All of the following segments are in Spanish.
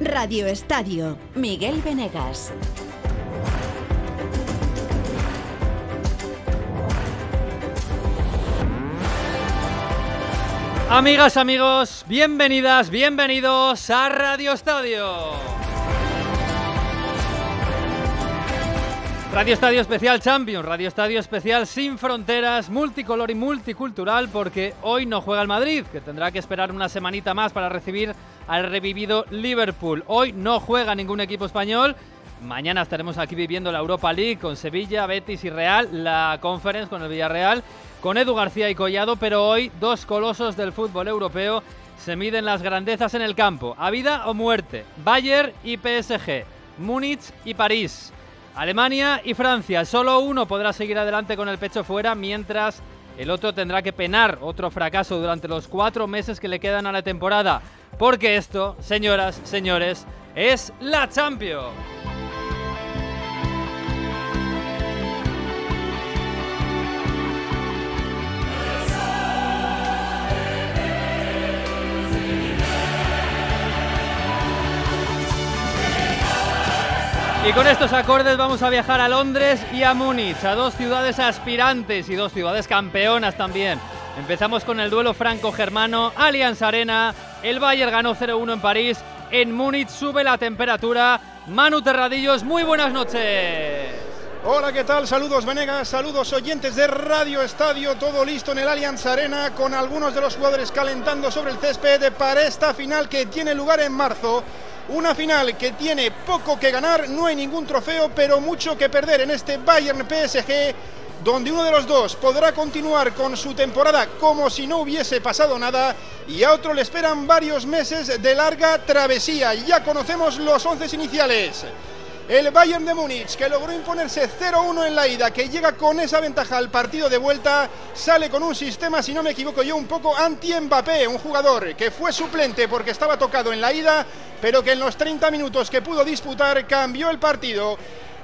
Radio Estadio, Miguel Venegas. Amigas, amigos, bienvenidas, bienvenidos a Radio Estadio. Radio Estadio Especial Champions, Radio Estadio Especial sin fronteras, multicolor y multicultural, porque hoy no juega el Madrid, que tendrá que esperar una semanita más para recibir al revivido Liverpool. Hoy no juega ningún equipo español. Mañana estaremos aquí viviendo la Europa League con Sevilla, Betis y Real, la Conference con el Villarreal con Edu García y Collado, pero hoy dos colosos del fútbol europeo se miden las grandezas en el campo, a vida o muerte. Bayern y PSG, Múnich y París, Alemania y Francia. Solo uno podrá seguir adelante con el pecho fuera, mientras el otro tendrá que penar otro fracaso durante los cuatro meses que le quedan a la temporada. Porque esto, señoras, señores, es la Champions. Y con estos acordes vamos a viajar a Londres y a Múnich, a dos ciudades aspirantes y dos ciudades campeonas también. Empezamos con el duelo franco-germano, Allianz Arena, el Bayern ganó 0-1 en París, en Múnich sube la temperatura. Manu Terradillos, muy buenas noches. Hola, ¿qué tal? Saludos Venegas, saludos oyentes de Radio Estadio, todo listo en el Allianz Arena con algunos de los jugadores calentando sobre el césped para esta final que tiene lugar en marzo una final que tiene poco que ganar, no hay ningún trofeo, pero mucho que perder en este Bayern PSG, donde uno de los dos podrá continuar con su temporada como si no hubiese pasado nada y a otro le esperan varios meses de larga travesía. Ya conocemos los once iniciales. El Bayern de Múnich, que logró imponerse 0-1 en la ida, que llega con esa ventaja al partido de vuelta, sale con un sistema, si no me equivoco yo, un poco anti-Mbappé, un jugador que fue suplente porque estaba tocado en la ida, pero que en los 30 minutos que pudo disputar cambió el partido.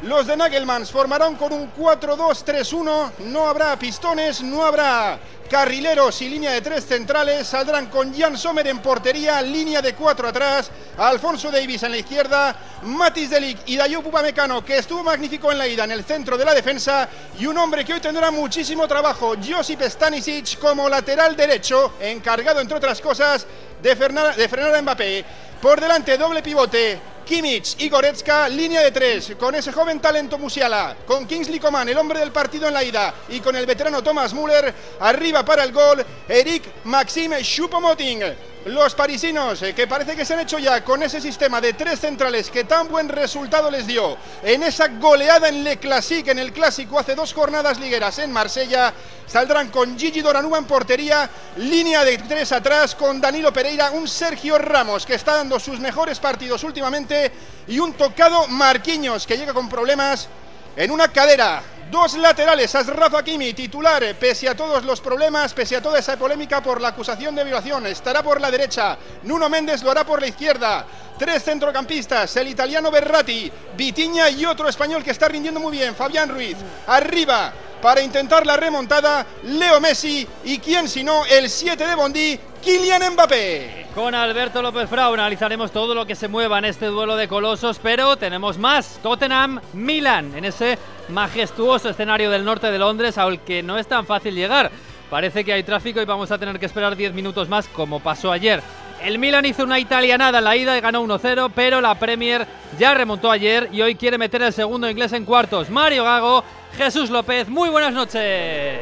Los de Nagelmans formarán con un 4-2-3-1, no habrá pistones, no habrá carrileros y línea de tres centrales, saldrán con Jan Sommer en portería, línea de cuatro atrás, Alfonso Davis en la izquierda, Matis Delic y Dayo Pupamecano, que estuvo magnífico en la ida en el centro de la defensa, y un hombre que hoy tendrá muchísimo trabajo, Josip Stanisic como lateral derecho, encargado entre otras cosas de frenar, de frenar a Mbappé. Por delante, doble pivote, Kimmich y Goretzka, línea de tres, con ese joven talento Musiala, con Kingsley Coman, el hombre del partido en la ida, y con el veterano Thomas Müller, arriba para el gol, Eric Maxime Choupo-Moting. Los parisinos, eh, que parece que se han hecho ya con ese sistema de tres centrales que tan buen resultado les dio en esa goleada en Le Classique, en el clásico hace dos jornadas ligueras en Marsella, saldrán con Gigi Doranúa en portería, línea de tres atrás con Danilo Pereira, un Sergio Ramos que está dando sus mejores partidos últimamente y un tocado Marquinhos que llega con problemas en una cadera. Dos laterales, Rafa Kimi, titular, pese a todos los problemas, pese a toda esa polémica por la acusación de violación, estará por la derecha, Nuno Méndez lo hará por la izquierda, tres centrocampistas, el italiano Berratti, Vitiña y otro español que está rindiendo muy bien, Fabián Ruiz, arriba, para intentar la remontada, Leo Messi y quién si no, el 7 de Bondi, Kylian Mbappé. Con Alberto López Frau analizaremos todo lo que se mueva en este duelo de colosos, pero tenemos más. Tottenham, Milan, en ese majestuoso escenario del norte de Londres, al que no es tan fácil llegar. Parece que hay tráfico y vamos a tener que esperar 10 minutos más, como pasó ayer. El Milan hizo una italianada en la ida y ganó 1-0, pero la Premier ya remontó ayer y hoy quiere meter el segundo inglés en cuartos. Mario Gago, Jesús López, muy buenas noches.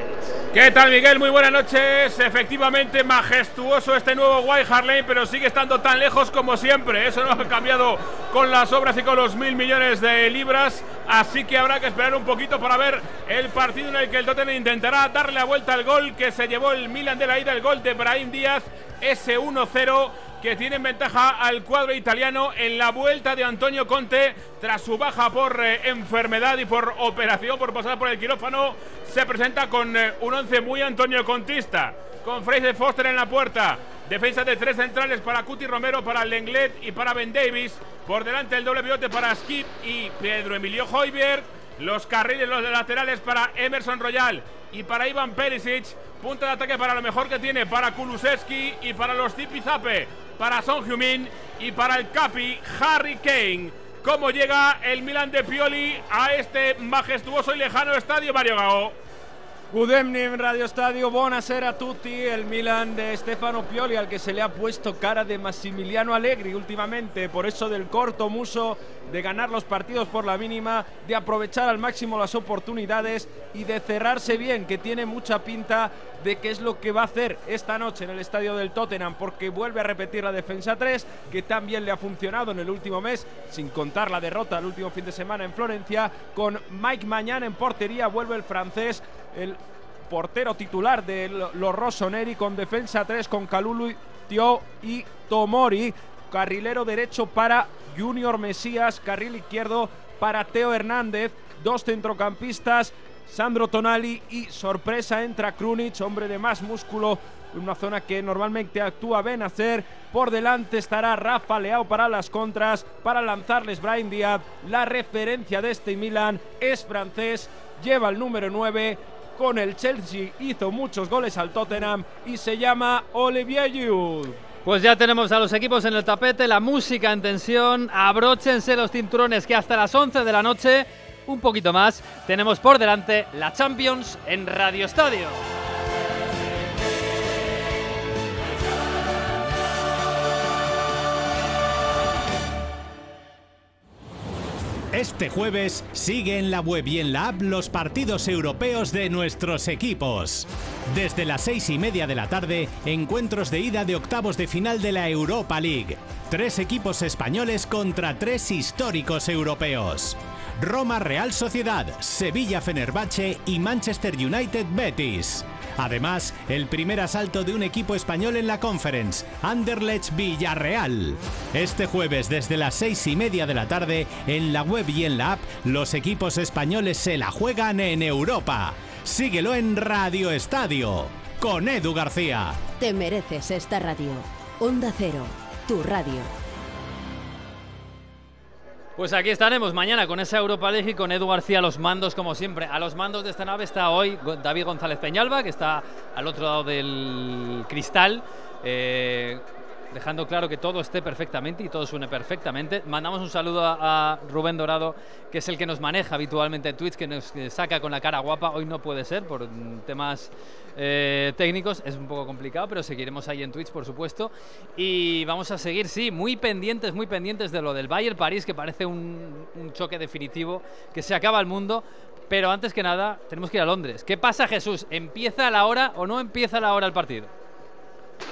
¿Qué tal Miguel? Muy buenas noches. Efectivamente majestuoso este nuevo White Hart pero sigue estando tan lejos como siempre. Eso no ha cambiado con las obras y con los mil millones de libras. Así que habrá que esperar un poquito para ver el partido en el que el Tottenham intentará darle la vuelta al gol que se llevó el Milan de la ida, el gol de Brahim Díaz, ese 1-0 que tiene ventaja al cuadro italiano en la vuelta de Antonio Conte tras su baja por eh, enfermedad y por operación, por pasar por el quirófano. Se presenta con eh, un once muy Antonio Contista, con Fraser Foster en la puerta. Defensa de tres centrales para Cuti Romero, para Lenglet y para Ben Davis. Por delante el doble pivote para Skip y Pedro Emilio Hoiberg. Los carriles, los laterales para Emerson Royal y para Ivan Perisic. Punto de ataque para lo mejor que tiene para Kulusevski y para los Zipizape, para Son Heung-min y para el Capi Harry Kane. ¿Cómo llega el Milan de Pioli a este majestuoso y lejano estadio Mario Gago? Good evening, Radio Stadio, buonasera a tutti. El Milan de Stefano Pioli, al que se le ha puesto cara de Massimiliano Allegri últimamente, por eso del corto muso de ganar los partidos por la mínima, de aprovechar al máximo las oportunidades y de cerrarse bien, que tiene mucha pinta de qué es lo que va a hacer esta noche en el estadio del Tottenham, porque vuelve a repetir la defensa 3, que también le ha funcionado en el último mes, sin contar la derrota el último fin de semana en Florencia, con Mike Mañán en portería, vuelve el francés el portero titular de los Rossoneri con defensa 3 con Calulu, Tio y Tomori. Carrilero derecho para Junior Mesías, carril izquierdo para Teo Hernández, dos centrocampistas, Sandro Tonali y sorpresa entra Krunic, hombre de más músculo, en una zona que normalmente actúa Benacer. Por delante estará Rafa Leao para las contras, para lanzarles Brian Díaz. La referencia de este Milan es francés, lleva el número 9, con el Chelsea hizo muchos goles al Tottenham y se llama Olivier Giroud. Pues ya tenemos a los equipos en el tapete, la música en tensión, abróchense los cinturones que hasta las 11 de la noche, un poquito más, tenemos por delante la Champions en Radio Estadio. Este jueves sigue en la web y en la app los partidos europeos de nuestros equipos. Desde las seis y media de la tarde, encuentros de ida de octavos de final de la Europa League. Tres equipos españoles contra tres históricos europeos. Roma Real Sociedad, Sevilla Fenerbahce y Manchester United Betis. Además, el primer asalto de un equipo español en la Conference, Anderlecht Villarreal. Este jueves desde las seis y media de la tarde, en la web y en la app, los equipos españoles se la juegan en Europa. Síguelo en Radio Estadio, con Edu García. Te mereces esta radio. Onda Cero, tu radio. Pues aquí estaremos mañana con esa Europa League y con Edu García a los mandos, como siempre. A los mandos de esta nave está hoy David González Peñalba, que está al otro lado del cristal. Eh, dejando claro que todo esté perfectamente y todo suene perfectamente. Mandamos un saludo a, Rubén Dorado, que es el que nos maneja habitualmente en Twitch, que nos saca con la cara guapa. Hoy no puede ser por temas eh, técnicos, es un poco complicado, pero seguiremos ahí en Twitch, por supuesto. Y vamos a seguir, sí, muy pendientes, muy pendientes de lo del Bayern París, que parece un, un choque definitivo, que se acaba el mundo. Pero antes que nada, tenemos que ir a Londres. ¿Qué pasa, Jesús? ¿Empieza la hora o no empieza la hora el partido?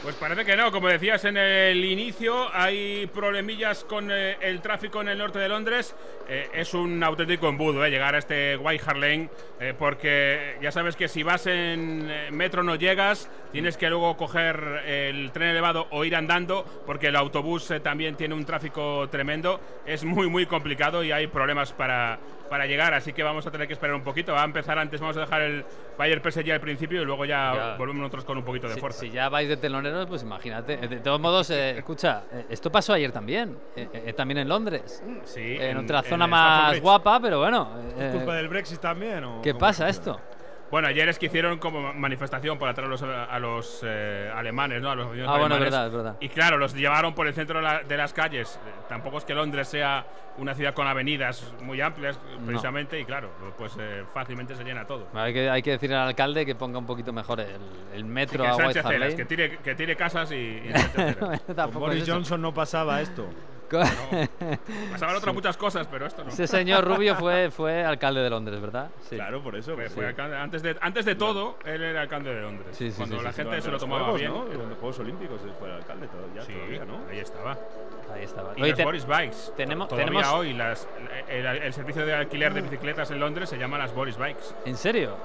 Pues parece que no, como decías en el inicio, hay problemillas con eh, el tráfico en el norte de Londres. Eh, es un auténtico embudo eh, llegar a este White Hart Lane, porque ya sabes que si vas en metro no llegas, tienes que luego coger el tren elevado o ir andando, porque el autobús también tiene un tráfico tremendo. Es muy, muy complicado y hay problemas para, para llegar, así que vamos a tener que esperar un poquito. Va a empezar antes, vamos a dejar el Bayern PSG al principio y luego ya, volvemos nosotros con un poquito de fuerza. Si ya vais de teloneros, pues imagínate. De todos modos, eh, escucha, eh, esto pasó ayer también, eh, también en Londres. Sí. En, otra zona más guapa, pero bueno. ¿Es culpa del Brexit también? ¿Qué pasa esto? Bueno, ayer es que hicieron como manifestación para atraer a los, eh, alemanes, ¿no? A los ah, bueno, es verdad, es verdad. Y claro, los llevaron por el centro de, las calles. Eh, tampoco es que Londres sea una ciudad con avenidas muy amplias, precisamente, y claro, pues eh, fácilmente se llena todo. Hay que, hay que decir al alcalde que ponga un poquito mejor el, metro a White que tire, que tire casas y. y Boris Johnson no pasaba esto. Pasaban otras muchas cosas, pero esto no. Ese señor Rubio fue, fue alcalde de Londres, ¿verdad? Claro, por eso. antes, de, antes de todo, él era alcalde de Londres. cuando la gente se lo tomaba bien. ¿no? En los Juegos Olímpicos fue alcalde ya, todavía, ¿no? Ahí estaba. Ahí estaba. Y las Boris Bikes. Tenemos, todavía tenemos... hoy las, el, servicio de alquiler de bicicletas en Londres se llama las Boris Bikes. ¿En serio?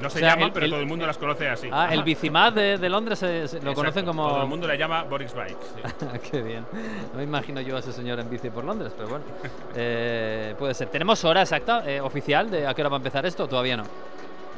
No se llaman, pero todo el mundo las conoce así. Ah, el Bicimad de, de Londres lo conocen como. Todo el mundo le llama Boris Bike. Qué bien. No me imagino yo a ese señor en bici por Londres, pero bueno. Eh, puede ser. ¿Tenemos hora exacta, eh, oficial, de a qué hora va a empezar esto? Todavía no.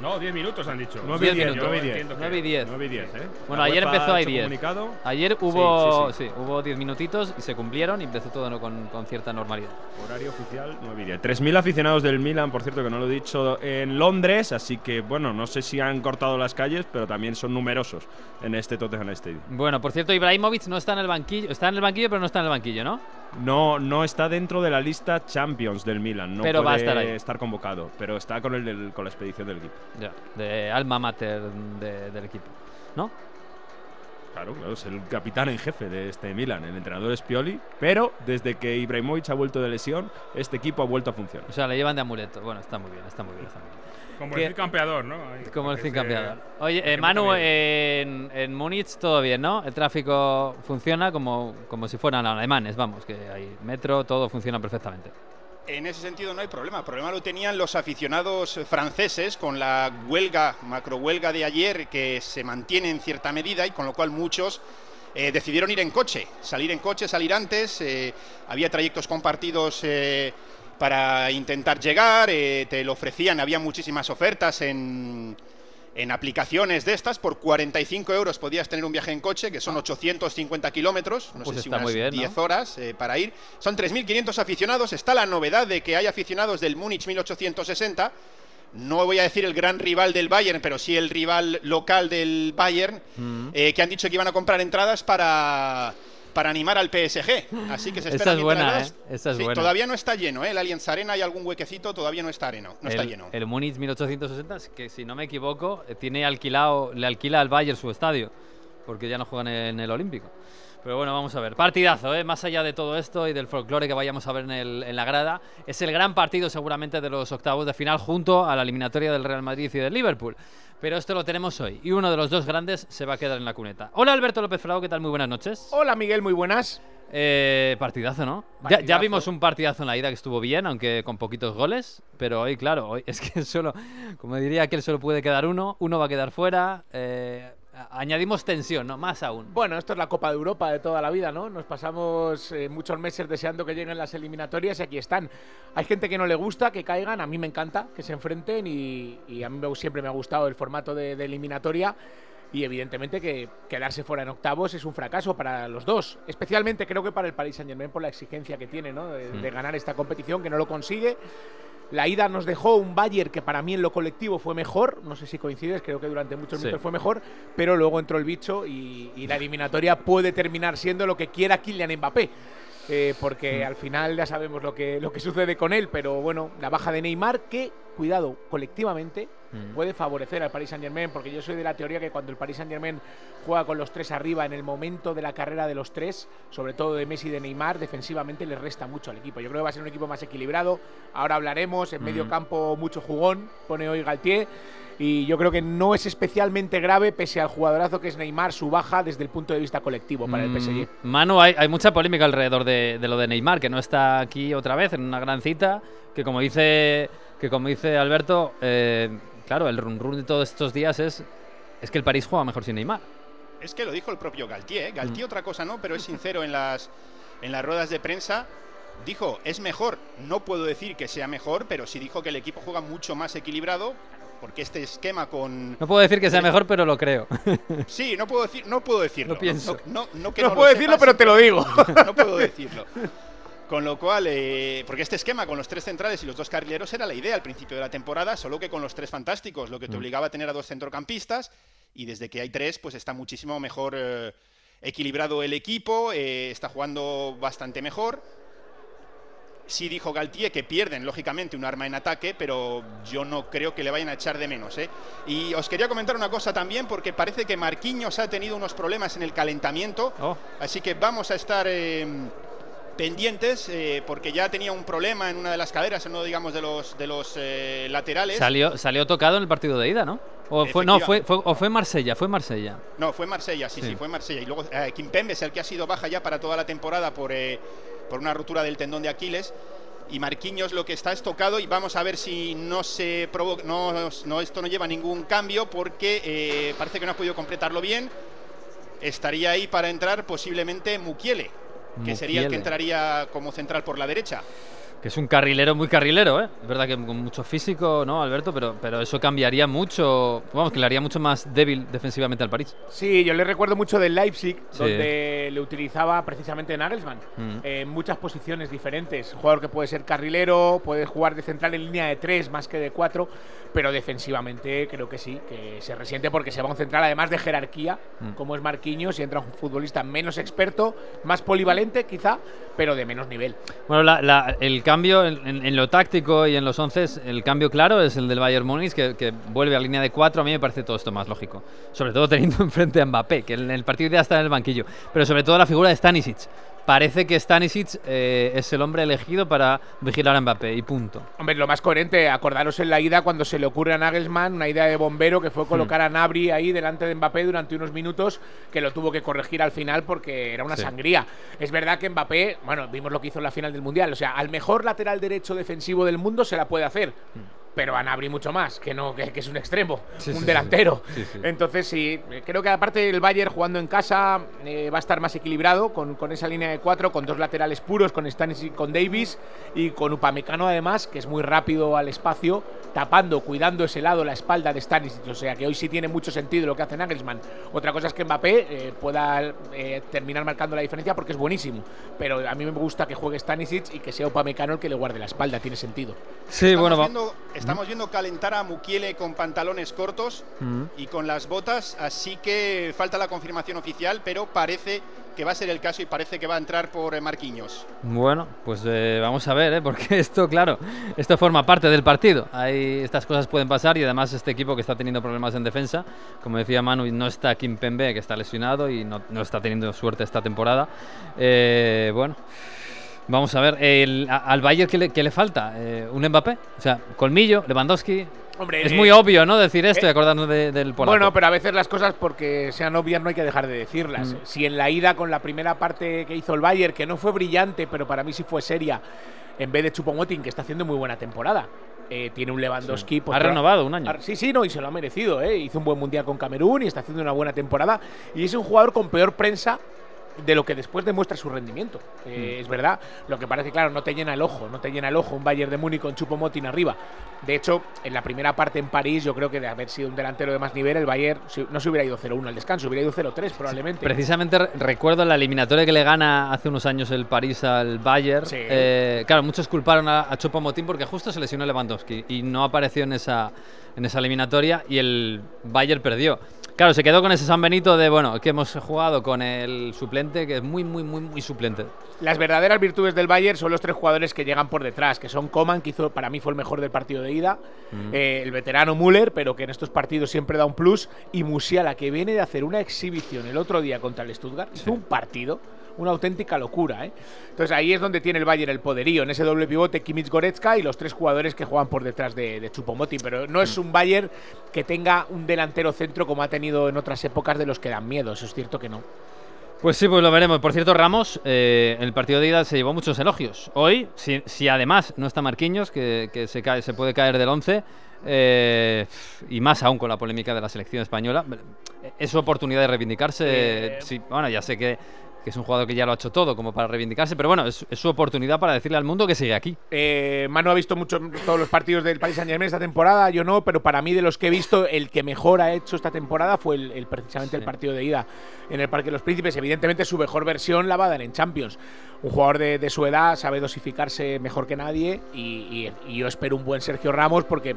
No, 10 minutos han dicho. 9 y 10, minutos. 9 y 10. Entiendo que- 9 y 10. 9 y 10, ¿eh? Bueno, ayer empezó hecho 10. comunicado. Ayer hubo, sí, sí, hubo 10 minutitos y se cumplieron y empezó todo no- con, con cierta normalidad. Horario oficial 9 y 10. 3.000 aficionados del Milan, por cierto, que no lo he dicho, en Londres. Así que, bueno, no sé si han cortado las calles, pero también son numerosos en este Tottenham Stadium. Bueno, por cierto, Ibrahimovic no está en el banquillo. Está en el banquillo, pero no está en el banquillo, ¿no? No, no está dentro de la lista Champions del Milan. No Pero va a puede estar ahí. estar convocado, pero está con, el del- con la expedición del equipo. Ya, de alma mater de- del equipo. ¿No? Claro, claro, es el capitán en jefe de este Milan. El entrenador es Pioli, pero desde que Ibrahimovic ha vuelto de lesión, este equipo ha vuelto a funcionar. O sea, le llevan de amuleto. Bueno, está muy bien, está muy bien. Está muy bien. Como ¿Qué? el Cid campeador, ¿no? Ahí, Como el que Cid campeador. Oye, que eh, Manu, en, en Múnich todo bien, ¿no? El tráfico funciona como, como si fueran alemanes, vamos, que hay metro, todo funciona perfectamente. En ese sentido no hay problema. El problema lo tenían los aficionados franceses con la huelga, macro huelga de ayer, que se mantiene en cierta medida y con lo cual muchos eh, decidieron ir en coche, salir en coche, salir antes. eh, había trayectos compartidos eh, para intentar llegar, eh, te lo ofrecían, había muchísimas ofertas en, en aplicaciones de estas. Por 45 euros podías tener un viaje en coche, que son 850 kilómetros, no Pues sé si unas bien, ¿no? 10 horas eh, para ir. Son 3.500 aficionados. Está la novedad de que hay aficionados del Múnich 1860. No voy a decir el gran rival del Bayern, pero sí el rival local del Bayern, Mm. eh, que han dicho que iban a comprar entradas para, para animar al PSG. Así que se Esta espera es buena, ¿eh? Esta es Sí, buena. Todavía no está lleno, ¿eh? El Allianz Arena hay algún huequecito, todavía no está, areno, no está el, lleno. el Múnich 1860, que si no me equivoco, tiene alquilado, le alquila al Bayern su estadio, porque ya no juegan en el Olímpico. Pero bueno, vamos a ver. Partidazo, ¿eh? más allá de todo esto y del folclore que vayamos a ver en, el- en la grada. Es el gran partido seguramente de los octavos de final junto a la eliminatoria del Real Madrid y del Liverpool. Pero esto lo tenemos hoy y uno de los dos grandes se va a quedar en la cuneta. Hola Alberto López Frao, ¿qué tal? Muy buenas noches. Hola Miguel, muy buenas. Eh, partidazo, ¿no? Ya, ya vimos un partidazo en la ida que estuvo bien, aunque con poquitos goles. Pero hoy, claro, hoy es que solo, como diría que solo puede quedar uno, uno va a quedar fuera. eh, añadimos tensión, ¿no? Más aún. Bueno, esto es la Copa de Europa de toda la vida, ¿no? Nos pasamos eh, muchos meses deseando que lleguen las eliminatorias y aquí están. Hay gente que no le gusta que caigan, a mí me encanta que se enfrenten y, y a mí me- siempre me ha gustado el formato de, de eliminatoria y evidentemente que quedarse fuera en octavos es un fracaso para los dos. Especialmente creo que para el Paris Saint Germain por la exigencia que tiene, ¿no? De, de ganar esta competición, que no lo consigue. La ida nos dejó un Bayern que para mí en lo colectivo fue mejor. No sé si coincides, creo que durante muchos Sí. minutos fue mejor, pero luego entró el bicho y, y la eliminatoria puede terminar siendo lo que quiera Kylian Mbappé. Eh, porque al final ya sabemos lo que, lo que sucede con él, pero bueno, la baja de Neymar, que, cuidado, colectivamente Mm. puede favorecer al Paris Saint Germain, porque yo soy de la teoría que cuando el Paris Saint Germain juega con los tres arriba en el momento de la carrera de los tres, sobre todo de Messi y de Neymar, defensivamente le resta mucho al equipo. Yo creo que va a ser un equipo más equilibrado. Ahora hablaremos, en medio Mm. campo mucho jugón, pone hoy Galtier. Y yo creo que no es especialmente grave, pese al jugadorazo que es Neymar, su baja desde el punto de vista colectivo para el PSG. Mm, Manu, hay, hay mucha polémica alrededor de, de lo de Neymar, que no está aquí otra vez en una gran cita, que como dice, que como dice Alberto, eh, claro, el run run de todos estos días es, es que el París juega mejor sin Neymar. Es que lo dijo el propio Galtier. ¿eh? Galtier Mm. otra cosa no, pero es sincero en las, en las ruedas de prensa. Dijo, es mejor. No puedo decir que sea mejor, pero sí dijo que el equipo juega mucho más equilibrado. Porque este esquema con... No puedo decir que sea mejor, pero lo creo. Sí, no puedo, decir, no puedo decirlo. Lo pienso. No, no, no que No, no puedo decirlo, sepas, pero te lo digo. no puedo decirlo. Con lo cual, eh, porque este esquema con los tres centrales y los dos carrileros era la idea al principio de la temporada, solo que con los tres fantásticos, lo que te Mm. obligaba a tener a dos centrocampistas, y desde que hay tres, pues está muchísimo mejor eh, equilibrado el equipo, eh, está jugando bastante mejor. Sí dijo Galtier que pierden, lógicamente, un arma en ataque, pero yo no creo que le vayan a echar de menos. ¿eh? Y os quería comentar una cosa también, porque parece que Marquinhos ha tenido unos problemas en el calentamiento. Oh, Así que vamos a estar eh, pendientes eh, porque ya tenía un problema en una de las caderas, en uno digamos de los de los eh, laterales. salió, salió tocado en el partido de ida, ¿no? O fue, no, fue, fue, o fue Marsella, fue Marsella. No, fue Marsella, sí, sí, Sí. fue Marsella. Y luego eh, Kimpembe es el que ha sido baja ya para toda la temporada por, por una rotura del tendón de Aquiles. Y Marquinhos lo que está es tocado y vamos a ver si no se provoca, no, no, esto no lleva ningún cambio porque eh, parece que no ha podido completarlo bien. Estaría ahí para entrar posiblemente Mukiele, que sería el que entraría como central por la derecha. Que es un carrilero muy carrilero, ¿eh? Es verdad que con mucho físico, ¿no, Alberto? Pero, pero eso cambiaría mucho, vamos, que le haría mucho más débil defensivamente al París. Sí, yo le recuerdo mucho del Leipzig, donde le utilizaba precisamente Nagelsmann, Mm. en muchas posiciones diferentes. Un jugador que puede ser carrilero, puede jugar de central en línea de tres más que de cuatro, pero defensivamente creo que sí, que se resiente porque se va a un central además de jerarquía, Mm. como es Marquinhos, y entra un futbolista menos experto, más polivalente quizá, pero de menos nivel. Bueno, la- la- el cambio en, en- lo táctico y en los once, el cambio claro es el del Bayern Múnich, que, que vuelve a línea de cuatro. A mí me parece todo esto más lógico. Sobre todo teniendo enfrente a Mbappé, que en el partido ya está en el banquillo. Pero sobre todo la figura de Stanisic. Parece que Stanisic eh, es el hombre elegido para vigilar a Mbappé y punto. Hombre, lo más coherente, acordaros en la ida cuando se le ocurre a Nagelsmann una idea de bombero que fue colocar a Nabri ahí delante de Mbappé durante unos minutos que lo tuvo que corregir al final porque era una Sí. sangría. Es verdad que Mbappé, bueno, vimos lo que hizo en la final del Mundial, o sea, al mejor lateral derecho defensivo del mundo se la puede hacer. Pero a Nabri mucho más, que no, que, que es un extremo, Sí, un sí, delantero. Sí, sí. Entonces sí, creo que aparte el Bayern jugando en casa eh, va a estar más equilibrado con, con esa línea de cuatro, con dos laterales puros, con Stanisic, con Davis y con Upamecano además, que es muy rápido al espacio, tapando, cuidando ese lado, la espalda de Stanisic. O sea que hoy sí tiene mucho sentido lo que hace Nagelsmann. Otra cosa es que Mbappé eh, pueda eh, terminar marcando la diferencia porque es buenísimo. Pero a mí me gusta que juegue Stanisic y que sea Upamecano el que le guarde la espalda, tiene sentido. Sí, estamos, bueno, va- estamos viendo calentar a Mukiele con pantalones cortos Mm. y con las botas, así que falta la confirmación oficial, pero parece que va a ser el caso y parece que va a entrar por eh, Marquinhos. Bueno, pues eh, vamos a ver, ¿eh? porque esto, claro, esto forma parte del partido. Hay, estas cosas pueden pasar y además este equipo que está teniendo problemas en defensa, como decía Manu, no está Kim Pembe, que está lesionado y no, no está teniendo suerte esta temporada. Eh, bueno, vamos a ver, el- al Bayern, ¿qué le, qué le falta? Eh, ¿Un Mbappé? O sea, Colmillo, Lewandowski. Hombre, Es muy obvio, ¿no? Decir esto y eh, acordarnos de- del polaco. Bueno, pero a veces las cosas porque sean obvias no hay que dejar de decirlas. Mm. Si en la ida con la primera parte que hizo el Bayern, que no fue brillante, pero para mí sí fue seria, en vez de Chupomoting, que está haciendo muy buena temporada, eh, tiene un Lewandowski. pues, Ha renovado un año. Ah, Sí, sí, no, y se lo ha merecido, ¿eh? Hizo un buen mundial con Camerún y está haciendo una buena temporada. Y es un jugador con peor prensa de lo que después demuestra su rendimiento. Eh, Es verdad, lo que parece claro, no te llena el ojo, no te llena el ojo un Bayern de Múnich con Chupomoting arriba. De hecho, en la primera parte en París, yo creo que de haber sido un delantero de más nivel, el Bayern no se hubiera ido 0-1 al descanso, hubiera ido 0-3 probablemente. Precisamente re- recuerdo la eliminatoria que le gana hace unos años el París al Bayern. Sí. Eh, claro, muchos culparon a, a Choupo-Moting porque justo se lesionó Lewandowski y no apareció en esa, en esa eliminatoria y el Bayern perdió. Claro, se quedó con ese San Benito de, bueno, que hemos jugado con el suplente, que es muy, muy, muy, muy suplente. Las verdaderas virtudes del Bayern son los tres jugadores que llegan por detrás, que son Coman, que hizo, para mí fue el mejor del partido de ida, eh, el veterano Müller, pero que en estos partidos siempre da un plus, y Musiala, que viene de hacer una exhibición el otro día contra el Stuttgart, hizo un partido, una auténtica locura. ¿eh? Entonces ahí es donde tiene el Bayern el poderío, en ese doble pivote Kimmich Goretzka y los tres jugadores que juegan por detrás de, de pero no es un Bayern que tenga un delantero centro como ha tenido en otras épocas de los que dan miedo, eso es cierto que no. Pues sí, pues lo veremos. Por cierto, Ramos, eh, en el partido de ida se llevó muchos elogios. Hoy, si, si además no está Marquinhos, que, que se, cae, se puede caer del 11, eh, y más aún con la polémica de la selección española, es su oportunidad de reivindicarse. Eh, sí, bueno, ya sé que, que es un jugador que ya lo ha hecho todo como para reivindicarse, pero bueno, es, es su oportunidad para decirle al mundo que sigue aquí. Eh, Manu ha visto mucho todos los partidos del Paris Saint Germain esta temporada, yo no, pero para mí de los que he visto, el que mejor ha hecho esta temporada fue el, el- precisamente el partido de ida en el Parque de los Príncipes. Evidentemente su mejor versión la va a dar en Champions. Un jugador de, de su edad sabe dosificarse mejor que nadie y, y- y yo espero un buen Sergio Ramos porque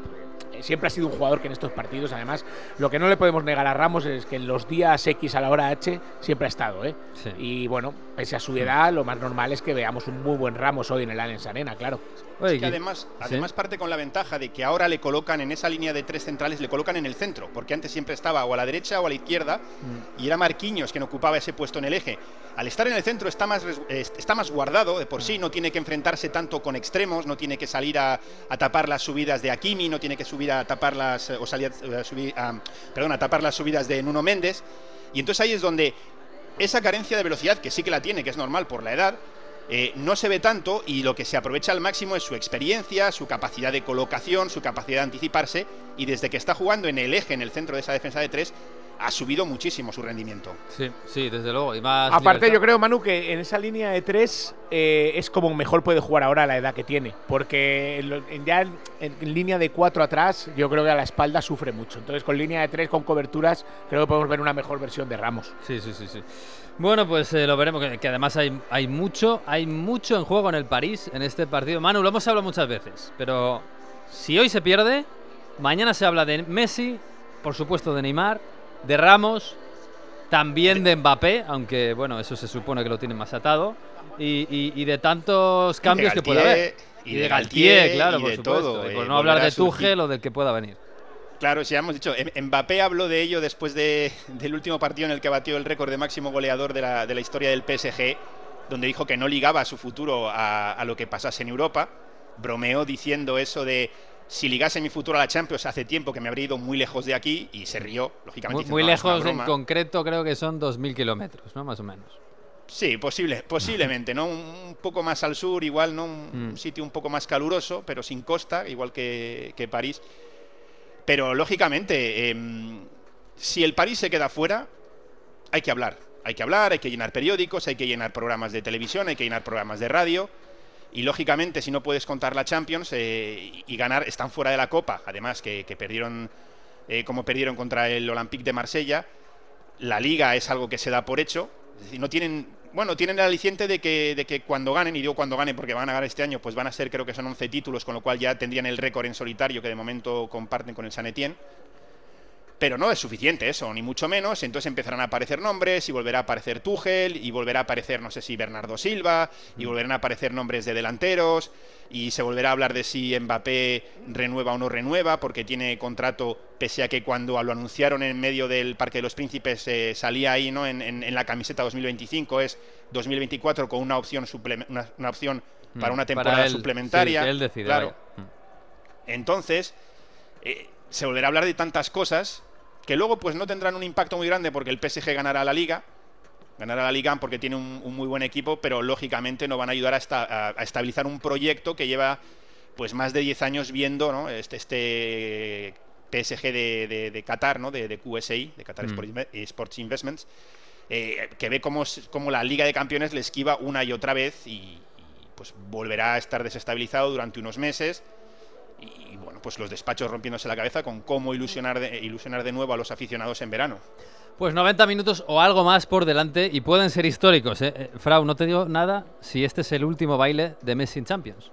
siempre ha sido un jugador que en estos partidos, además, lo que no le podemos negar a Ramos es que en los días X a la hora H siempre ha estado, ¿eh? Sí. Y bueno, pese a su edad, lo más normal es que veamos un muy buen Ramos hoy en el Allianz Arena, claro. Oye, Es que Gui- además, ¿sí? además parte con la ventaja de que ahora le colocan en esa línea de tres centrales, le colocan en el centro, porque antes siempre estaba o a la derecha o a la izquierda, Mm. y era Marquinhos quien ocupaba ese puesto en el eje. Al estar en el centro está más, está más guardado de por sí, no tiene que enfrentarse tanto con extremos, no tiene que salir a, a tapar las subidas de Hakimi, no tiene que subir a tapar las, o salir a, subir, a- perdón, a tapar las subidas de Nuno Méndez, y entonces ahí es donde esa carencia de velocidad, que sí que la tiene, que es normal por la edad, eh, no se ve tanto y lo que se aprovecha al máximo es su experiencia, su capacidad de colocación, su capacidad de anticiparse y desde que está jugando en el eje, en el centro de esa defensa de tres, ha subido muchísimo su rendimiento. Sí, sí, desde luego. Y más Aparte, libertad. yo creo, Manu, que en esa línea de tres eh, es como mejor puede jugar ahora a la edad que tiene. Porque ya en, en línea de cuatro atrás, yo creo que a la espalda sufre mucho. Entonces, con línea de tres, con coberturas, creo que podemos ver una mejor versión de Ramos. Sí, sí, sí, sí. Bueno, pues eh, lo veremos, que, que además hay, hay mucho, hay mucho en juego en el París en este partido. Manu, lo hemos hablado muchas veces, pero si hoy se pierde, mañana se habla de Messi, por supuesto de Neymar, de Ramos, también de Mbappé, aunque bueno, eso se supone que lo tienen más atado, y, y- y de tantos cambios que puede haber. y de Galtier, claro, y por de supuesto. todo, y por eh, no hablar de. Tuchel o del que pueda venir. Claro, sí, ya hemos dicho. M- Mbappé habló de ello después de- del último partido en el que batió el récord de máximo goleador de la, de la historia del PSG, donde dijo que no ligaba su futuro a, a lo que pasase en Europa. Bromeó diciendo eso de si ligase mi futuro a la Champions hace tiempo que me habría ido muy lejos de aquí y se rió, lógicamente. Muy, diciendo, muy "No, es una lejos en broma". concreto, creo que son 2.000 kilómetros, ¿no? Más o menos. Sí, posible, posiblemente, ¿no? Un un poco más al sur, igual, ¿no? Un Mm. sitio un poco más caluroso, pero sin costa, igual que, que París. Pero lógicamente, em, si el París se queda fuera, hay que hablar. Hay que hablar, hay que llenar periódicos, hay que llenar programas de televisión, hay que llenar programas de radio. Y lógicamente, si no puedes contar la Champions eh, y ganar, están fuera de la Copa. Además, que, perdieron, eh, como perdieron contra el Olympique de Marsella. La Liga es algo que se da por hecho. Es no tienen, bueno, tienen el aliciente de que, de que cuando ganen, y digo cuando ganen porque van a ganar este año, pues van a ser, creo que son 11 títulos, con lo cual ya tendrían el récord en solitario que de momento comparten con el San Etienne. Pero no es suficiente eso, ni mucho menos. Entonces empezarán a aparecer nombres y volverá a aparecer Tuchel y volverá a aparecer, no sé si Bernardo Silva, y volverán a aparecer nombres de delanteros y se volverá a hablar de si Mbappé renueva o no renueva porque tiene contrato, pese a que cuando lo anunciaron en medio del Parque de los Príncipes eh, salía ahí ¿no? en, en- en la camiseta 2025, es 2024 con una opción, suple- una, una opción para Mm, una para temporada él, suplementaria. sí, él decide, claro. vaya. Mm. Entonces, eh, se volverá a hablar de tantas cosas que luego pues no tendrán un impacto muy grande porque el PSG ganará la liga, ganará la liga porque tiene un, un muy buen equipo, pero lógicamente no van a ayudar a, esta- a- a estabilizar un proyecto que lleva pues más de 10 años viendo ¿no? este, este PSG de, de- de Qatar, ¿no? de, de QSI, de Qatar Mm. Sports Investments, eh, que ve cómo, cómo la Liga de Campeones le esquiva una y otra vez y, y, pues volverá a estar desestabilizado durante unos meses pues los despachos rompiéndose la cabeza con cómo ilusionar de, ilusionar de nuevo a los aficionados en verano. Pues 90 minutos o algo más por delante y pueden ser históricos. ¿eh? Eh, Frau, no te digo nada si este es el último baile de Messi en Champions.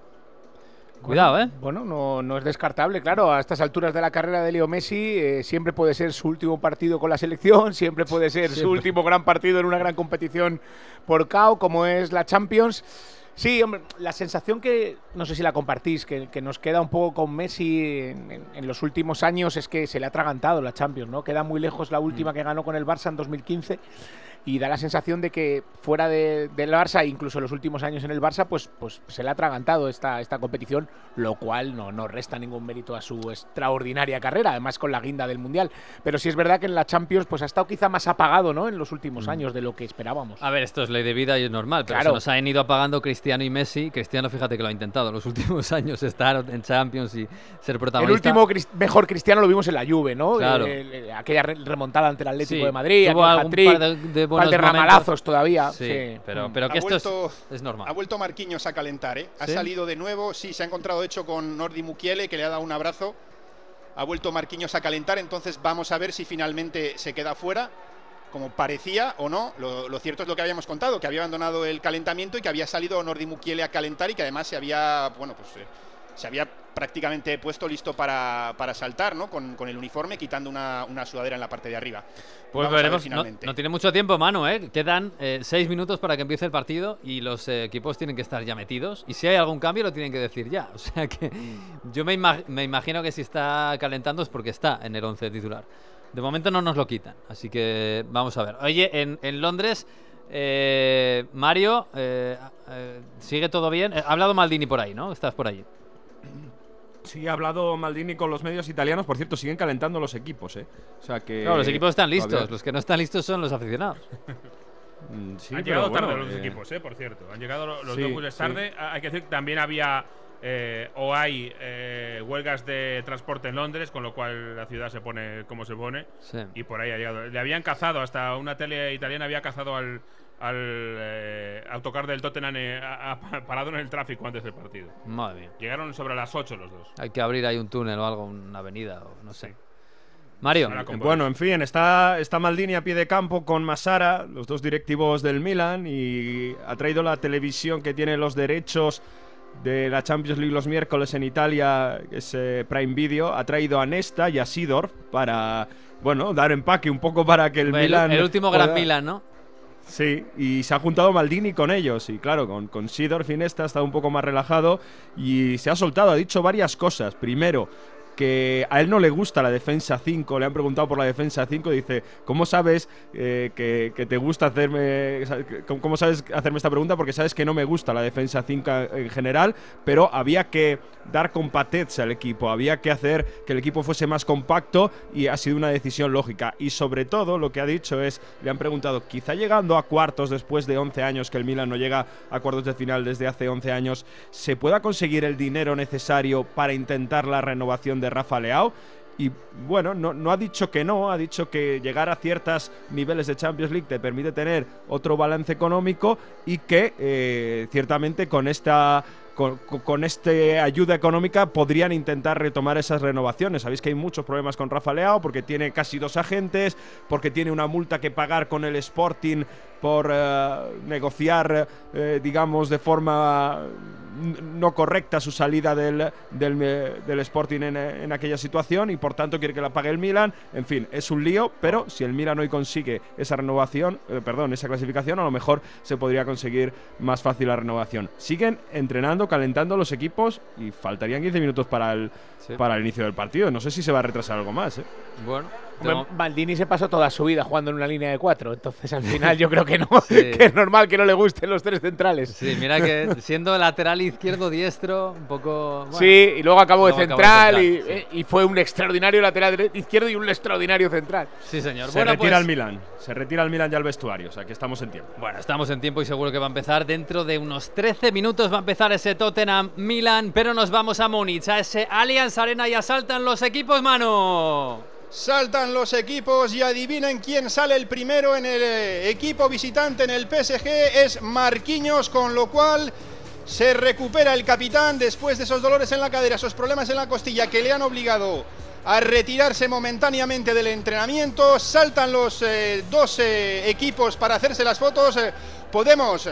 Cuidado, ¿eh? Bueno, no, no es descartable, claro. A estas alturas de la carrera de Leo Messi, eh, siempre puede ser su último partido con la selección, siempre puede ser su último gran partido en una gran competición por KO, como es la Champions. Sí, hombre, la sensación que, no sé si la compartís, que, que nos queda un poco con Messi en, en- en los últimos años es que se le ha atragantado la Champions, ¿no? Queda muy lejos la última que ganó con el Barça en 2015 y da la sensación de que fuera de- del Barça, incluso en los últimos años en el Barça, pues, pues se le ha atragantado esta, esta competición, lo cual no, no resta ningún mérito a su extraordinaria carrera, además con la guinda del Mundial. Pero sí es verdad que en la Champions pues ha estado quizá más apagado, ¿no? En los últimos años de lo que esperábamos. A ver, esto es ley de vida y es normal, pero Claro. se nos han ido apagando Cristiano y Messi. Cristiano, fíjate que lo ha intentado en los últimos años estar en Champions y ser El protagonista. último cris- mejor cristiano lo vimos en la Juve, ¿no? Claro. El- el- aquella re- remontada ante el Atlético Sí, de Madrid, aquel buenos de momentos. ramalazos todavía. Sí, sí. pero, Mm. pero que Ha esto vuelto- es, es normal. Ha vuelto Marquinhos a calentar, ¿eh? Ha ¿Sí? salido de nuevo, sí, se ha encontrado hecho con Nordi Mukiele, que le ha dado un abrazo. Ha vuelto Marquinhos a calentar, entonces vamos a ver si finalmente se queda fuera, como parecía o no. Lo, lo cierto es lo que habíamos contado, que había abandonado el calentamiento y que había salido Nordi Mukiele a calentar y que además se había, bueno, pues eh, se había prácticamente puesto listo para, para saltar, ¿no? Con, con el uniforme, quitando una, una sudadera en la parte de arriba. Pues Vamos a ver veremos. No, finalmente. no tiene mucho tiempo, Manu, ¿eh? Quedan eh, seis minutos para que empiece el partido y los eh, equipos tienen que estar ya metidos. Y si hay algún cambio, lo tienen que decir ya. O sea que yo me, me imagino que si está calentando es porque está en el 11 titular. De momento no nos lo quitan. Así que vamos a ver. Oye, en, en Londres, eh, Mario, eh, eh, ¿sigue todo bien? Ha hablado Maldini por ahí, ¿no? Estás por allí. Sí, ha hablado Maldini con los medios italianos. Por cierto, siguen calentando los equipos, ¿eh? O sea que. Claro, los equipos están listos. todavía- Los que no están listos son los aficionados. Mm, sí, Han llegado tarde bueno, los eh, equipos, eh, por cierto. Han llegado lo- los sí, dos sí. tarde. Ah, Hay que decir que también había eh, o hay eh, huelgas de transporte en Londres, con lo cual la ciudad se pone como se pone. Sí. Y por ahí ha llegado. Le habían cazado, hasta una tele italiana había cazado al, al eh, autocar del Tottenham eh, a- a- parado en el tráfico antes del partido. Madre mía. Llegaron sobre las 8 los dos. Hay que abrir ahí un túnel o algo, una avenida o no sé. Mario. Con Bueno, en fin, está, está Maldini a pie de campo con Masara, los dos directivos del Milan, y ha traído la televisión que tiene los derechos de la Champions League los miércoles en Italia, que es eh, Prime Video, ha traído a Nesta y a Sidorf para, bueno, dar empaque un poco para que el, el, Milan... el último Gran pueda- Milan, ¿no? Sí, y se ha juntado Maldini con ellos. Y claro, con, con Sidorf y Nesta ha estado un poco más relajado y se ha soltado. Ha dicho varias cosas. Primero, que a él no le gusta la defensa 5. Le han preguntado por la defensa 5. Dice, ¿cómo sabes eh, que, te gusta hacerme. ¿Cómo cómo sabes hacerme esta pregunta? Porque sabes que no me gusta la defensa 5 en general, pero había que dar compatez al equipo. Había que hacer que el equipo fuese más compacto y ha sido una decisión lógica. Y sobre todo, lo que ha dicho es: le han preguntado, quizá llegando a cuartos después de 11 años, que el Milan no llega a cuartos de final desde hace 11 años, ¿se pueda conseguir el dinero necesario para intentar la renovación de Rafa Leao? Y bueno, no, no ha dicho que no, ha dicho que llegar a ciertos niveles de Champions League te permite tener otro balance económico y que eh, ciertamente con esta con, esta ayuda económica podrían intentar retomar esas renovaciones. Sabéis que hay muchos problemas con Rafa Leao porque tiene casi dos agentes, porque tiene una multa que pagar con el Sporting por eh, negociar, eh, digamos, de forma no correcta su salida del, del, del Sporting en, en aquella situación y por tanto quiere que la pague el Milan. En fin, es un lío, pero si el Milan hoy consigue esa renovación, eh, perdón, esa clasificación, a lo mejor se podría conseguir más fácil la renovación. Siguen entrenando, calentando los equipos y faltarían 15 minutos para el, Sí. para el inicio del partido. No sé si se va a retrasar algo más. ¿eh? Bueno. Hombre, tengo- Maldini se pasó toda su vida jugando en una línea de cuatro, entonces al final yo creo que no, Sí. que es normal que no le gusten los tres centrales. Sí, mira que siendo lateral izquierdo, diestro, un poco. bueno, sí, y luego acabó de Luego acabó de central, central, y, sí. eh, y fue un extraordinario lateral izquierdo y un extraordinario central. Sí, señor. Se bueno, retira pues- el Milan. Se retira el Milan ya al vestuario. O sea que estamos en tiempo. Bueno, estamos en tiempo y seguro que va a empezar dentro de unos 13 minutos. Va a empezar ese Tottenham Milan, pero nos vamos a Múnich, a ese Allianz Arena y asaltan los equipos, mano. Saltan los equipos y adivinen quién sale el primero en el eh, equipo visitante en el PSG. Es Marquinhos, con lo cual se recupera el capitán después de esos dolores en la cadera, esos problemas en la costilla que le han obligado a retirarse momentáneamente del entrenamiento. Saltan los eh, dos eh, equipos para hacerse las fotos. Eh, podemos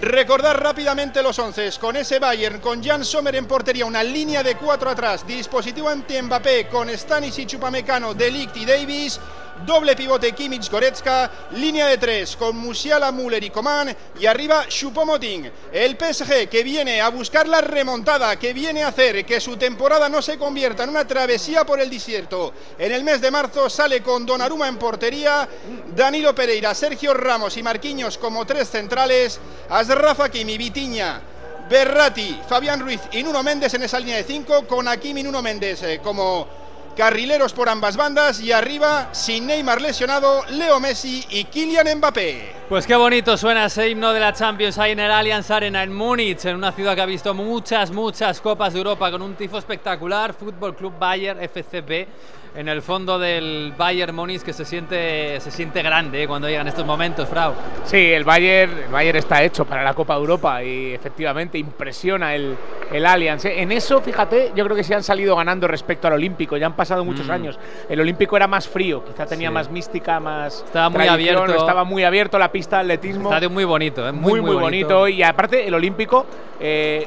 recordar rápidamente los once con ese Bayern, con Jan Sommer en portería, una línea de cuatro atrás, dispositivo ante Mbappé con Stanisic, Upamecano, Delict y Davis. Doble pivote Kimmich Goretzka, línea de tres con Musiala, Müller y Coman y arriba Choupo-Moting. El PSG que viene a buscar la remontada, que viene a hacer que su temporada no se convierta en una travesía por el desierto. En el mes de marzo sale con Donnarumma en portería, Danilo Pereira, Sergio Ramos y Marquinhos como tres centrales, Asraf Hakimi, Vitiña, Berratti, Fabián Ruiz y Nuno Méndez en esa línea de cinco, con Hakimi Nuno Méndez eh, como carrileros por ambas bandas y arriba, sin Neymar lesionado, Leo Messi y Kylian Mbappé. Pues qué bonito suena ese himno de la Champions ahí en el Allianz Arena en Múnich, en una ciudad que ha visto muchas, muchas copas de Europa con un tifo espectacular. Fútbol Club Bayern FCB en el fondo del Bayern Múnich que se siente, se siente grande eh, cuando llegan estos momentos, Frau. Sí, el Bayern, el Bayern está hecho para la Copa de Europa y efectivamente impresiona el, el Allianz. ¿eh? En eso, fíjate, yo creo que se han salido ganando respecto al Olímpico. Ya han pasado muchos Mm. años. El Olímpico era más frío, quizá tenía Sí. más mística, más. Estaba muy abierto. Estaba muy abierto la pista de atletismo. Estadio muy bonito, eh, muy, muy, bonito. Y aparte, el Olímpico. eh,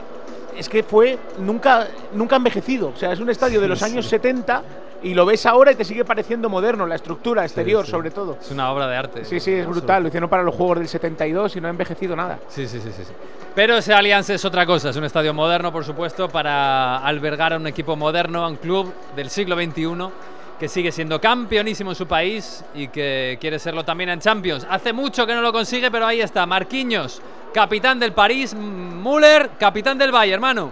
es que fue nunca nunca envejecido, o sea, es un estadio de los años 70 y lo ves ahora y te sigue pareciendo moderno, la estructura exterior sí. sobre todo. Es una obra de arte. Sí, sí, es brutal. Lo hicieron para los juegos del 72 y no ha envejecido nada. Sí, sí, sí, sí, sí. Pero ese Allianz es otra cosa, es un estadio moderno, por supuesto, para albergar a un equipo moderno, a un club del siglo XXI que sigue siendo campeonísimo en su país y que quiere serlo también en Champions. Hace mucho que no lo consigue, pero ahí está, Marquinhos, capitán del París, Müller, capitán del Bayern, hermano.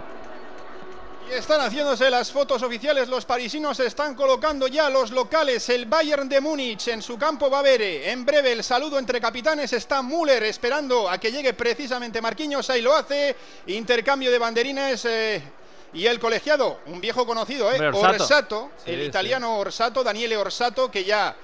Están haciéndose las fotos oficiales, los parisinos están colocando ya los locales, el Bayern de Múnich en su campo Bavere. En breve el saludo entre capitanes está Müller esperando a que llegue precisamente Marquinhos, ahí lo hace. Intercambio de banderines. eh, Y el colegiado, un viejo conocido, ¿eh? Orsato. Orsato, Sí, el sí. italiano Orsato, Daniele Orsato, que ya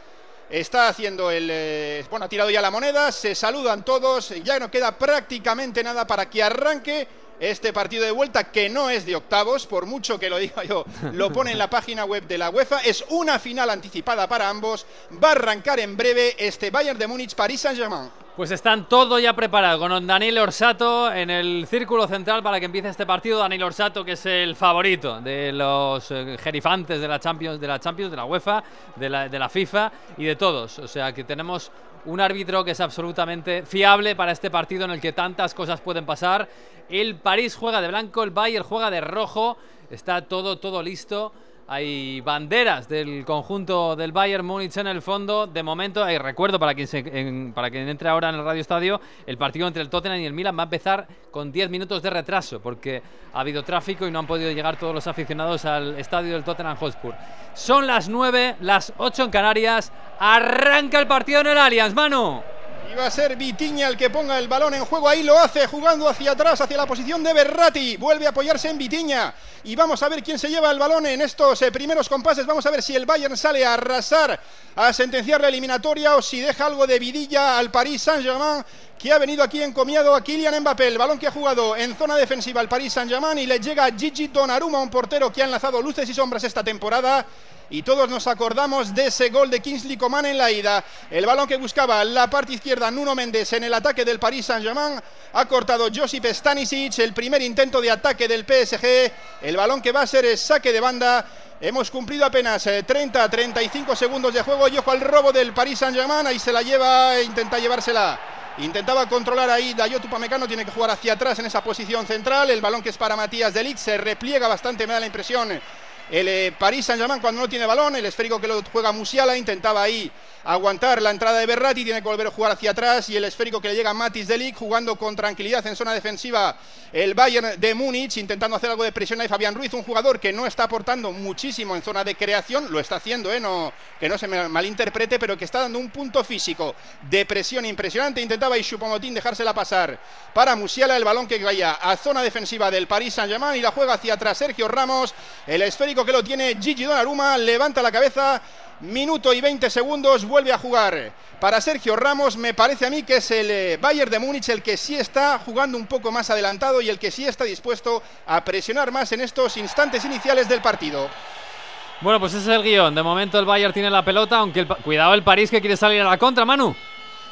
está haciendo el. eh, bueno, ha tirado ya la moneda, se saludan todos, ya no queda prácticamente nada para que arranque este partido de vuelta, que no es de octavos, por mucho que lo diga yo, lo pone en la página web de la UEFA. Es una final anticipada para ambos. Va a arrancar en breve este Bayern de Múnich, París Saint-Germain. Pues están todo ya preparado con Daniel Orsato en el círculo central para que empiece este partido. Daniel Orsato, que es el favorito de los eh, gerifantes de la Champions, de la Champions, de la UEFA, de la, de la FIFA y de todos. O sea que tenemos un árbitro que es absolutamente fiable para este partido en el que tantas cosas pueden pasar. El París juega de blanco, el Bayern juega de rojo. Está todo, todo listo. Hay banderas del conjunto del Bayern Múnich en el fondo. De momento, hay recuerdo para quien, se, para quien entre ahora en el Radio Estadio, el partido entre el Tottenham y el Milan va a empezar con 10 minutos de retraso porque ha habido tráfico y no han podido llegar todos los aficionados al estadio del Tottenham Hotspur. Son las 9, las 8 en Canarias. Arranca el partido en el Allianz, Manu. Y va a ser Vitiña el que ponga el balón en juego. Ahí lo hace, jugando hacia atrás, hacia la posición de Berratti. Vuelve a apoyarse en Vitiña. Y vamos a ver quién se lleva el balón en estos eh, primeros compases. Vamos a ver si el Bayern sale a arrasar, a sentenciar la eliminatoria o si deja algo de vidilla al Paris Saint-Germain. Que ha venido aquí encomiado a Kylian Mbappé, el balón que ha jugado en zona defensiva al Paris Saint-Germain y le llega a Gigi Donnarumma, un portero que ha enlazado luces y sombras esta temporada. Y todos nos acordamos de ese gol de Kingsley Coman en la ida. El balón que buscaba la parte izquierda Nuno Méndez en el ataque del Paris Saint-Germain. Ha cortado Josip Stanisic, el primer intento de ataque del PSG. El balón que va a ser el saque de banda. Hemos cumplido apenas 30-35 segundos de juego y ojo al robo del Paris Saint-Germain. Ahí se la lleva, intenta llevársela. Intentaba controlar ahí Dayot Upamecano, tiene que jugar hacia atrás en esa posición central. El balón que es para Matías Delit se repliega bastante, me da la impresión. El eh, Paris Saint-Germain cuando no tiene balón, el esférico que lo juega Musiala, intentaba ahí aguantar la entrada de Berratti, tiene que volver a jugar hacia atrás y el esférico que le llega a Matis Delic jugando con tranquilidad en zona defensiva el Bayern de Múnich, intentando hacer algo de presión ahí Fabián Ruiz, un jugador que no está aportando muchísimo en zona de creación, lo está haciendo, eh, no, que no se malinterprete, pero que está dando un punto físico de presión impresionante, intentaba ahí Choupo-Moting dejársela pasar para Musiala, el balón que vaya a zona defensiva del Paris Saint-Germain y la juega hacia atrás Sergio Ramos, el esférico que lo tiene Gigi Donnarumma, levanta la cabeza, minuto y 20 segundos, vuelve a jugar para Sergio Ramos, me parece a mí que es el eh, Bayern de Múnich el que sí está jugando un poco más adelantado y el que sí está dispuesto a presionar más en estos instantes iniciales del partido. Bueno, pues ese es el guion. De momento el Bayern tiene la pelota, aunque el, cuidado el París que quiere salir a la contra, Manu.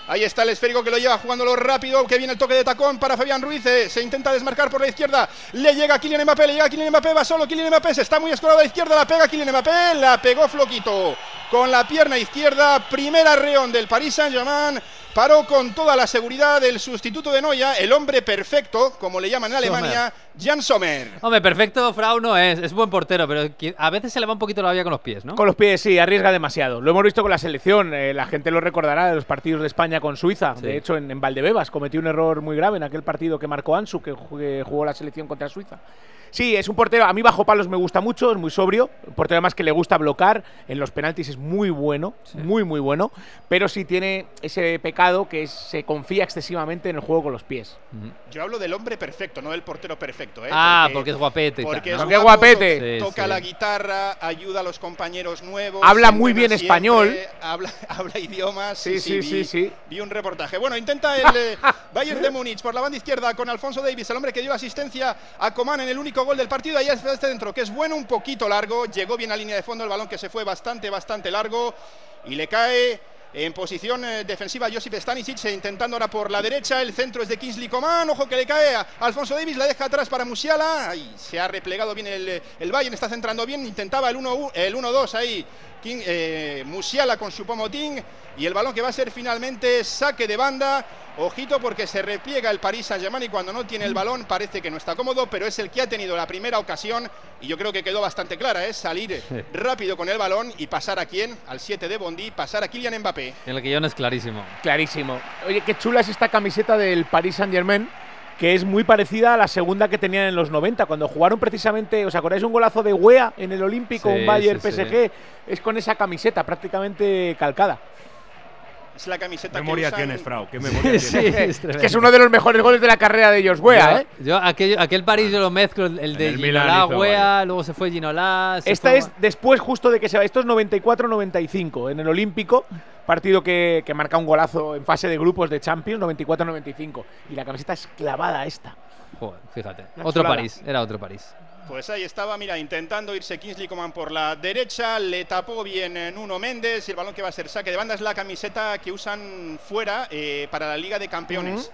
Ahí está el esférico que lo lleva jugándolo rápido, que viene el toque de tacón para Fabián Ruiz, eh, se intenta desmarcar por la izquierda, le llega Kylian Mbappé, le llega Kylian Mbappé, va solo Kylian Mbappé, se está muy escorado a la izquierda, la pega Kylian Mbappé, la pegó Floquito con la pierna izquierda, primer arreón del Paris Saint-Germain, paró con toda la seguridad el sustituto de Noya, el hombre perfecto, como le llaman en Alemania, Jan Sommer. Hombre, perfecto Frau no es, es buen portero, pero a veces se le va un poquito la vía con los pies, ¿no? Con los pies, sí, arriesga demasiado. Lo hemos visto con la selección. eh, la gente lo recordará de los partidos de España con Suiza. Sí. De hecho, en, en Valdebebas cometió un error muy grave en aquel partido que marcó Ansu, que jugué- jugó la selección contra Suiza. Sí, es un portero. A mí bajo palos me gusta mucho, es muy sobrio. Un portero además que le gusta bloquear. En los penaltis es muy bueno, muy, muy bueno. Pero sí tiene ese pecado que es- se confía excesivamente en el juego con los pies. Yo hablo del hombre perfecto, no del portero perfecto. ¿Eh? Ah, porque es guapete Porque es Porque guapo, guapete. to- Sí, toca sí. la guitarra, ayuda a los compañeros nuevos. Habla muy bien siempre, español. Habla, habla idiomas. Sí, sí, vi- sí, sí. Vi un reportaje. Bueno, intenta el eh, Bayern de Múnich por la banda izquierda con Alfonso Davis, el hombre que dio asistencia a Coman en el único gol del partido. Ahí está este dentro, que es bueno, un poquito largo. Llegó bien a línea de fondo el balón que se fue bastante, bastante largo. Y le cae en posición eh, defensiva Josip Stanisic, eh, intentando ahora por la derecha. El centro es de Kingsley Coman. Ojo que le cae a Alfonso Davis, la deja atrás para Musiala. Ahí se ha replegado bien el, el Bayern, está centrando bien. Intentaba el 1-1 el 1-2 ahí. King- eh, Musiala con su pomotín. Y el balón que va a ser finalmente saque de banda. Ojito porque se repliega el Paris Saint-Germain y cuando no tiene el balón parece que no está cómodo, pero es el que ha tenido la primera ocasión y yo creo que quedó bastante clara, es salir rápido con el balón y pasar a quién, al 7 de Bondi, pasar a Kylian Mbappé. El guion es clarísimo. Clarísimo. Oye, qué chula es esta camiseta del Paris Saint Germain, que es muy parecida a la segunda que tenían en los 90, cuando jugaron precisamente, ¿os acordáis un golazo de Wea en el Olímpico, Sí, un Bayern sí, sí. PSG? Es con esa camiseta prácticamente calcada. Es la camiseta memoria que usan- tienes, Frau. ¿Qué memoria Sí, tienes? es Es que es uno de los mejores goles de la carrera de Joswea, ¿eh? Yo, aquel, aquel París yo lo mezclo, el, de el Ginola, hizo Wea, luego se fue Ginola. se Esta fue- es después justo de que se va. Esto es 94-95 en el Olímpico. Partido que, que marca un golazo en fase de grupos de Champions, 94-95. Y la camiseta es clavada esta. Joder, fíjate. Una Otro chulada. París, era otro París. Pues ahí estaba, mira, intentando irse Kingsley Coman por la derecha, le tapó bien eh, Nuno Méndez y el balón que va a ser saque de banda es la camiseta que usan fuera eh, para la Liga de Campeones.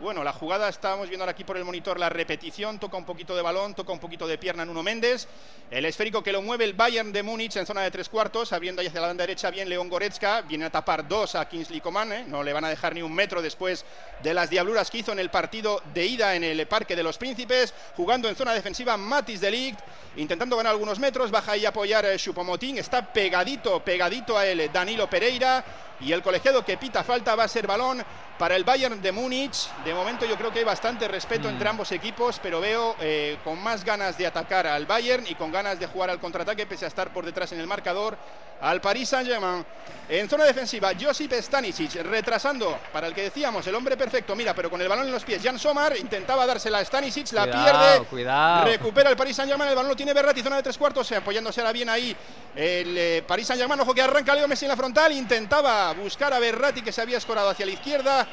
Bueno, la jugada estábamos viendo ahora aquí por el monitor la repetición, toca un poquito de balón, toca un poquito de pierna Nuno Méndez, el esférico que lo mueve el Bayern de Múnich en zona de tres cuartos, abriendo ahí hacia la banda derecha bien León Goretzka, viene a tapar dos a Kingsley Coman, ¿eh? no le van a dejar ni un metro después de las diabluras que hizo en el partido de ida en el Parque de los Príncipes, jugando en zona defensiva Matis de Ligt, intentando ganar algunos metros, baja ahí a apoyar eh, Choupo-Moting, está pegadito, pegadito a él eh, Danilo Pereira, y el colegiado que pita falta va a ser balón para el Bayern de Múnich. De momento yo creo que hay bastante respeto entre ambos equipos, pero veo eh, con más ganas de atacar al Bayern y con ganas de jugar al contraataque, pese a estar por detrás en el marcador, al Paris Saint-Germain. En zona defensiva, Josip Stanisic retrasando para el que decíamos, el hombre perfecto, mira, pero con el balón en los pies. Jan Somar intentaba dársela a Stanisic, la Cuidado, pierde. cuidado. Recupera el Paris Saint-Germain, el balón lo tiene Berratti, zona de tres cuartos, apoyándose ahora bien ahí el eh, Paris Saint-Germain, ojo que arranca Leo Messi en la frontal, intentaba buscar a Berratti que se había escorado hacia la izquierda,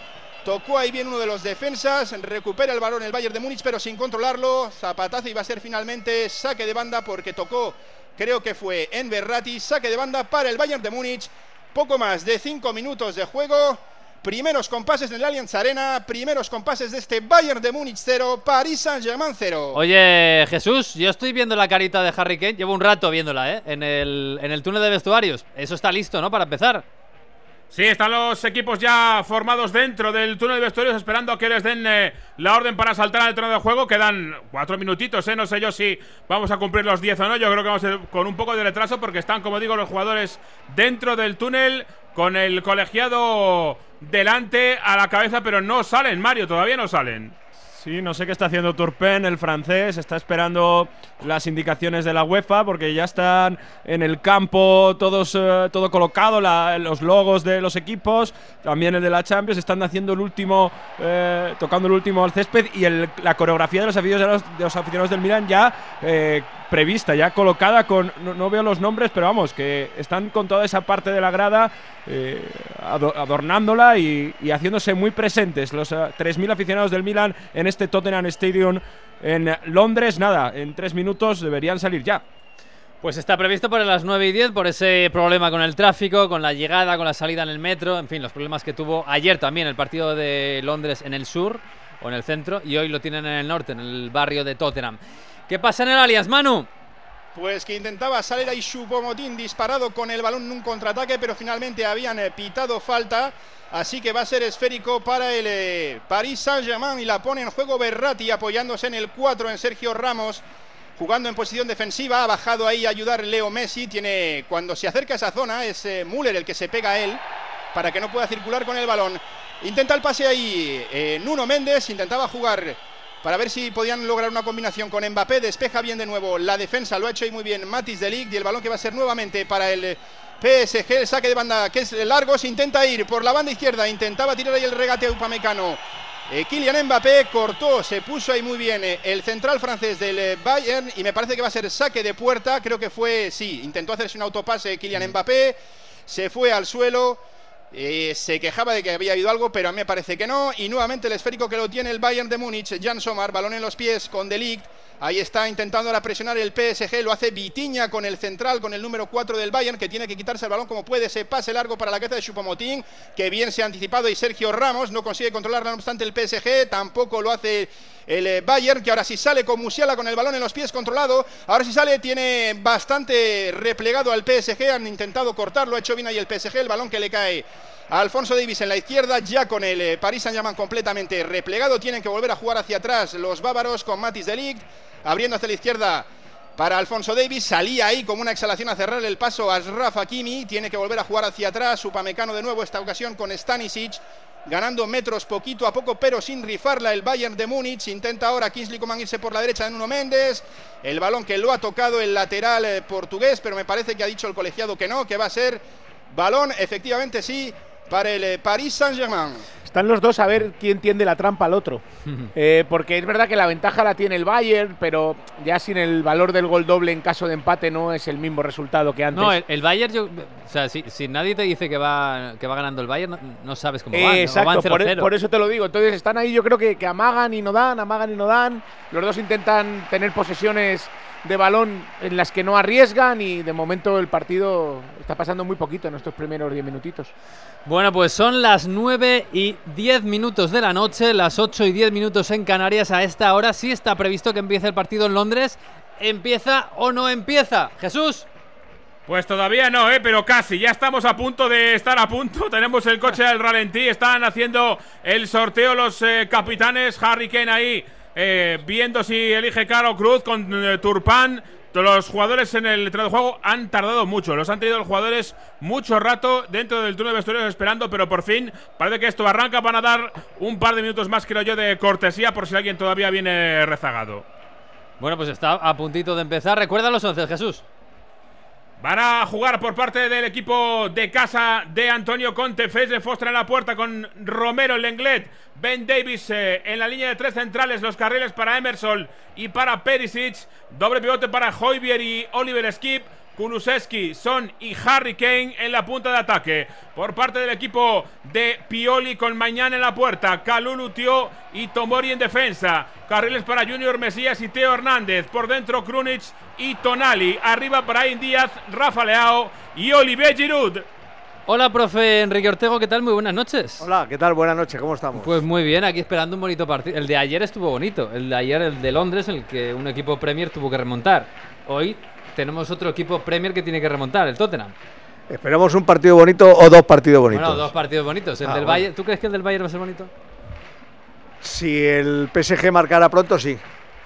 tocó ahí bien uno de los defensas, recupera el balón el Bayern de Múnich pero sin controlarlo, zapatazo va a ser finalmente saque de banda porque tocó, creo que fue en Berratti, saque de banda para el Bayern de Múnich, poco más de cinco minutos de juego. Primeros compases en el Allianz Arena, primeros compases de este Bayern de Múnich 0, Paris Saint-Germain 0. Oye, Jesús, yo estoy viendo la carita de Harry Kane, llevo un rato viéndola, ¿eh? En el, en el túnel de vestuarios. Eso está listo, ¿no? Para empezar. Sí, están los equipos ya formados dentro del túnel de vestuarios esperando a que les den eh, la orden para saltar al terreno de juego. Quedan cuatro minutitos, ¿eh? No sé yo si vamos a cumplir los 10 o no. Yo creo que vamos a con un poco de retraso porque están, como digo, los jugadores dentro del túnel con el colegiado delante a la cabeza, pero no salen, Mario, todavía no salen. Sí, no sé qué está haciendo Turpin, el francés, está esperando las indicaciones de la UEFA porque ya están en el campo todos eh, todo colocado, los logos de los equipos, también el de la Champions, están haciendo el último, eh, tocando el último al césped y el- la coreografía de los aficionados, de los aficionados del Milan ya eh, prevista, ya colocada con, no, no veo los nombres, pero vamos, que están con toda esa parte de la grada eh, ado- adornándola y, haciéndose muy presentes los eh, 3.000 aficionados del Milan en este Tottenham Stadium en Londres. Nada, en tres minutos deberían salir ya. Pues está previsto para las 9 y 10 por ese problema con el tráfico, con la llegada, con la salida en el metro, en fin, los problemas que tuvo ayer también el partido de Londres en el sur o en el centro y hoy lo tienen en el norte, en el barrio de Tottenham. ¿Qué pasa en el Allianz, Manu? Pues que intentaba salir ahí Choupo-Moting disparado con el balón en un contraataque, pero finalmente habían eh, pitado falta. Así que va a ser esférico para el eh, Paris Saint-Germain y la pone en juego Berratti apoyándose en el 4 en Sergio Ramos. Jugando en posición defensiva, ha bajado ahí a ayudar Leo Messi. Tiene, cuando se acerca a esa zona, es eh, Müller el que se pega a él para que no pueda circular con el balón. Intenta el pase ahí eh, Nuno Méndez, intentaba jugar para ver si podían lograr una combinación con Mbappé. Despeja bien de nuevo la defensa, lo ha hecho ahí muy bien Matis de Ligt. Y el balón que va a ser nuevamente para el eh, PSG, el saque de banda que es largo, se intenta ir por la banda izquierda, intentaba tirar ahí el regate a Upamecano. Eh, Kylian Mbappé cortó, se puso ahí muy bien eh, el central francés del eh, Bayern. Y me parece que va a ser saque de puerta, creo que fue, sí, intentó hacerse un autopase Kylian Mbappé, se fue al suelo, eh, se quejaba de que había habido algo, pero a mí me parece que no. Y nuevamente el esférico que lo tiene el Bayern de Múnich, Jan Somar, balón en los pies con De Ligt. Ahí está intentando ahora presionar el PSG, lo hace Vitiña con el central, con el número 4 del Bayern, que tiene que quitarse el balón como puede. Se pase largo para la cabeza de Chupomotín, que bien se ha anticipado. Y Sergio Ramos no consigue controlar, no obstante, el PSG. Tampoco lo hace el eh, Bayern, que ahora sí sale con Musiala con el balón en los pies controlado. Ahora sí sale, tiene bastante replegado al PSG. Han intentado cortarlo, ha hecho bien ahí el PSG. El balón que le cae Alfonso Davis en la izquierda, ya con el eh, Paris Saint-Germain completamente replegado. Tienen que volver a jugar hacia atrás los bávaros con Matis de Ligt, abriendo hacia la izquierda para Alfonso Davis. Salía ahí como una exhalación a cerrar el paso a Asraf Hakimi. Tiene que volver a jugar hacia atrás. Upamecano de nuevo, esta ocasión con Stanisic. Ganando metros poquito a poco, pero sin rifarla el Bayern de Múnich. Intenta ahora Kingsley Coman irse por la derecha de Nuno Méndez. El balón que lo ha tocado el lateral eh, portugués, pero me parece que ha dicho el colegiado que no, que va a ser balón, efectivamente sí, para el eh, Paris Saint-Germain. Están los dos a ver quién tiende la trampa al otro. Eh, porque es verdad que la ventaja la tiene el Bayern, pero ya sin el valor del gol doble en caso de empate no es el mismo resultado que antes. No, el, el Bayern, yo- o sea, si, si nadie te dice que va, que va ganando el Bayern, no, no sabes cómo va. Eh, exacto, por, 0-0. por eso te lo digo. Entonces están ahí, yo creo que, que amagan y no dan, amagan y no dan. Los dos intentan tener posesiones de balón en las que no arriesgan y de momento el partido está pasando muy poquito en estos primeros 10 minutitos. Bueno, pues son las 9 y 10 minutos de la noche, las 8 y 10 minutos en Canarias. A esta hora sí está previsto que empiece el partido en Londres. ¿Empieza o no empieza? Jesús. Pues todavía no, ¿eh? pero casi. Ya estamos a punto de estar a punto. Tenemos el coche al ralentí. Están haciendo el sorteo los eh, capitanes. Harry Kane ahí eh, viendo si elige Caro Cruz con eh, Turpán. Los jugadores en el terreno de juego han tardado mucho. Los han tenido los jugadores mucho rato dentro del túnel de vestuarios esperando, pero por fin parece que esto arranca. Van a dar un par de minutos más, creo yo, de cortesía por si alguien todavía viene rezagado. Bueno, pues está a puntito de empezar. Recuerda los 11, Jesús. Van a jugar por parte del equipo de casa de Antonio Conte. Fraser Foster en la puerta con Romero Lenglet. Ben Davis eh, en la línea de tres centrales. Los carriles para Emerson y para Perisic. Doble pivote para Hoybier y Oliver Skip. Kulusevski, Son y Harry Kane en la punta de ataque. Por parte del equipo de Pioli con Mañana en la puerta. Kalulu Tio y Tomori en defensa. Carriles para Junior Mesías y Teo Hernández. Por dentro Krunic y Tonali. Arriba Brian Díaz, Rafa Leao y Olivier Giroud. Hola, profe Enrique Ortego, ¿qué tal? Muy buenas noches. Hola, ¿qué tal? Buenas noches, ¿cómo estamos? Pues muy bien, aquí esperando un bonito partido. El de ayer estuvo bonito. El de ayer, el de Londres, el que un equipo Premier tuvo que remontar. Hoy tenemos otro equipo Premier que tiene que remontar, el Tottenham. Esperemos un partido bonito o dos partidos bonitos. Bueno, dos partidos bonitos. El Ah, del bueno. Bayern, ¿Tú crees que el del Bayern va a ser bonito? Si el PSG marcara pronto, sí.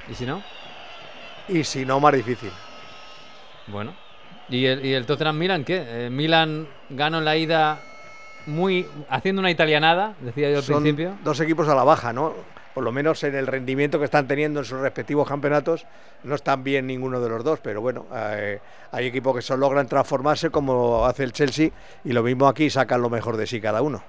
¿Y si no? Y si no, más difícil. Bueno. ¿Y el, y el Tottenham Milan qué? Eh, Milan ganó en la ida muy haciendo una italianada, decía yo al Son principio. dos equipos a la baja, ¿no? Por lo menos en el rendimiento que están teniendo en sus respectivos campeonatos, no están bien ninguno de los dos, pero bueno, eh, hay equipos que solo logran transformarse como hace el Chelsea y lo mismo aquí sacan lo mejor de sí cada uno.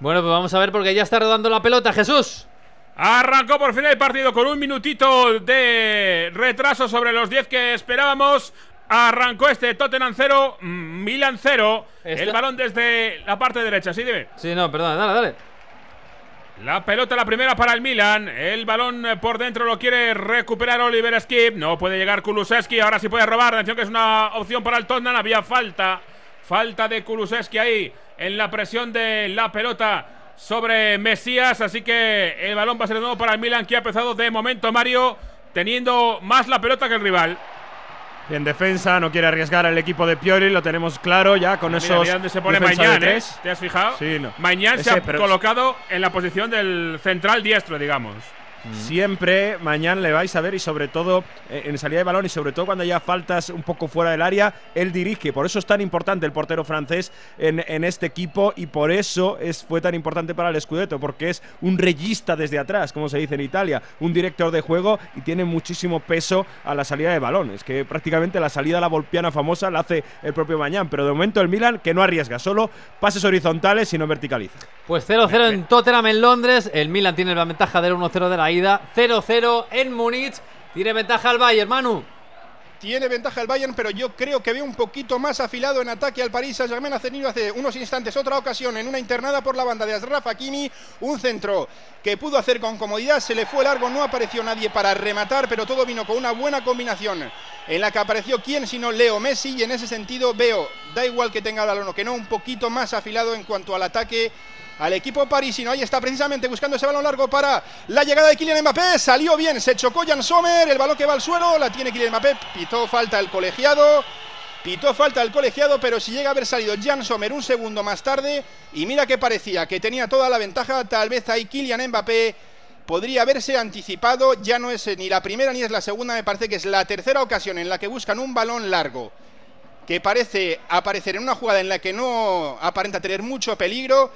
Bueno, pues vamos a ver porque ya está rodando la pelota, Jesús. Arrancó por fin el partido con un minutito de retraso sobre los 10 que esperábamos. Arrancó este Tottenham 0, mm, Milan 0. Esta- El balón desde la parte derecha, sí, dime. Sí, no, perdona, dale, dale. La pelota, la primera para el Milan. El balón por dentro lo quiere recuperar Oliver Skip. No puede llegar Kulusevski. Ahora sí puede robar. Atención que es una opción para el Tottenham. Había falta. Falta de Kulusevski ahí en la presión de la pelota sobre Mesías. Así que el balón va a ser de nuevo para el Milan que ha empezado de momento Mario teniendo más la pelota que el rival. En defensa no quiere arriesgar al equipo de Pioli, lo tenemos claro ya con Mira, esos. mira dónde se pone Mañán, ¿eh? ¿Te has fijado? Sí, no. Mañán se ha colocado en la posición del central diestro, digamos. Siempre mañana le vais a ver y sobre todo eh, en salida de balón y sobre todo cuando haya faltas un poco fuera del área, él dirige. Por eso es tan importante el portero francés en, este equipo y por eso es, fue tan importante para el Scudetto, porque es un regista desde atrás, como se dice en Italia, un director de juego y tiene muchísimo peso a la salida de balón. Es que prácticamente la salida a la volpiana famosa la hace el propio Mañán, pero de momento el Milan que no arriesga, solo pases horizontales y no verticaliza. Pues 0-0 en Tottenham en Londres. El Milan tiene la ventaja del 1-0 de la ida. 0-0 en Múnich. Tiene ventaja el Bayern, Manu. Tiene ventaja el Bayern, pero yo creo que veo un poquito más afilado en ataque al Paris Saint-Germain. Ha tenido hace unos instantes otra ocasión en una internada por la banda de Asraf Hakimi. Un centro que pudo hacer con comodidad. Se le fue largo, no apareció nadie para rematar, pero todo vino con una buena combinación en la que apareció quién sino Leo Messi. Y en ese sentido veo, da igual que tenga el balón o que no, un poquito más afilado en cuanto al ataque al equipo parisino. Ahí está precisamente buscando ese balón largo para la llegada de Kylian Mbappé. Salió bien, se chocó Jan Sommer. El balón que va al suelo, la tiene Kylian Mbappé. Pitó falta el colegiado. Pitó falta el colegiado, pero si llega a haber salido Jan Sommer un segundo más tarde, y mira que parecía que tenía toda la ventaja, tal vez ahí Kylian Mbappé podría haberse anticipado. Ya no es ni la primera ni es la segunda, me parece que es la tercera ocasión en la que buscan un balón largo que parece aparecer en una jugada en la que no aparenta tener mucho peligro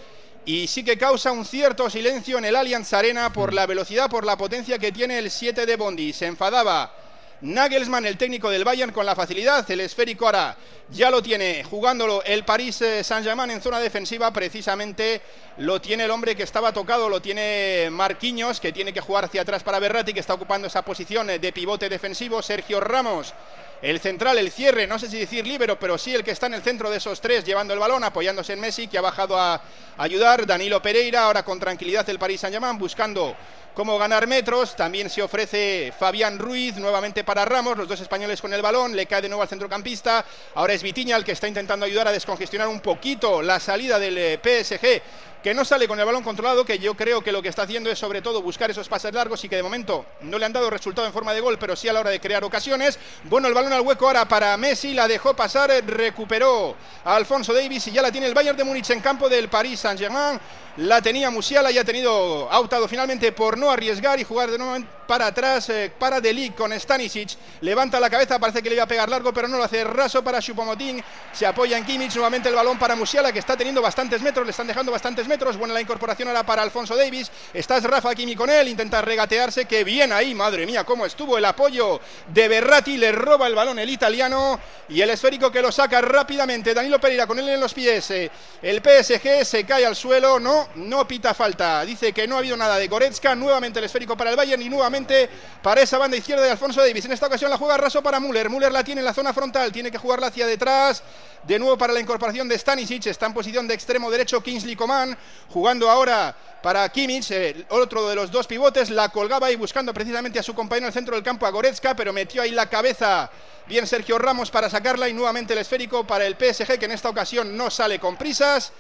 y sí que causa un cierto silencio en el Allianz Arena por la velocidad, por la potencia que tiene el 7 de Bondi. Se enfadaba Nagelsmann, el técnico del Bayern, con la facilidad. El esférico ahora ya lo tiene jugándolo el París eh, Saint-Germain en zona defensiva. Precisamente lo tiene el hombre que estaba tocado, lo tiene Marquinhos, que tiene que jugar hacia atrás para Berratti, que está ocupando esa posición de pivote defensivo. Sergio Ramos el central, el cierre, no sé si decir libero, pero sí el que está en el centro de esos tres llevando el balón, apoyándose en Messi, que ha bajado a ayudar. Danilo Pereira, ahora con tranquilidad el Paris Saint-Germain, buscando cómo ganar metros. También se ofrece Fabián Ruiz nuevamente para Ramos, los dos españoles con el balón, le cae de nuevo al centrocampista. Ahora es Vitiña el que está intentando ayudar a descongestionar un poquito la salida del eh, PSG que no sale con el balón controlado, que yo creo que lo que está haciendo es sobre todo buscar esos pases largos y que de momento no le han dado resultado en forma de gol, pero sí a la hora de crear ocasiones. Bueno, el balón al hueco ahora para Messi, la dejó pasar, recuperó a Alfonso Davis y ya la tiene el Bayern de Múnich en campo del Paris Saint-Germain. La tenía Musiala y ha tenido, ha optado finalmente por no arriesgar y jugar de nuevo para atrás, eh, para Delic con Stanisic. Levanta la cabeza, parece que le iba a pegar largo, pero no lo hace. Raso para Chupomotín. Se apoya en Kimmich. Nuevamente el balón para Musiala, que está teniendo bastantes metros. Le están dejando bastantes metros. Buena la incorporación ahora para Alfonso Davis. Estás Rafa Kimi con él. Intenta regatearse. Que bien ahí, madre mía, cómo estuvo el apoyo de Berratti. Le roba el balón el italiano. Y el esférico que lo saca rápidamente. Danilo Pereira con él en los pies. Eh, el PSG se cae al suelo. No, no pita falta. Dice que no ha habido nada de Goretzka. Nuevamente el esférico para el Bayern y nuevamente para esa banda izquierda de Alfonso Davis. En esta ocasión la juega raso para Müller. Müller la tiene en la zona frontal. Tiene que jugarla hacia detrás. De nuevo para la incorporación de Stanisic. Está en posición de extremo derecho Kingsley Coman. Jugando ahora para Kimmich, otro de los dos pivotes. La colgaba ahí buscando precisamente a su compañero en el centro del campo, a Goretzka. Pero metió ahí la cabeza. Bien Sergio Ramos para sacarla. Y nuevamente el esférico para el PSG, que en esta ocasión no sale con prisas.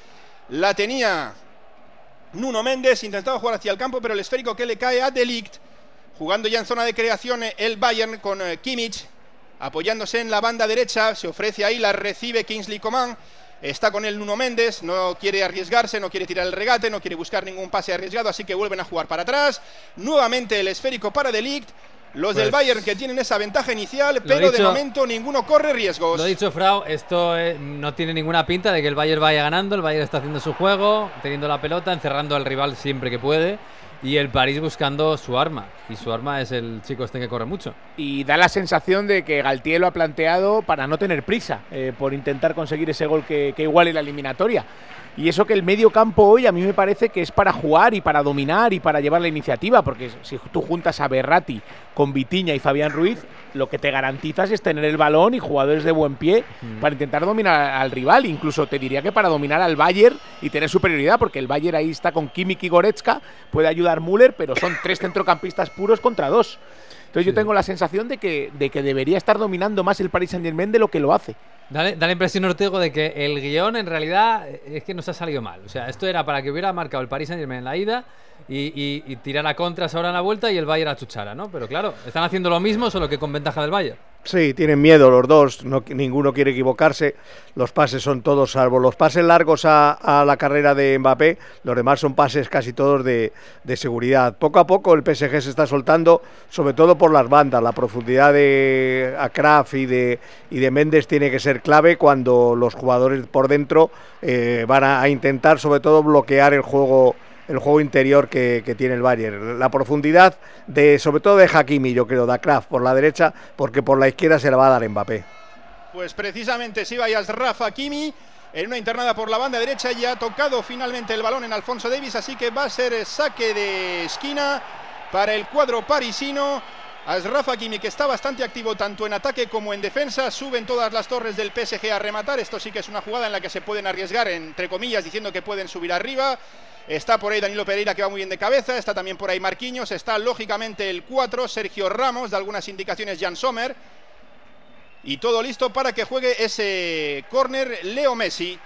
La tenía Nuno Méndez intentaba jugar hacia el campo, pero el esférico que le cae a Delict, jugando ya en zona de creación el Bayern con eh, Kimmich, apoyándose en la banda derecha, se ofrece ahí, la recibe Kingsley Coman, está con él Nuno Méndez, no quiere arriesgarse, no quiere tirar el regate, no quiere buscar ningún pase arriesgado, así que vuelven a jugar para atrás, nuevamente el esférico para Delict, los del pues Bayern que tienen esa ventaja inicial, pero de momento ninguno corre riesgos. Lo dicho, Frau, esto eh, no tiene ninguna pinta de que el Bayern vaya ganando. El Bayern está haciendo su juego, teniendo la pelota, encerrando al rival siempre que puede. Y el París buscando su arma. Y su arma es el chico este que corre mucho. Y da la sensación de que Galtier lo ha planteado para no tener prisa, eh, por intentar conseguir ese gol que, que iguale la eliminatoria. Y eso que el medio campo hoy a mí me parece que es para jugar y para dominar y para llevar la iniciativa, porque si tú juntas a Berratti con Vitiña y Fabián Ruiz, lo que te garantizas es tener el balón y jugadores de buen pie mm. para intentar dominar al rival. Incluso te diría que para dominar al Bayern y tener superioridad, porque el Bayern ahí está con Kimmich y Goretzka, puede ayudar Müller, pero son tres centrocampistas puros contra dos. Entonces yo tengo la sensación de que, de que debería estar dominando más el Paris Saint Germain de lo que lo hace. Da, la impresión, Ortego, de que el guion en realidad es que nos ha salido mal. O sea, esto era para que hubiera marcado el Paris Saint Germain en la ida y, y, tirar a contras ahora en la vuelta y el Bayern a chuchara, ¿no? Pero claro, están haciendo lo mismo, solo que con ventaja del Bayern. Sí, tienen miedo los dos, no, ninguno quiere equivocarse. Los pases son todos, salvo los pases largos a, la carrera de Mbappé, los demás son pases casi todos de, seguridad. Poco a poco el PSG se está soltando, sobre todo por las bandas. La profundidad de Akraf y de, y de Méndez tiene que ser clave cuando los jugadores por dentro eh, van a intentar, sobre todo, bloquear el juego el juego interior que, tiene el Bayern. La profundidad, de sobre todo de Hakimi, yo creo, de Kraft por la derecha, porque por la izquierda se la va a dar Mbappé. Pues precisamente si vayas Rafa Hakimi en una internada por la banda derecha y ha tocado finalmente el balón en Alfonso Davis, así que va a ser saque de esquina para el cuadro parisino. Rafa Hakimi que está bastante activo tanto en ataque como en defensa, suben todas las torres del PSG a rematar, esto sí que es una jugada en la que se pueden arriesgar, entre comillas, diciendo que pueden subir arriba. Está por ahí Danilo Pereira que va muy bien de cabeza. Está también por ahí Marquinhos. Está lógicamente el 4, Sergio Ramos, de algunas indicaciones Jan Sommer. Y todo listo para que juegue ese córner Leo Messi.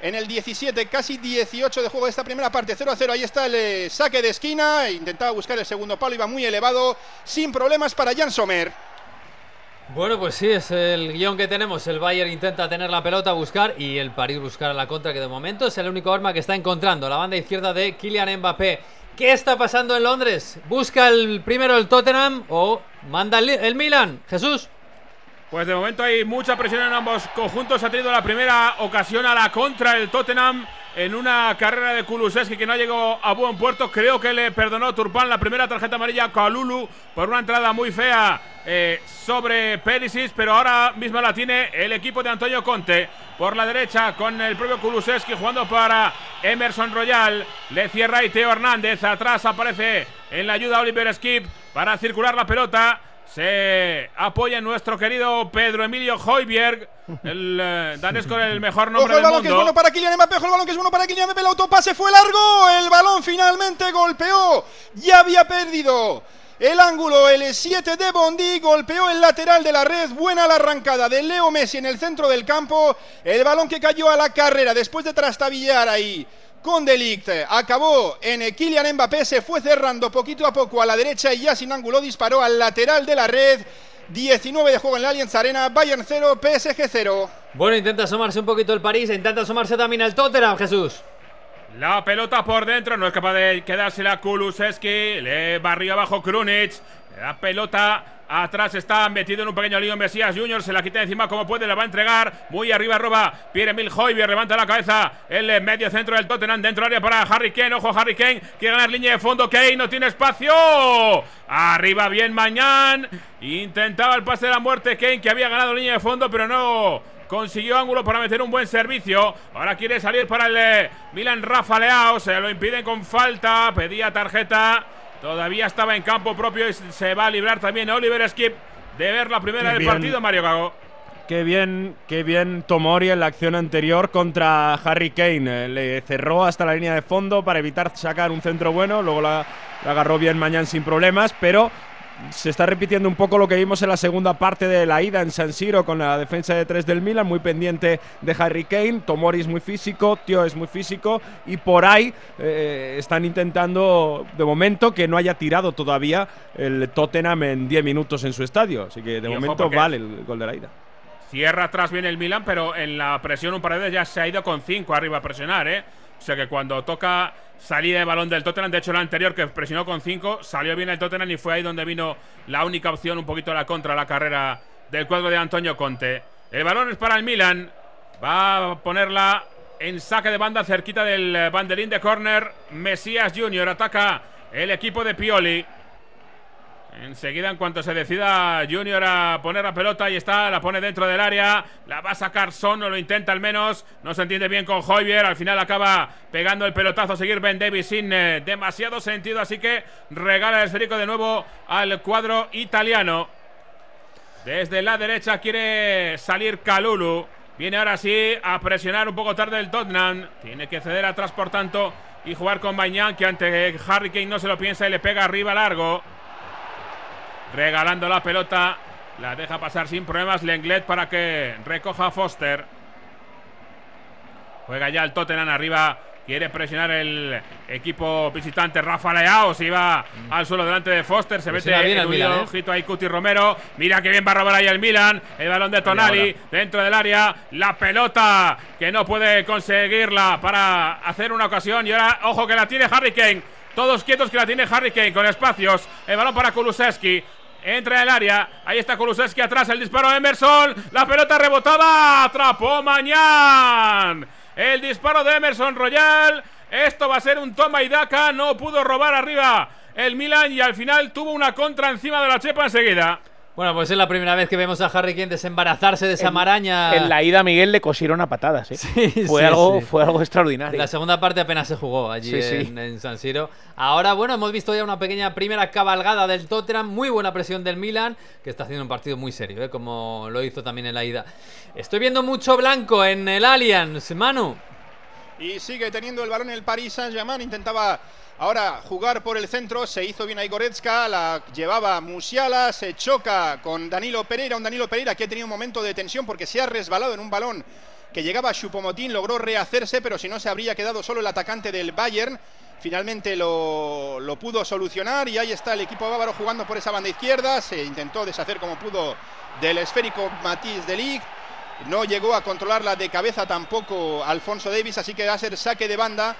En el 17, casi 18 de juego de esta primera parte, 0 a 0. Ahí está el eh, saque de esquina. Intentaba buscar el segundo palo, iba muy elevado. Sin problemas para Jan Sommer. Bueno, pues sí, es el guion que tenemos. El Bayern intenta tener la pelota, buscar y el París buscar a la contra, que de momento es el único arma que está encontrando. La banda izquierda de Kylian Mbappé. ¿Qué está pasando en Londres? ¿Busca el primero el Tottenham o manda el, Milan? Jesús. Pues de momento hay mucha presión en ambos conjuntos. Ha tenido la primera ocasión a la contra el Tottenham. en una carrera de Kulusevski que no llegó a buen puerto. Creo que le perdonó Turpán la primera tarjeta amarilla a Kalulu por una entrada muy fea eh, sobre Perisic, pero ahora mismo la tiene el equipo de Antonio Conte por la derecha con el propio Kulusevski jugando para Emerson Royal. Le cierra y Teo Hernández. Atrás aparece en la ayuda Oliver Skip para circular la pelota. Se apoya en nuestro querido Pedro Emilio Hoiberg, el eh, danés con el mejor nombre Ojo el del balón que es mundo. bueno para Kylian Mbappé, ojo el balón que es bueno para Kylian Mbappé, el autopase fue largo, el balón finalmente golpeó, ya había perdido. El ángulo, el 7 de Bondi, golpeó el lateral de la red, buena la arrancada de Leo Messi en el centro del campo, el balón que cayó a la carrera después de trastabillar ahí con Delict, acabó en Kylian Mbappé, se fue cerrando poquito a poco a la derecha y ya sin ángulo disparó al lateral de la red, 19 de juego en la Allianz Arena, Bayern 0, PSG 0. Bueno, intenta asomarse un poquito el París, intenta asomarse también el Tottenham, Jesús. La pelota por dentro, no es capaz de quedársela Kulusevski, le barrió abajo Krunic, la pelota atrás está metido en un pequeño lío Mesías Junior, se la quita encima como puede, la va a entregar, muy arriba roba Pierre Emil Hoybier, levanta la cabeza el medio centro del Tottenham, dentro área para Harry Kane, ojo Harry Kane, quiere ganar línea de fondo, Kane no tiene espacio, arriba bien Mañán, intentaba el pase de la muerte Kane que había ganado línea de fondo pero no consiguió ángulo para meter un buen servicio. Ahora quiere salir para el eh, Milan Rafa Leao. Se lo impiden con falta. Pedía tarjeta. Todavía estaba en campo propio y se va a librar también Oliver Skip de ver la primera Qué del bien. partido, Mario Gago. Qué bien, qué bien Tomori en la acción anterior contra Harry Kane. Eh, Le cerró hasta la línea de fondo para evitar sacar un centro bueno. Luego la, la agarró bien Mañán sin problemas, pero se está repitiendo un poco lo que vimos en la segunda parte de la ida en San Siro con la defensa de tres del Milan, muy pendiente de Harry Kane. Tomori es muy físico, Tio es muy físico y por ahí eh, están intentando, de momento, que no haya tirado todavía el Tottenham en 10 minutos en su estadio. Así que de Y momento vale el gol de la ida. Cierra atrás bien el Milan, pero en la presión un par de veces ya se ha ido con 5 arriba a presionar, ¿eh? O sea que cuando toca salida de balón del Tottenham, de hecho la anterior que presionó con 5, salió bien el Tottenham y fue ahí donde vino la única opción, un poquito la contra, la carrera del cuadro de Antonio Conte. El balón es para el Milan, va a ponerla en saque de banda cerquita del eh, banderín de córner. Mesías Junior ataca el equipo de Pioli. Enseguida, en cuanto se decida Junior a poner la pelota, ahí está, la pone dentro del área, la va a sacar Son, o lo intenta al menos, no se entiende bien con Hoyer, al final acaba pegando el pelotazo a seguir Ben Davis sin eh, demasiado sentido, así que regala el esférico de nuevo al cuadro italiano. Desde la derecha quiere salir Kalulu. Viene ahora sí a presionar un poco tarde el Tottenham. Tiene que ceder atrás, por tanto, y jugar con Mañán, que ante Harry Kane no se lo piensa y le pega arriba largo. Regalando la pelota. La deja pasar sin problemas Lenglet para que recoja Foster. Juega ya el Tottenham arriba. Quiere presionar el equipo visitante. Rafa Leao se iba al suelo delante de Foster. Se mete bien el el Milan, ¿eh? ojito ahí Cuti Romero. Mira que bien va a robar ahí el Milan. El balón de Tonali dentro del área. La pelota que no puede conseguirla para hacer una ocasión. Y ahora, ojo que la tiene Harry Kane. Todos quietos que la tiene Harry Kane con espacios. El balón para Kulusevski. Entra en el área. Ahí está Kulusevski atrás. El disparo de Emerson. La pelota rebotada. Atrapó Mañán. El disparo de Emerson Royal. Esto va a ser un toma y daca. No pudo robar arriba el Milan y al final tuvo una contra encima de la chepa enseguida. Bueno, pues es la primera vez que vemos a Harry Kane desembarazarse de esa maraña. En la ida Miguel le cosieron a patadas, ¿eh? Sí, fue, sí, algo, sí. fue algo extraordinario. La segunda parte apenas se jugó allí Sí, sí. en, en San Siro. Ahora, bueno, hemos visto ya una pequeña primera cabalgada del Tottenham, muy buena presión del Milan, que está haciendo un partido muy serio, ¿eh? como lo hizo también en la ida. Estoy viendo mucho blanco en el Allianz, Manu. Y sigue teniendo el balón el Paris Saint-Germain. Intentaba ahora jugar por el centro. Se hizo bien ahí Goretzka. La llevaba Musiala. Se choca con Danilo Pereira. Un Danilo Pereira que ha tenido un momento de tensión porque se ha resbalado en un balón que llegaba a Chupomotín. Logró rehacerse, pero si no se habría quedado solo el atacante del Bayern. Finalmente lo, pudo solucionar y ahí está el equipo bávaro jugando por esa banda izquierda. Se intentó deshacer como pudo del esférico Matisse de. No llegó a controlarla de cabeza tampoco Alfonso Davis, así que va a ser saque de banda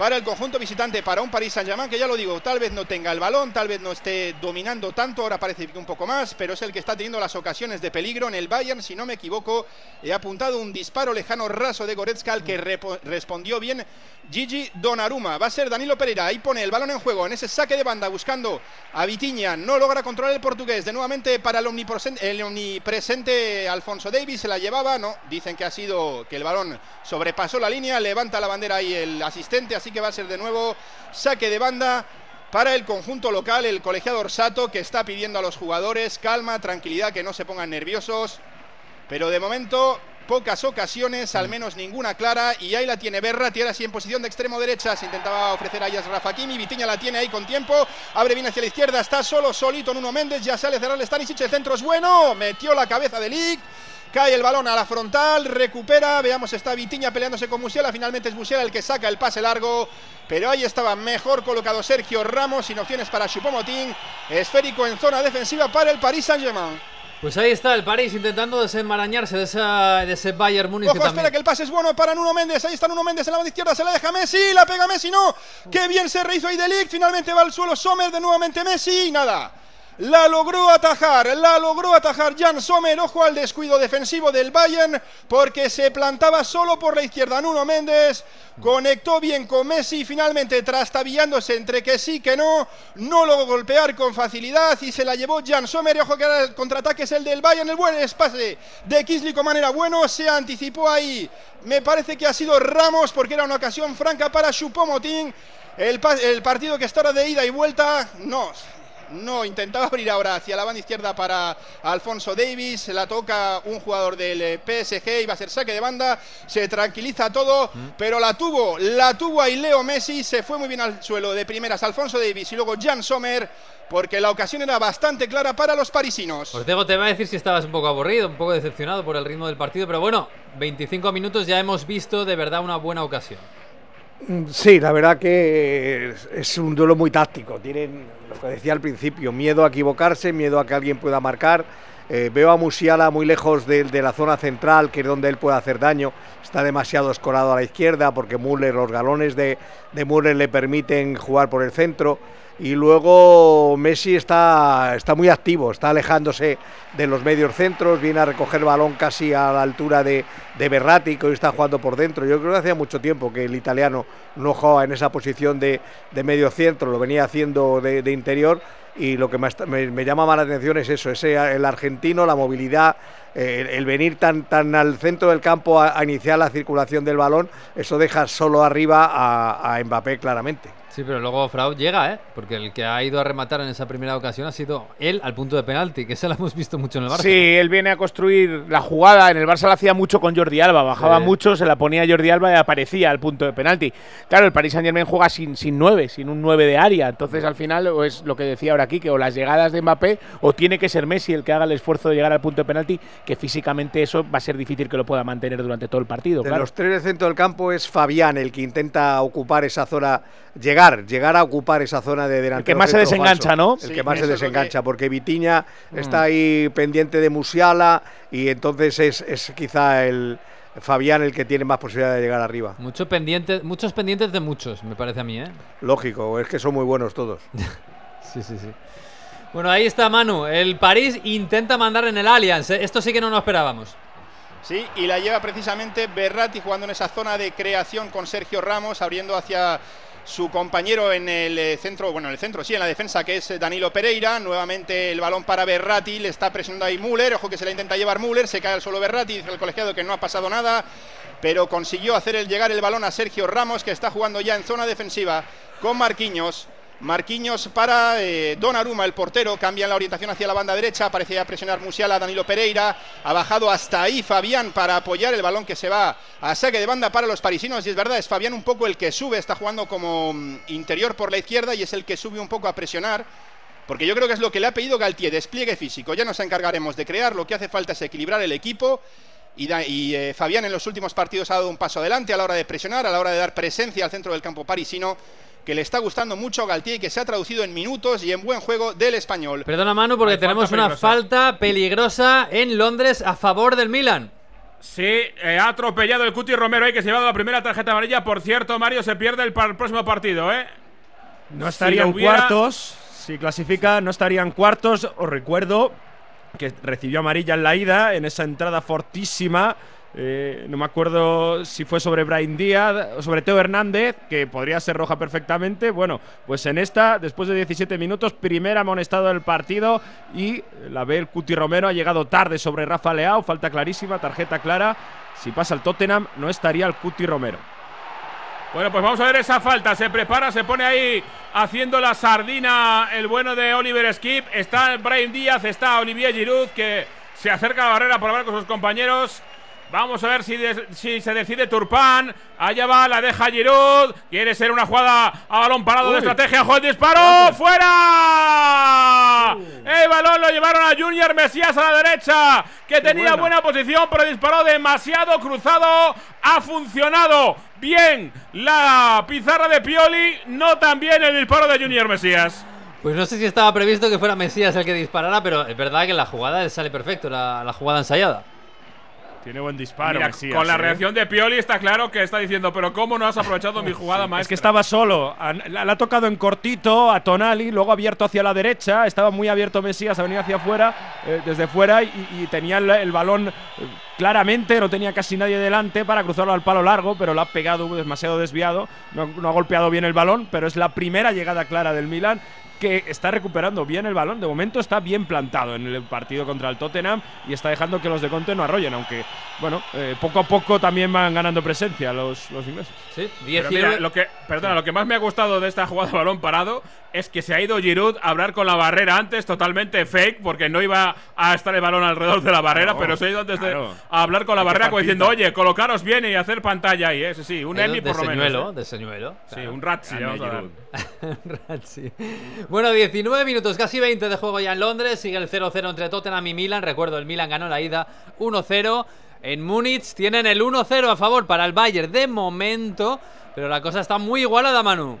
para el conjunto visitante, para un Paris Saint-Germain que ya lo digo, tal vez no tenga el balón, tal vez no esté dominando tanto, ahora parece que un poco más, pero es el que está teniendo las ocasiones de peligro en el Bayern, si no me equivoco, he apuntado un disparo lejano raso de Goretzka al que respondió bien Gigi Donnarumma. Va a ser Danilo Pereira, ahí pone el balón en juego, en ese saque de banda buscando a Vitiña, no logra controlar el portugués, de nuevamente para el omnipresente, Alfonso Davis, se la llevaba, no, dicen que ha sido que el balón sobrepasó la línea, levanta la bandera ahí el asistente, así que va a ser de nuevo saque de banda para el conjunto local, el colegiado Orsato, que está pidiendo a los jugadores calma, tranquilidad, que no se pongan nerviosos. Pero de momento, pocas ocasiones, al menos ninguna clara. Y ahí la tiene Berra, tierra así en posición de extremo derecha. Se intentaba ofrecer a Ayas Rafa Kimi. Vitiña la tiene ahí con tiempo. Abre bien hacia la izquierda, está solo, solito Nuno Méndez. Ya sale a cerrar el Stanisic, el centro es bueno. Metió la cabeza de Ligt. Cae el balón a la frontal, recupera. Veamos, está Vitiña peleándose con Musiala. Finalmente es Musiala el que saca el pase largo. Pero ahí estaba mejor colocado Sergio Ramos. Sin opciones para Chupomotín. Esférico en zona defensiva para el Paris Saint-Germain. Pues ahí está el París intentando desenmarañarse de, de ese Bayern Múnich. Ojo, espera que el pase es bueno para Nuno Méndez. Ahí está Nuno Méndez en la banda izquierda. Se la deja Messi. La pega Messi. No. Qué bien se rehizo ahí de Finalmente va al suelo Sommer. De nuevamente Messi. Y nada. La logró atajar, la logró atajar Jan Sommer, ojo al descuido defensivo del Bayern, porque se plantaba solo por la izquierda. Nuno Méndez, conectó bien con Messi, finalmente trastabillándose entre que sí que no, no lo golpear con facilidad y se la llevó Jan Sommer, ojo que ahora el contraataque es el del Bayern, el buen espacio de Kisly con manera bueno, se anticipó ahí, me parece que ha sido Ramos porque era una ocasión franca para Chupomotín, el, el partido que estará de ida y vuelta, no, no, intentaba abrir ahora hacia la banda izquierda para Alfonso Davis. La toca un jugador del eh, PSG. Iba a ser saque de banda. Se tranquiliza todo. Mm. Pero la tuvo, la tuvo ahí Leo Messi. Se fue muy bien al suelo de primeras Alfonso Davis y luego Jan Sommer. Porque la ocasión era bastante clara para los parisinos. Ortego, te va a decir si estabas un poco aburrido, un poco decepcionado por el ritmo del partido. Pero bueno, 25 minutos ya hemos visto de verdad una buena ocasión. Mm, sí, la verdad que es un duelo muy táctico. Tienen, lo que decía al principio, miedo a equivocarse, miedo a que alguien pueda marcar. Eh, veo a Musiala muy lejos de, la zona central, que es donde él puede hacer daño. Está demasiado escorado a la izquierda porque Müller, los galones de, de Müller le permiten jugar por el centro. Y luego Messi está, está muy activo, está alejándose de los medios centros, viene a recoger balón casi a la altura de, de Berratti, que hoy está jugando por dentro. Yo creo que hacía mucho tiempo que el italiano no jugaba en esa posición de, de medio centro, lo venía haciendo de, interior y lo que me, llama más la atención es eso, ese, el argentino, la movilidad, eh, el, venir tan, tan al centro del campo a, iniciar la circulación del balón, eso deja solo arriba a, a Mbappé claramente. Sí, pero luego Fraud llega, ¿eh? Porque el que ha ido a rematar en esa primera ocasión ha sido él al punto de penalti, que eso lo hemos visto mucho en el Barça. Sí, él viene a construir la jugada. En el Barça la hacía mucho con Jordi Alba, bajaba mucho, se la ponía Jordi Alba y aparecía al punto de penalti. Claro, el Paris Saint Germain juega sin, sin nueve, sin un nueve de área. Entonces al final o es lo que decía ahora aquí, que o las llegadas de Mbappé o tiene que ser Messi el que haga el esfuerzo de llegar al punto de penalti, que físicamente eso va a ser difícil que lo pueda mantener durante todo el partido. De los tres del centro del campo es Fabián el que intenta ocupar esa zona, llegar, llegar a ocupar esa zona de delantero. El que más se desengancha, ¿no? El que más se desengancha, porque Vitiña mm. está ahí pendiente de Musiala y entonces es, es quizá el, Fabián el que tiene más posibilidad de llegar arriba. Mucho pendiente, muchos pendientes de muchos, me parece a mí, ¿eh? Lógico, es que son muy buenos todos. sí, sí, sí. Bueno, ahí está Manu. El París intenta mandar en el Allianz. ¿eh? Esto sí que no lo esperábamos. Sí, y la lleva precisamente Berratti jugando en esa zona de creación con Sergio Ramos, abriendo hacia su compañero en el eh, centro, bueno, en el centro, sí, en la defensa, que es Danilo Pereira. Nuevamente el balón para Berratti, le está presionando ahí Müller. Ojo que se la intenta llevar Müller, se cae al suelo Berratti, dice el colegiado que no ha pasado nada, pero consiguió hacer el llegar el balón a Sergio Ramos, que está jugando ya en zona defensiva con Marquinhos. Marquinhos para eh, Donnarumma, el portero, cambia la orientación hacia la banda derecha, parecía presionar Musiala, Danilo Pereira, ha bajado hasta ahí Fabián para apoyar el balón que se va a saque de banda para los parisinos, y es verdad, es Fabián un poco el que sube, está jugando como mm, interior por la izquierda y es el que sube un poco a presionar, porque yo creo que es lo que le ha pedido Galtier, despliegue físico, ya nos encargaremos de crear, lo que hace falta es equilibrar el equipo, y, eh, Fabián en los últimos partidos ha dado un paso adelante a la hora de presionar, a la hora de dar presencia al centro del campo parisino, que le está gustando mucho a Galtier y que se ha traducido en minutos y en buen juego del español. Perdona, mano porque tenemos una falta peligrosa en Londres a favor del Milan. Sí, eh, ha atropellado el Cuti Romero ahí que se ha llevado la primera tarjeta amarilla. Por cierto, Mario se pierde el, próximo partido, ¿eh? No estarían cuartos. Si clasifica, no estarían cuartos. Os recuerdo que recibió amarilla en la ida, en esa entrada fortísima. Eh, no me acuerdo si fue sobre Brian Díaz o sobre Teo Hernández, que podría ser roja perfectamente. Bueno, pues en esta, después de 17 minutos, primera amonestado del partido y la ve el Cuti Romero. Ha llegado tarde sobre Rafa Leao, falta clarísima, tarjeta clara. Si pasa el Tottenham, no estaría el Cuti Romero. Bueno, pues vamos a ver esa falta. Se prepara, se pone ahí haciendo la sardina el bueno de Oliver Skip. Está Brian Díaz, está Olivier Giroud que se acerca a la barrera para hablar con sus compañeros. Vamos a ver si, si, se decide Turpán. Allá va, la deja Giroud. Quiere ser una jugada a balón parado de estrategia. ¡Juez disparo! ¡Fuera! El balón lo llevaron a Junior Mesías a la derecha. Que tenía buena. posición, pero disparó demasiado cruzado. Ha funcionado bien la pizarra de Pioli. No tan bien el disparo de Junior Mesías. Pues no sé si estaba previsto que fuera Mesías el que disparara, pero es verdad que la jugada sale perfecto, la jugada ensayada. Tiene buen disparo. con la ¿eh? reacción de Pioli está claro que está diciendo, pero ¿cómo no has aprovechado mi jugada más? Es que estaba solo. La, ha tocado en cortito a Tonali, luego abierto hacia la derecha. Estaba muy abierto Mesías, ha venido hacia afuera, eh, desde fuera, y, tenía el, balón eh, claramente. No tenía casi nadie delante para cruzarlo al palo largo, pero lo ha pegado demasiado desviado. No, no ha golpeado bien el balón, pero es la primera llegada clara del Milan que está recuperando bien el balón. De momento está bien plantado en el partido contra el Tottenham y está dejando que los de Conte no arrollen, aunque, bueno, eh, poco a poco también van ganando presencia los, los ingleses. Sí, lo que, perdona, lo que más me ha gustado de esta jugada de balón parado es que se ha ido Giroud a hablar con la barrera antes, totalmente fake, porque no iba a estar el balón alrededor de la barrera, pero se ha ido antes de a hablar con la barrera como diciendo, oye, colocaros bien y hacer pantalla ahí, ¿eh? sí, un Emi por lo menos. ¿eh? De señuelo, Sí, un Ratzi, Bueno, 19 minutos, casi 20 de juego ya en Londres. Sigue el 0-0 entre Tottenham y Milan. Recuerdo, el Milan ganó la ida 1-0. En Múnich tienen el 1-0 a favor para el Bayern de momento. Pero la cosa está muy igualada, Manu.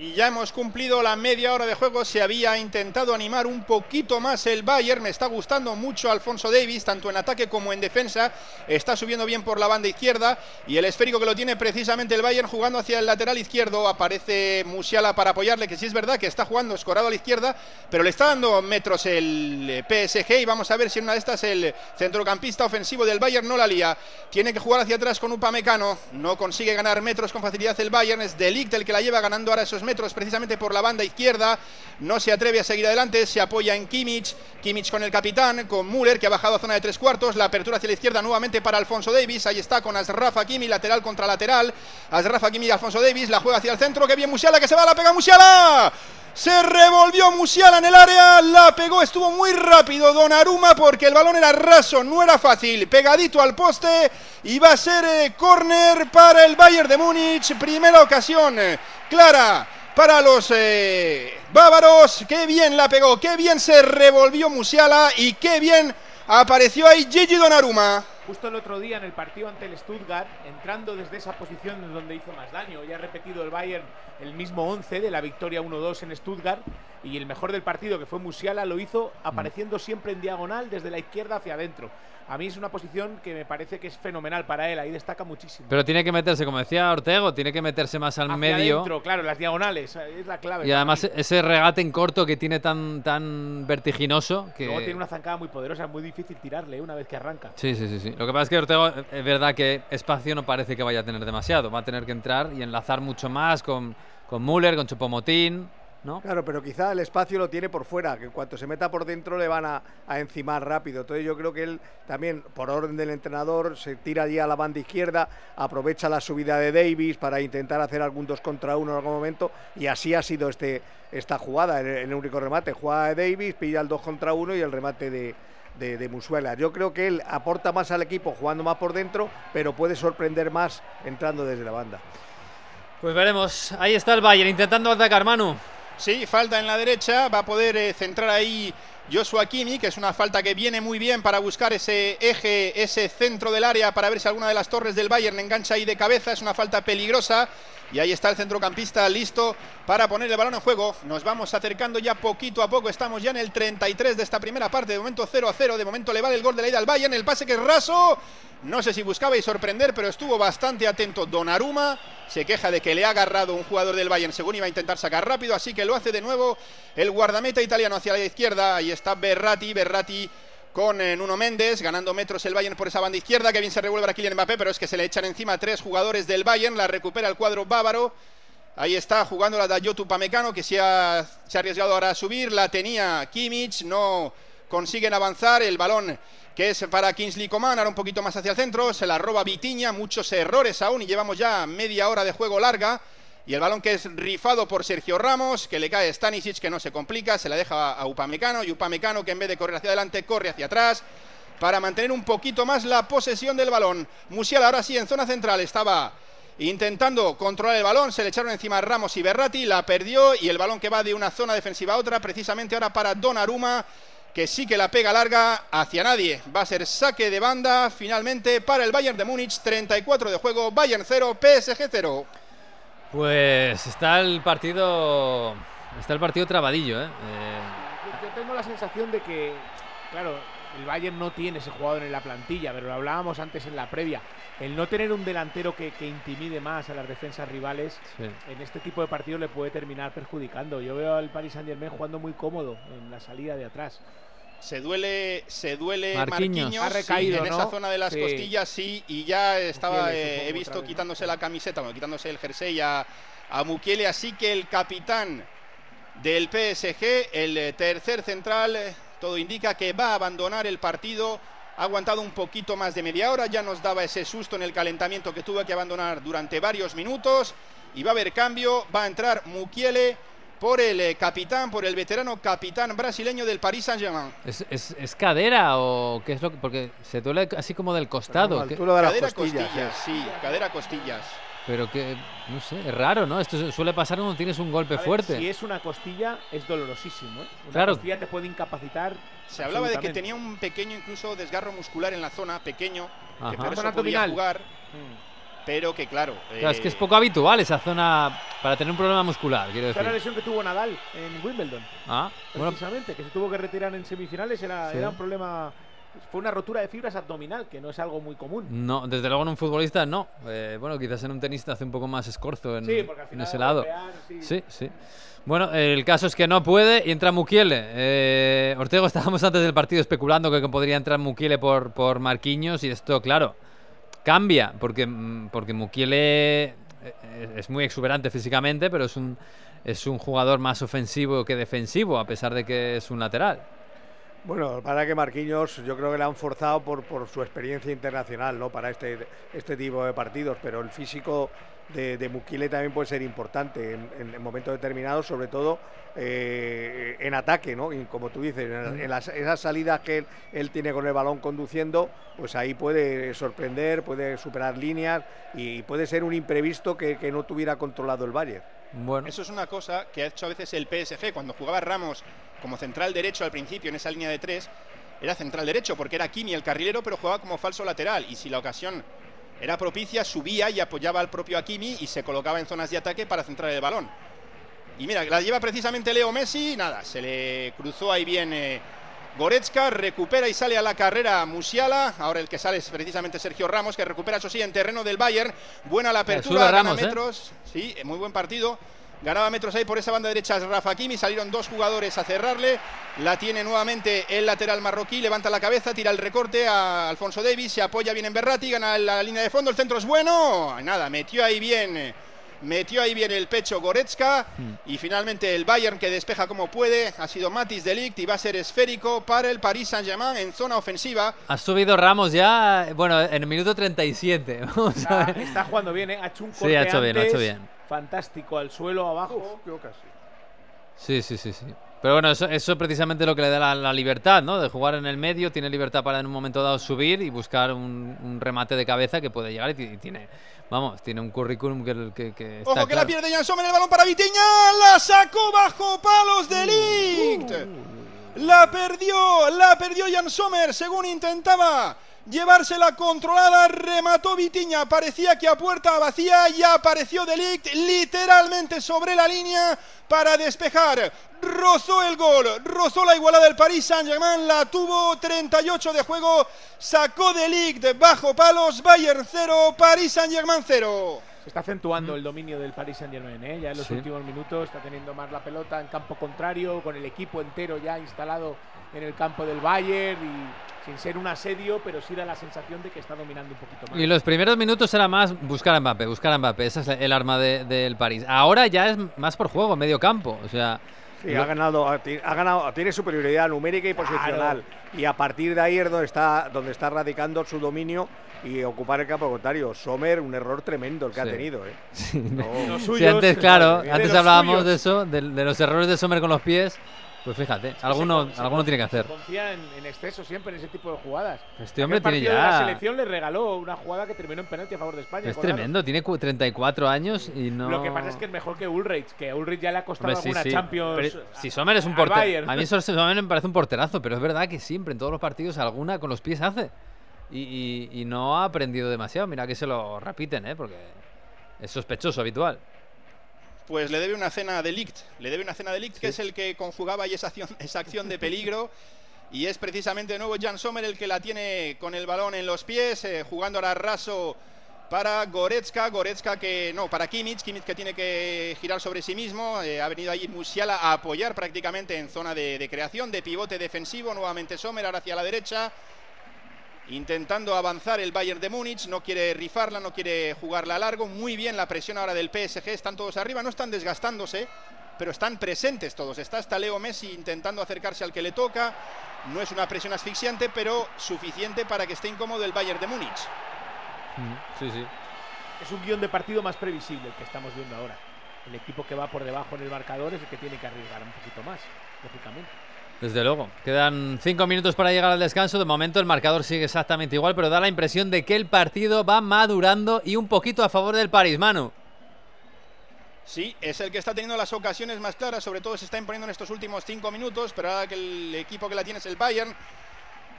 Y ya hemos cumplido la media hora de juego. Se había intentado animar un poquito más el Bayern. Me está gustando mucho Alfonso Davis, tanto en ataque como en defensa. Está subiendo bien por la banda izquierda. Y el esférico que lo tiene precisamente el Bayern jugando hacia el lateral izquierdo. Aparece Musiala para apoyarle, que sí es verdad que está jugando escorado a la izquierda, pero le está dando metros el PSG. Y vamos a ver si en una de estas el centrocampista ofensivo del Bayern no la lía. Tiene que jugar hacia atrás con Upamecano. No consigue ganar metros con facilidad el Bayern. Es Delict el que la lleva ganando ahora esos precisamente por la banda izquierda. No se atreve a seguir adelante, se apoya en Kimmich. Kimmich con el capitán, con Müller que ha bajado a zona de tres cuartos. La apertura hacia la izquierda nuevamente para Alfonso Davis. Ahí está con Asraf Hakimi, lateral contra lateral. Asraf Hakimi y Alfonso Davis. La juega hacia el centro. Que bien Musiala que se va, la pega Musiala. Se revolvió Musiala en el área, la pegó, estuvo muy rápido Donnarumma porque el balón era raso, no era fácil, pegadito al poste y va a ser eh, córner para el Bayern de Múnich, primera ocasión clara para los eh, bávaros. Qué bien la pegó, qué bien se revolvió Musiala y qué bien apareció ahí Gigi Donnarumma. Justo el otro día en el partido ante el Stuttgart, entrando desde esa posición donde hizo más daño, ya ha repetido el Bayern el mismo 11 de la victoria 1-2 en Stuttgart y el mejor del partido que fue Musiala lo hizo apareciendo siempre en diagonal desde la izquierda hacia adentro a mí es una posición que me parece que es fenomenal para él, ahí destaca muchísimo. Pero tiene que meterse, como decía Ortego, tiene que meterse más al medio. claro, las diagonales, es la clave. Y además ese regate en corto que tiene tan, tan vertiginoso. Que... Luego tiene una zancada muy poderosa, es muy difícil tirarle una vez que arranca. Sí, sí, sí, sí. Lo que pasa es que Ortego, es verdad que espacio no parece que vaya a tener demasiado, va a tener que entrar y enlazar mucho más con, con Müller, con Chupomotín. Claro, pero quizá el espacio lo tiene por fuera, que en cuanto se meta por dentro le van a, encimar rápido. Entonces yo creo que él también, por orden del entrenador, se tira allí a la banda izquierda, aprovecha la subida de Davis para intentar hacer algún dos contra uno en algún momento, y así ha sido este, esta jugada, el, único remate. Juega de Davis, pilla el dos contra uno y el remate de, de, Musuela. Yo creo que él aporta más al equipo jugando más por dentro, pero puede sorprender más entrando desde la banda. Pues veremos. Ahí está el Bayern intentando atacar, Manu. Sí, falta en la derecha, va a poder eh, centrar ahí Joshua Kimi, que es una falta que viene muy bien para buscar ese eje, ese centro del área, para ver si alguna de las torres del Bayern engancha ahí de cabeza, es una falta peligrosa. Y ahí está el centrocampista listo para poner el balón en juego. Nos vamos acercando ya poquito a poco. Estamos ya en el 33 de esta primera parte. De momento 0 a 0. De momento le vale el gol de la ida al Bayern. El pase que es raso. No sé si buscaba y sorprender, pero estuvo bastante atento Donnarumma. Se queja de que le ha agarrado un jugador del Bayern según iba a intentar sacar rápido. Así que lo hace de nuevo el guardameta italiano hacia la izquierda. Ahí está Berratti. Berratti con eh, Nuno Méndez, ganando metros el Bayern por esa banda izquierda, que bien se revuelve aquí en Mbappé, pero es que se le echan encima tres jugadores del Bayern, la recupera el cuadro bávaro, ahí está jugando la Dayotu Pamecano, que se ha, se ha arriesgado ahora a subir, la tenía Kimmich, no consiguen avanzar, el balón que es para Kingsley Coman, ahora un poquito más hacia el centro, se la roba Vitiña, muchos errores aún y llevamos ya media hora de juego larga, y el balón que es rifado por Sergio Ramos, que le cae Stanisic, que no se complica, se la deja a Upamecano. Y Upamecano, que en vez de correr hacia adelante, corre hacia atrás para mantener un poquito más la posesión del balón. Musial ahora sí en zona central estaba intentando controlar el balón, se le echaron encima Ramos y Berratti, la perdió y el balón que va de una zona defensiva a otra, precisamente ahora para Donnarumma, que sí que la pega larga hacia nadie. Va a ser saque de banda finalmente para el Bayern de Múnich, 34 de juego, Bayern 0, PSG 0. Pues está el partido. Está el partido trabadillo, ¿eh? eh yo tengo la sensación de que, claro, el Bayern no tiene ese jugador en la plantilla, pero lo hablábamos antes en la previa. El no tener un delantero que, intimide más a las defensas rivales en este tipo de partidos le puede terminar perjudicando. Yo veo al Paris Saint Germain jugando muy cómodo en la salida de atrás. Se duele, se duele Marquinhos, ha recaído, en esa zona de las costillas, sí, y ya estaba, eh, he visto quitándose la camiseta, bueno, quitándose el jersey a, a Mukiele, así que el capitán del PSG, el eh, tercer central, eh, todo indica que va a abandonar el partido. Ha aguantado un poquito más de media hora, ya nos daba ese susto en el calentamiento que tuvo que abandonar durante varios minutos. Y va a haber cambio, va a entrar Mukiele por el eh, capitán, por el veterano capitán brasileño del Paris Saint-Germain. ¿Es, cadera o qué es lo que.? Porque se duele así como del costado. cadera costillas, sí, cadera costillas. Pero que, no sé, es raro, ¿no? Esto suele pasar cuando tienes un golpe fuerte. Si es una costilla, es dolorosísimo. ¿eh? Una claro. costilla te puede incapacitar. Se hablaba de que tenía un pequeño, incluso, desgarro muscular en la zona, pequeño, que por eso podía jugar. Mm pero que claro. es que es eh, poco habitual esa zona para tener un problema muscular, quiero decir. la lesión que tuvo Nadal en Wimbledon. Ah, precisamente, que se tuvo que retirar en semifinales, era, era un problema fue una rotura de fibras abdominal, que no es algo muy común. No, desde luego en un futbolista no. Eh, bueno, quizás en un tenista hace un poco más escorzo en, ese lado. sí. sí, Bueno, el caso es que no puede y entra Mukiele. Eh, Ortego, estábamos antes del partido especulando que podría entrar Mukiele por, por Marquinhos y esto, claro, cambia, porque, mm, porque Mukiele eh, es muy exuberante físicamente, pero es un, es un jugador más ofensivo que defensivo, a pesar de que es un lateral. Bueno, para que Marquinhos yo creo que le han forzado por, por su experiencia internacional, ¿no? Para este, este tipo de partidos, pero el físico de, de también puede ser importante en, momentos determinados, sobre todo eh, en ataque, ¿no? Y como tú dices, en, las, esas salidas que él, tiene con el balón conduciendo, pues ahí puede sorprender, puede superar líneas y puede ser un imprevisto que, no tuviera controlado el Bayern. Bueno. Eso es una cosa que ha hecho a veces el PSG cuando jugaba Ramos como central derecho al principio en esa línea de tres. Era central derecho porque era Kimi el carrilero, pero jugaba como falso lateral. Y si la ocasión era propicia, subía y apoyaba al propio Akimi y se colocaba en zonas de ataque para centrar el balón. Y mira, la lleva precisamente Leo Messi, nada, se le cruzó ahí bien eh, Goretzka, recupera y sale a la carrera Musiala, ahora el que sale es precisamente Sergio Ramos, que recupera eso sí en terreno del Bayern, buena la apertura, Ramos, ¿eh? metros, sí, muy buen partido. Ganaba metros ahí por esa banda derecha Rafa Kimi. Salieron dos jugadores a cerrarle. La tiene nuevamente el lateral marroquí. Levanta la cabeza, tira el recorte a Alfonso Davis. Se apoya bien en Berratti. Gana la línea de fondo. El centro es bueno. Nada, metió ahí bien. Metió ahí bien el pecho Goretzka. Hmm. Y finalmente el Bayern que despeja como puede. Ha sido Matis Delict y va a ser esférico para el Paris Saint-Germain en zona ofensiva. Ha subido Ramos ya, bueno, en el minuto 37. está, jugando bien, ¿eh? Ha hecho un corte Sí, ha hecho bien, ha hecho bien fantástico al suelo abajo. Sí, sí, sí, sí. Pero bueno, eso, eso precisamente lo que le da la, libertad, ¿no? De jugar en el medio, tiene libertad para en un momento dado subir y buscar un, remate de cabeza que puede llegar y, tiene, vamos, tiene un currículum que, que, Ojo que la pierde Jan Sommer el balón para Vitiña, la sacó bajo palos de Ligt. La perdió, la perdió Jan Sommer según intentaba llevársela controlada, remató Vitiña, parecía que a puerta vacía y apareció Delict literalmente sobre la línea para despejar. Rozó el gol, rozó la igualada del Paris Saint-Germain, la tuvo 38 de juego, sacó Delict bajo palos, Bayern 0, Paris Saint-Germain 0. Se está acentuando el dominio del Paris Saint-Germain, ¿eh? ya en los Sí. últimos minutos está teniendo más la pelota en campo contrario, con el equipo entero ya instalado en el campo del Bayern y sin ser un asedio, pero sí da la sensación de que está dominando un poquito más. Y los primeros minutos era más buscar a Mbappé, buscar a Mbappé. Esa es el arma de- del París. Ahora ya es más por juego, medio campo. O sea, Sí, ha ganado, ha ganado, tiene superioridad numérica y posicional. Y a partir de ahí es donde está, donde está radicando su dominio y ocupar el campo contrario. Sommer, un error tremendo el que Sí. ha tenido. ¿eh? Los si suyos, antes, claro, antes hablábamos suyos. de eso, de, de los errores de Sommer con los pies. Pues fíjate, alguno, Se- se- alguno tiene que se hacer. confía en, en exceso siempre en ese tipo de jugadas. Este hombre Aquel tiene de ya- La selección le regaló una jugada que terminó en penalti a favor de España. Es tremendo, tiene cu- 34 años y no. Lo que pasa es que es mejor que Ulrich, que a Ulrich ya le ha costado Hombre, alguna sí. Champions. Pero a- si Sommer es un portero. Bayern. A mí Sommer me parece un porterazo, pero es verdad que siempre en todos los partidos alguna con los pies hace. Y, y- y no ha aprendido demasiado. Mira que se lo repiten, ¿eh? Porque es sospechoso habitual. Pues le debe una cena de Ligt, le debe una cena de Ligt, que es el que conjugaba ahí esa acción, esa acción de peligro. Y es precisamente de nuevo Jan Sommer el que la tiene con el balón en los pies, eh, jugando ahora raso para Goretzka, Goretzka que no, para Kimmich, Kimmich que tiene que girar sobre sí mismo, eh, ha venido ahí Musiala a apoyar prácticamente en zona de, de creación, de pivote defensivo, nuevamente Sommer ahora hacia la derecha, intentando avanzar el Bayern de Múnich, no quiere rifarla, no quiere jugarla a largo, muy bien la presión ahora del PSG, están todos arriba, no están desgastándose, pero están presentes todos, está hasta Leo Messi intentando acercarse al que le toca, no es una presión asfixiante, pero suficiente para que esté incómodo el Bayern de Múnich. Sí, sí. Es un guion de partido más previsible el que estamos viendo ahora. El equipo que va por debajo en el marcador es el que tiene que arriesgar un poquito más, lógicamente. Desde luego. Quedan cinco minutos para llegar al descanso. De momento el marcador sigue exactamente igual, pero da la impresión de que el partido va madurando y un poquito a favor del París, Manu. Sí, es el que está teniendo las ocasiones más claras, sobre todo se está imponiendo en estos últimos cinco minutos, pero ahora que el equipo que la tiene es el Bayern,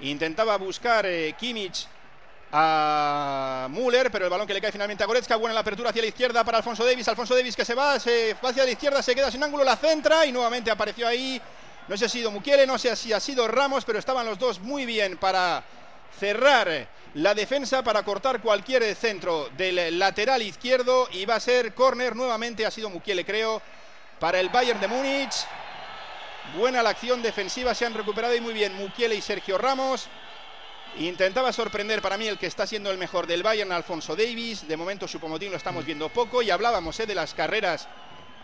intentaba buscar eh, Kimmich a Müller, pero el balón que le cae finalmente a Goretzka, buena la apertura hacia la izquierda para Alfonso Davis, Alfonso Davis que se va, se va hacia la izquierda, se queda sin ángulo, la centra y nuevamente apareció ahí, no sé si ha sido Mukiele, no sé si ha sido Ramos, pero estaban los dos muy bien para cerrar la defensa para cortar cualquier centro del lateral izquierdo y va a ser córner nuevamente ha sido Mukiele creo para el Bayern de Múnich. Buena la acción defensiva se han recuperado y muy bien Mukiele y Sergio Ramos. Intentaba sorprender para mí el que está siendo el mejor del Bayern Alfonso Davis de momento su pomotín lo estamos viendo poco y hablábamos eh, de las carreras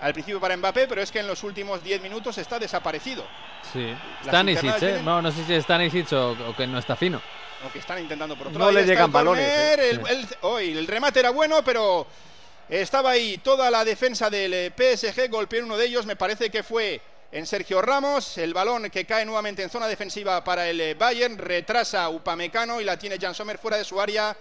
al principio para Mbappé pero es que en los últimos 10 minutos está desaparecido Sí. Stanisic, ¿eh? No, no sé si es Stanisic o, o que no está fino. o que están intentando por otro No lado. le llegan balones, ¿eh? el, el- hoy el remate era bueno, pero estaba ahí toda la defensa del eh, PSG, golpeó uno de ellos, me parece que fue en Sergio Ramos, el balón que cae nuevamente en zona defensiva para el eh, Bayern, retrasa Upamecano y la tiene Jan Sommer fuera de su área,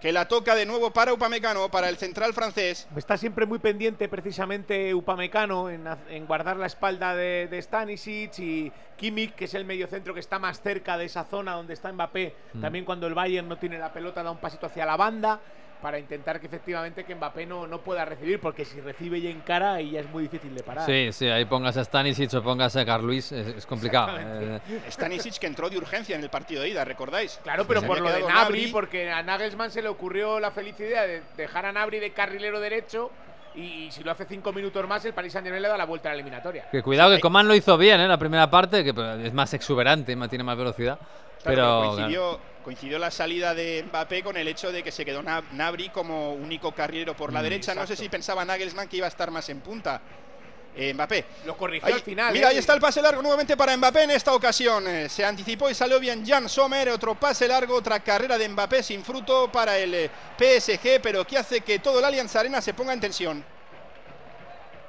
que la toca de nuevo para Upamecano, para el central francés. Está siempre muy pendiente precisamente Upamecano en, en guardar la espalda de, de Stanisic y Kimmich, que es el mediocentro que está más cerca de esa zona donde está Mbappé. Mm. También cuando el Bayern no tiene la pelota da un pasito hacia la banda para intentar que efectivamente que Mbappé no, no pueda recibir, porque si recibe y encara ahí ya es muy difícil de parar. Sí, sí, ahí pongas a Stanisic o pongas a Carluis, es, es complicado. Eh, Stanisic que entró de urgencia en el partido de ida, ¿recordáis? Claro, pero Se por lo de Nabri, porque a Nagelsmann se le ocurrió la felicidad de dejar a Nabri de carrilero derecho y, y si lo hace cinco minutos más, el Paris Saint-Germain le da la vuelta a la eliminatoria. que cuidado que Coman lo hizo bien, ¿eh? La primera parte, que es más exuberante, más- tiene más velocidad. Claro, pero coincidió, coincidió la salida de Mbappé con el hecho de que se quedó Nab- Nabri como único carrilero por la Mm, derecha. No sé si pensaba Nagelsmann que iba a estar más en punta. eh, Mbappé. Lo corrigió Ahí- al final. Mira, ¿eh? ahí está el pase largo nuevamente para Mbappé en esta ocasión. Eh, se anticipó y salió bien Jan Sommer. Otro pase largo, otra carrera de Mbappé sin fruto para el eh, PSG, pero que hace que todo el Allianz Arena se ponga en tensión.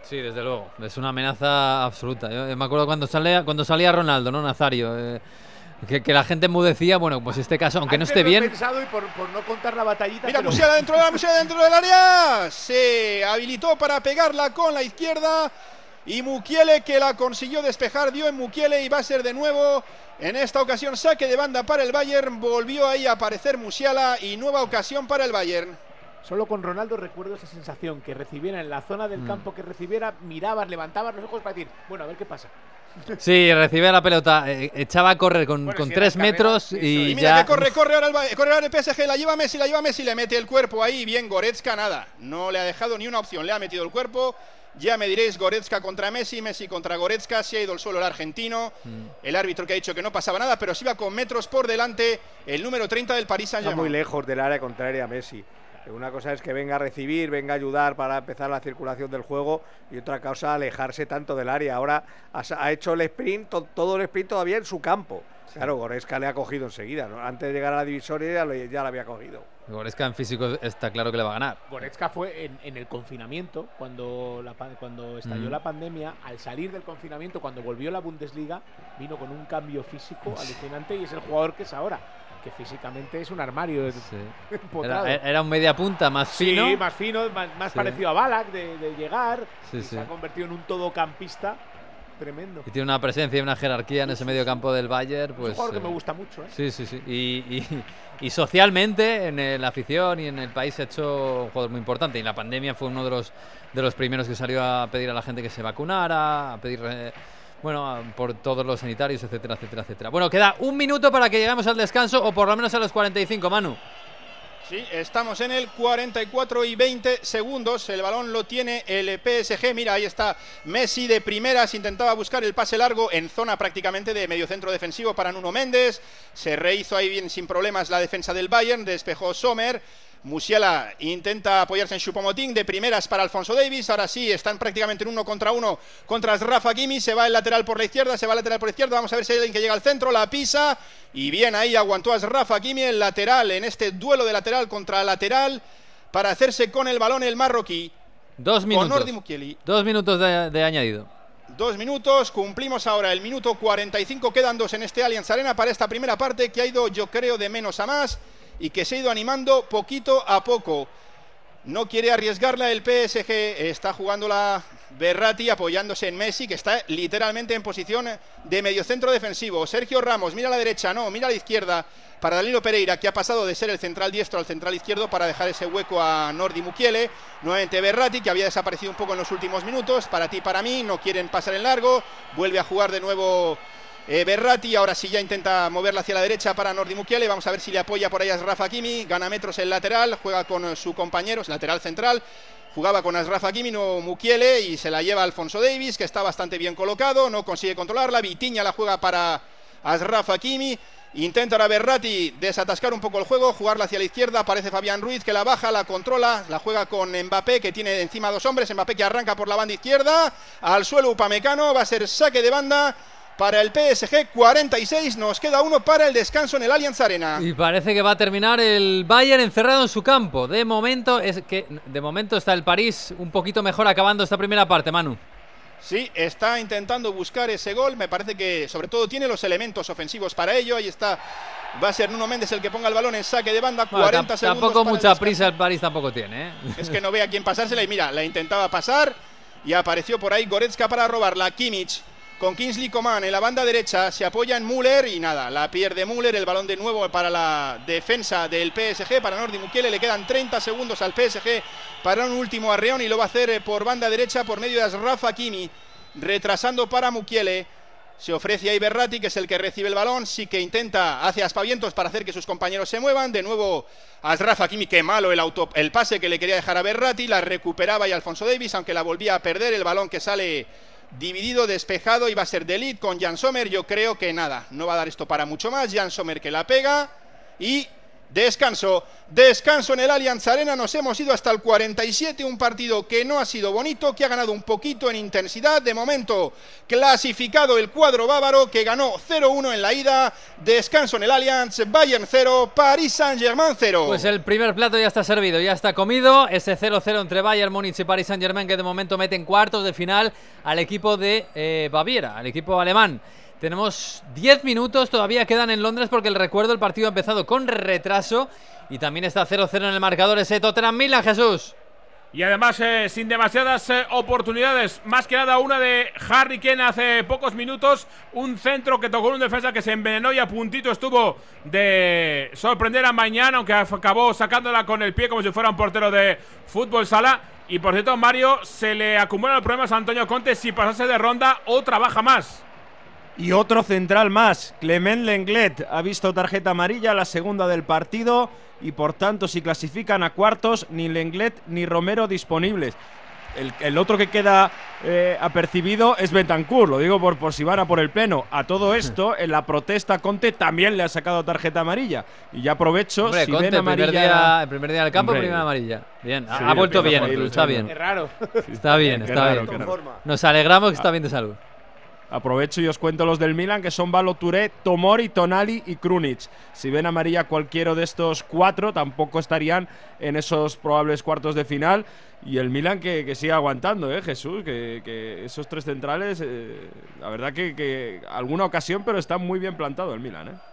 Sí, desde luego. Es una amenaza absoluta. Yo, yo me acuerdo cuando salía, cuando salía Ronaldo, ¿no? Nazario. Que, que la gente mudecía, bueno, pues este caso, aunque no esté bien. pensado y por, por no contar la batallita. Mira, pero- Musiala dentro de la Musiala dentro del área. Se habilitó para pegarla con la izquierda. y Mukiele que la consiguió despejar, dio en Mukiele y va a ser de nuevo en esta ocasión saque de banda para el Bayern, volvió ahí a aparecer Musiala y nueva ocasión para el Bayern. Solo con Ronaldo recuerdo esa sensación que recibiera en la zona del Mm. campo que recibiera, mirabas, levantabas los ojos para decir, bueno, a ver qué pasa. Sí, recibía la pelota, eh, echaba a correr con, Bueno, con si era tres carrera, metros eso y Y mira ya. que corre, corre ahora el, corre ahora el PSG, la lleva Messi, la lleva Messi, le mete el cuerpo ahí, bien Goretzka, nada, no le ha dejado ni una opción, le ha metido el cuerpo. Ya me diréis Goretzka contra Messi, Messi contra Goretzka, se ha ido al suelo el argentino. Mm. El árbitro que ha dicho que no pasaba nada, pero se iba con metros por delante el número 30 del Paris Está muy Saint-Germain. lejos del área contraria Messi. Una cosa es que venga a recibir, venga a ayudar para empezar la circulación del juego y otra cosa alejarse tanto del área. Ahora ha, hecho el sprint, to- todo el sprint todavía en su campo. Claro, Goretzka le ha cogido enseguida. ¿no? Antes de llegar a la divisoria ya lo, ya lo había cogido. Goretzka en físico está claro que le va a ganar. Goretzka fue en, en el confinamiento, la, cuando estalló Mm. la pandemia, al salir del confinamiento, cuando volvió la Bundesliga, vino con un cambio físico alucinante y es el jugador que es ahora, que físicamente es un armario Sí. Era, era un media punta más Sí, fino. más fino, más, más Sí. parecido a Balak de, de llegar. Sí, y sí. Se ha convertido en un todocampista tremendo. Y tiene una presencia y una jerarquía en ese medio campo del Bayern. es Pues, un jugador que eh, me gusta mucho. ¿eh? Sí, sí, sí. Y, y- y socialmente, en eh, la afición y en el país, se ha hecho un jugador muy importante. Y en la pandemia fue uno de los, de los primeros que salió a pedir a la gente que se vacunara, a pedir. eh, bueno, a- por todos los sanitarios, etcétera, etcétera, etcétera. Bueno, queda un minuto para que lleguemos al descanso, o por lo menos a los 45, Manu. Sí, estamos en el 44 y 20 segundos. El balón lo tiene el PSG. Mira, ahí está Messi de primeras. Intentaba buscar el pase largo en zona prácticamente de medio centro defensivo para Nuno Méndez. Se rehizo ahí bien sin problemas la defensa del Bayern. Despejó Sommer. Musiala intenta apoyarse en Chupomotín de primeras para Alfonso Davis. Ahora sí, están prácticamente en uno contra uno contra Rafa Kimi. Se va el lateral por la izquierda, se va el lateral por la izquierda. Vamos a ver si hay alguien que llega al centro, la pisa. Y bien ahí aguantó a Rafa Kimi el lateral en este duelo de lateral contra lateral para hacerse con el balón el marroquí. Dos Con minutos. Mukiele. Dos minutos de, de añadido. Dos minutos, cumplimos ahora el minuto 45, quedan dos en este Allianz Arena para esta primera parte que ha ido yo creo de menos a más y que se ha ido animando poquito a poco. No quiere arriesgarla el PSG, está jugando la Berratti apoyándose en Messi, que está literalmente en posición de mediocentro defensivo. Sergio Ramos, mira a la derecha, no, mira a la izquierda. Para Danilo Pereira, que ha pasado de ser el central diestro al central izquierdo para dejar ese hueco a Nordi Mukiele. Nuevamente Berratti, que había desaparecido un poco en los últimos minutos. Para ti, para mí, no quieren pasar en largo. Vuelve a jugar de nuevo eh, Berratti, ahora sí ya intenta moverla hacia la derecha para Nordi Mukiele. Vamos a ver si le apoya por ahí a Rafa Kimi. Gana metros el lateral, juega con su compañero, es lateral central. Jugaba con Asraf Hakimi, no Mukiele, y se la lleva Alfonso Davis, que está bastante bien colocado, no consigue controlarla. Vitiña la juega para Asraf Hakimi. Intenta ahora Berratti desatascar un poco el juego, jugarla hacia la izquierda. Aparece Fabián Ruiz que la baja, la controla, la juega con Mbappé que tiene encima dos hombres. Mbappé que arranca por la banda izquierda. Al suelo Upamecano, va a ser saque de banda para el PSG 46. Nos queda uno para el descanso en el Allianz Arena. Y parece que va a terminar el Bayern encerrado en su campo. De momento es que de momento está el París un poquito mejor acabando esta primera parte, Manu. Sí, está intentando buscar ese gol. Me parece que sobre todo tiene los elementos ofensivos para ello. Ahí está. Va a ser Nuno Méndez el que ponga el balón en saque de banda. Bueno, 40 tam- segundos. tampoco el mucha prisa el París tampoco tiene, ¿eh? Es que no ve a quién pasársela y mira, la intentaba pasar y apareció por ahí Goretzka para robarla. Kimmich con Kingsley Coman en la banda derecha se apoya en Müller y nada, la pierde Müller, el balón de nuevo para la defensa del PSG, para Nordi Mukiele, le quedan 30 segundos al PSG para un último arreón y lo va a hacer eh, por banda derecha por medio de Asraf Hakimi, retrasando para Mukiele. Se ofrece a Iberrati, que es el que recibe el balón, sí que intenta, hace aspavientos para hacer que sus compañeros se muevan. De nuevo, Asraf Hakimi, qué malo el, auto, el pase que le quería dejar a Berrati, la recuperaba y Alfonso Davis, aunque la volvía a perder. El balón que sale dividido, despejado, va a ser Delit con Jan Sommer. Yo creo que nada, no va a dar esto para mucho más. Jan Sommer que la pega y descanso. Descanso en el Allianz Arena, nos hemos ido hasta el 47, un partido que no ha sido bonito, que ha ganado un poquito en intensidad. De momento, clasificado el cuadro bávaro que ganó 0-1 en la ida. Descanso en el Allianz, Bayern 0, Paris Saint-Germain 0. Pues el primer plato ya está servido, ya está comido. Ese 0-0 entre Bayern Múnich y Paris Saint-Germain que de momento mete en cuartos de final al equipo de eh, Baviera, al equipo alemán. Tenemos 10 minutos, todavía quedan en Londres porque el recuerdo el partido ha empezado con retraso y también está 0-0 en el marcador ese Tottenham Milan, Jesús. Y además eh, sin demasiadas eh, oportunidades. Más que nada una de Harry Kane hace pocos minutos. Un centro que tocó un defensa que se envenenó y a puntito estuvo de sorprender a Mañana, aunque acabó sacándola con el pie como si fuera un portero de fútbol sala. Y por cierto, Mario, se le acumulan los problemas a Antonio Conte si pasase de ronda o trabaja más. Y otro central más, Clement Lenglet, ha visto tarjeta amarilla, la segunda del partido, y por tanto, si clasifican a cuartos, ni Lenglet ni Romero disponibles. El, el otro que queda eh, apercibido es Betancourt, lo digo por, por si van a por el pleno. A todo esto, en la protesta, Conte también le ha sacado tarjeta amarilla. Y ya aprovecho, Hombre, si Conte, ven el primer, amarilla. día, el primer día del campo, Hombre. primera amarilla. Bien, ha- Sí, ha vuelto empieza bien, está bien. Es raro. Está bien, está raro, bien. Nos alegramos que está bien de salud. Aprovecho y os cuento los del Milan, que son Balo Touré, Tomori, Tonali y Krunic. Si ven amarilla cualquiera de estos cuatro, tampoco estarían en esos probables cuartos de final. Y el Milan que, sigue aguantando, ¿eh, Jesús? Que, esos tres centrales, eh, la verdad que, que alguna ocasión, pero está muy bien plantado el Milan, ¿eh?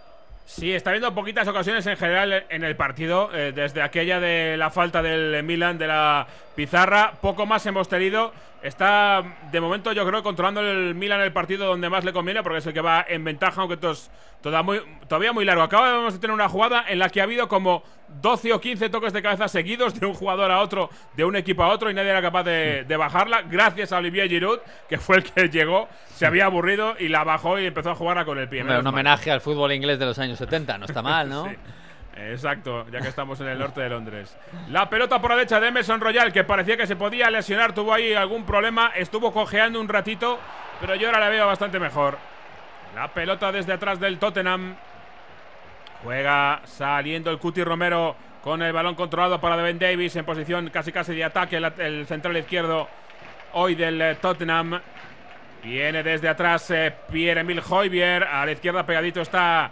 Sí, está habiendo poquitas ocasiones en general en el partido. eh, desde aquella de la falta del Milan de la pizarra, poco más hemos tenido. Está de momento, yo creo, controlando el Milan el partido donde más le conviene, porque es el que va en ventaja, aunque esto es toda muy- todavía muy largo. Acabamos de tener una jugada en la que ha habido como 12 o 15 toques de cabeza seguidos de un jugador a otro, de un equipo a otro, y nadie era capaz de, de bajarla. Gracias a Olivier Giroud, que fue el que llegó, se había aburrido y la bajó y empezó a jugarla con el pie. Hombre, un mal. homenaje al fútbol inglés de los años 70, no está mal, ¿no? Sí. Exacto, ya que estamos en el norte de Londres. La pelota por la derecha de Emerson Royal, que parecía que se podía lesionar, tuvo ahí algún problema, estuvo cojeando un ratito, pero yo ahora la veo bastante mejor. La pelota desde atrás del Tottenham. Juega saliendo el Cuti Romero con el balón controlado para Ben Davis en posición casi casi de ataque, el, central izquierdo hoy del eh, Tottenham. Viene desde atrás eh, Pierre-Emile Hoybier. A la izquierda pegadito está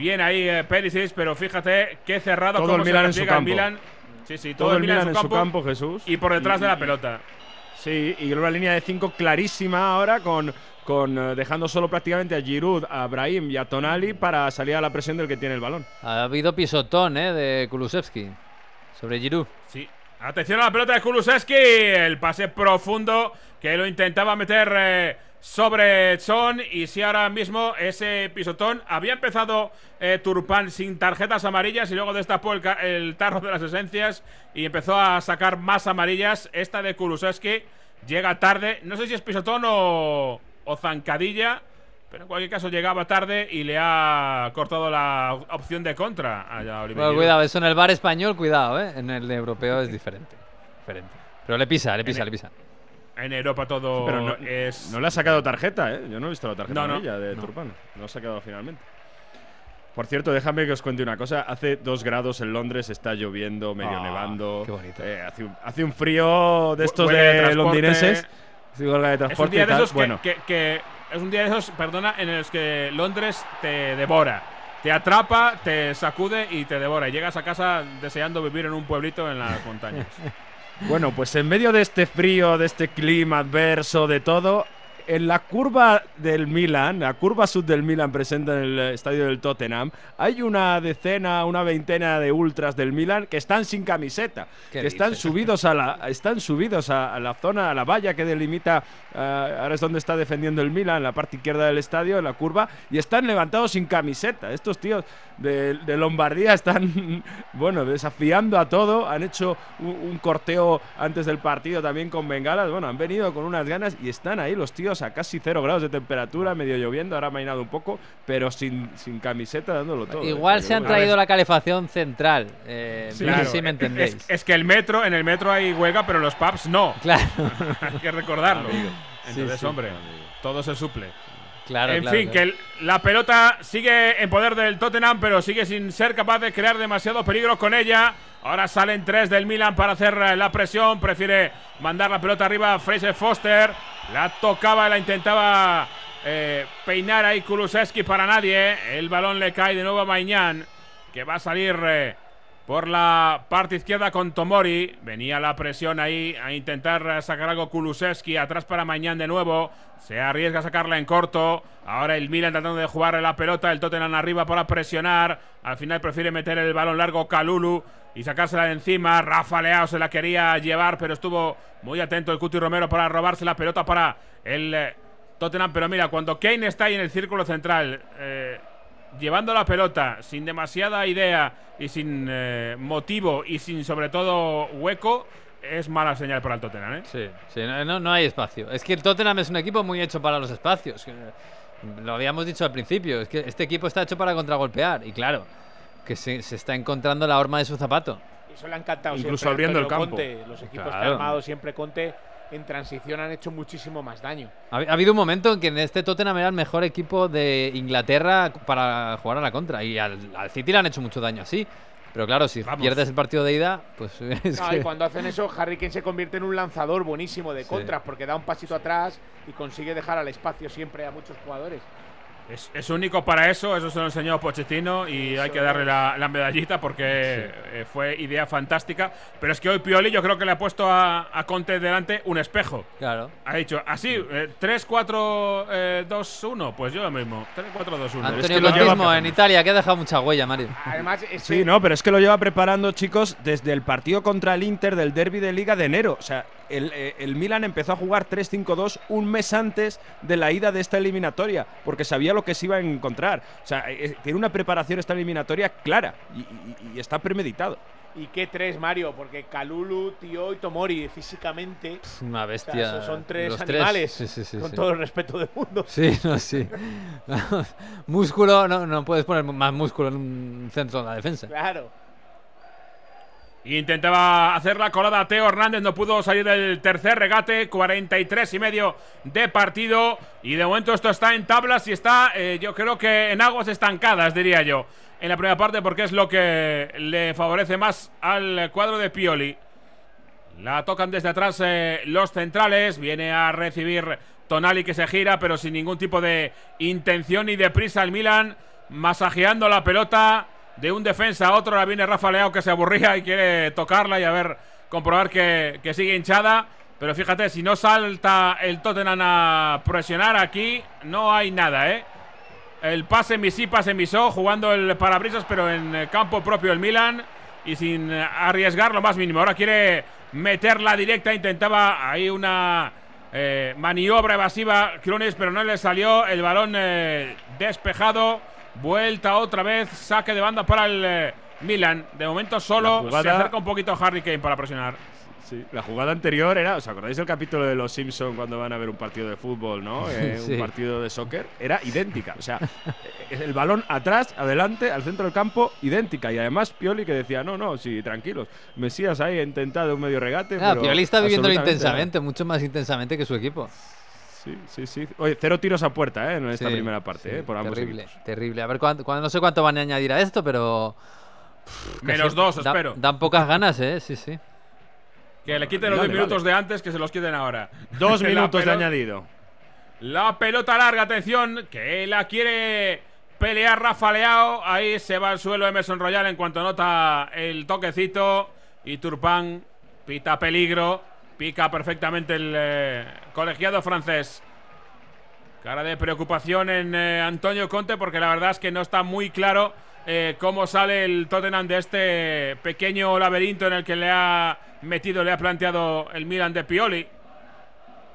bien ahí eh, Perisic, pero fíjate qué cerrado Todo cómo el se Milan en su campo. Milan. Sí, sí, todo, Todo el Milan, en su campo, Jesús. y por detrás Y- de la pelota. Sí, y una línea de cinco clarísima ahora con, con eh, dejando solo prácticamente a Giroud, a Brahim y a Tonali para salir a la presión del que tiene el balón. Ha habido pisotón, ¿eh? De Kulusevski sobre Giroud. Sí. Atención a la pelota de Kulusevski. El pase profundo que lo intentaba meter eh, sobre Son. Y si ahora mismo ese pisotón había empezado eh, Turpán sin tarjetas amarillas y luego destapó el, el tarro de las esencias y empezó a sacar más amarillas. Esta de Kulusevski llega tarde. No sé si es pisotón o, o zancadilla. Pero en cualquier caso llegaba tarde y le ha cortado la opción de contra a Bueno, cuidado, eso en el bar español, cuidado, ¿eh? En el europeo es diferente. diferente. Pero le pisa, le pisa, le pisa. En Europa todo Pero no, es. no le ha sacado tarjeta, ¿eh? Yo no he visto la tarjeta No, no, de no. Turpán. No ha sacado finalmente. Por cierto, déjame que os cuente una cosa. Hace dos grados en Londres, está lloviendo, medio Ah, nevando. qué bonito. Eh, hace, un, hace un frío de estos huele de, de transporte. londinenses. De Es un transporte día de esos que, bueno, que- que- es un día de esos, perdona, en los que Londres te devora. Te atrapa, te sacude y te devora. Y llegas a casa deseando vivir en un pueblito en las montañas. Bueno, pues en medio de este frío, de este clima adverso, de todo, en la curva del Milan, la curva sud del Milan presente en el eh, estadio del Tottenham, hay una decena, una veintena de ultras del Milan que están sin camiseta, ¿Qué que están dices? subidos a la, están subidos a, a la zona, a la valla que delimita, eh, ahora es donde está defendiendo el Milan, en la parte izquierda del estadio, en la curva, y están levantados sin camiseta. Estos tíos de, de Lombardía están, bueno, desafiando a todo, han hecho un, un corteo antes del partido también con bengalas, bueno, han venido con unas ganas y están ahí los tíos a casi cero grados de temperatura, medio lloviendo, ahora ha mainado un poco, pero sin, sin camiseta dándolo todo. ¿eh? Igual se han bueno. traído la calefacción central. Eh, Claro, si me entendéis. Es, es que el metro, en el metro hay huelga, pero en los pubs no. Claro, hay que recordarlo. Amigo. Entonces, Sí, sí. hombre, todo se suple. Claro. en claro, fin, claro. que la pelota sigue en poder del Tottenham, pero sigue sin ser capaz de crear demasiado peligro con ella. Ahora salen tres del Milan para hacer eh, la presión. Prefiere mandar la pelota arriba a Fraser Foster. La tocaba, la intentaba eh, peinar ahí Kulusevski para nadie. El balón le cae de nuevo a Mañán, que va a salir eh, por la parte izquierda con Tomori. Venía la presión ahí a intentar sacar algo Kulusevski. Atrás para Mañán de nuevo. Se arriesga a sacarla en corto. Ahora el Milan tratando de jugar la pelota. El Tottenham arriba para presionar. Al final prefiere meter el balón largo Calulu y sacársela de encima. Rafa Leao se la quería llevar, pero estuvo muy atento el Cuti Romero para robarse la pelota para el eh, Tottenham. Pero mira, cuando Kane está ahí en el círculo central. Eh, llevando la pelota sin demasiada idea y sin eh, motivo y sin sobre todo hueco, es mala señal para el Tottenham. ¿eh? Sí, sí no, no, hay espacio. Es que el Tottenham es un equipo muy hecho para los espacios. Lo habíamos dicho al principio, es que este equipo está hecho para contragolpear y claro, que se, está encontrando la horma de su zapato. Eso le ha encantado Incluso abriendo el campo. Los equipos que ha armado siempre Conte en transición han hecho muchísimo más daño. Ha, habido un momento en que en este Tottenham era el mejor equipo de Inglaterra para jugar a la contra. Y al, City le han hecho mucho daño así. Pero claro, si pierdes el partido de ida, pues. Es y cuando hacen eso, Harry Kane se convierte en un lanzador buenísimo de contras, porque da un pasito atrás y consigue dejar al espacio siempre a muchos jugadores. Es, único para eso, eso se lo enseñó Pochettino y hay que darle la, medallita porque eh, fue idea fantástica. Pero es que hoy Pioli yo creo que le ha puesto a, Conte delante un espejo. Claro. Ha dicho, así, 3, 4, 2, 1. Pues yo lo mismo, 3, 4, 2, 1. Antonio es que lo mismo en Italia, que ha dejado mucha huella, Mario. Además, Sí, no, pero es que lo lleva preparando, chicos, desde el partido contra el Inter del derby de Liga de enero. O sea, el, eh, el Milan empezó a jugar 3-5-2 un mes antes de la ida de esta eliminatoria, porque sabía lo que se iba a encontrar. O sea, eh, eh, tiene una preparación esta eliminatoria clara y, está premeditado. ¿Y qué tres, Mario? Porque Kalulu, Tio y Tomori físicamente. Una bestia. son tres animales. con todo el respeto del mundo. Sí, no, sí. músculo, no, no puedes poner más músculo en un centro de la defensa. Claro. Intentaba hacer la colada Teo Hernández, no pudo salir del tercer regate, 43 y medio de partido. Y de momento esto está en tablas y está, eh, yo creo que en aguas estancadas, diría yo, en la primera parte, porque es lo que le favorece más al cuadro de Pioli. La tocan desde atrás eh, los centrales, viene a recibir Tonali que se gira, pero sin ningún tipo de intención ni de prisa el Milan, masajeando la pelota de un defensa a otro. Ahora viene Rafa Leao que se aburría y quiere tocarla y a ver, comprobar que, sigue hinchada. Pero fíjate, si no salta el Tottenham a presionar aquí, no hay nada, ¿eh? El pase en mi sí, pase en mi so, jugando el parabrisas, pero en campo propio el Milan y sin arriesgar lo más mínimo. Ahora quiere meter la directa, intentaba ahí una eh, maniobra evasiva Crones, pero no le salió el balón eh, despejado. Vuelta otra vez, saque de banda para el eh, Milan. De momento solo se acerca un poquito Harry Kane para presionar. Sí, la jugada anterior era, ¿os acordáis del capítulo de los Simpsons cuando van a ver un partido de fútbol, ¿no? Eh, un partido de soccer, era idéntica. O sea, eh, el balón atrás, adelante, al centro del campo, idéntica. Y además Pioli que decía, no, no, sí, tranquilos. Mesías ahí ha intentado un medio regate. Ah, Pioli está viviéndolo intensamente, mucho más intensamente que su equipo. Sí, sí, sí. Oye, cero tiros a puerta, ¿eh? En esta primera parte, ¿eh? Por ambos Terrible, terrible. A ver, no sé cuánto van a añadir a esto, pero. Menos dos, espero. Dan pocas ganas, ¿eh? Sí, sí. Que le quiten los dos minutos de antes, que se los quiten ahora. Dos minutos de añadido. La pelota larga, atención, que la quiere pelear Rafa Leao. Ahí se va al suelo Emerson Royal en cuanto nota el toquecito. Y Turpán pita peligro. Pica perfectamente el eh, colegiado francés. Cara de preocupación en eh, Antonio Conte porque la verdad es que no está muy claro eh, cómo sale el Tottenham de este pequeño laberinto en el que le ha metido, le ha planteado el Milan de Pioli.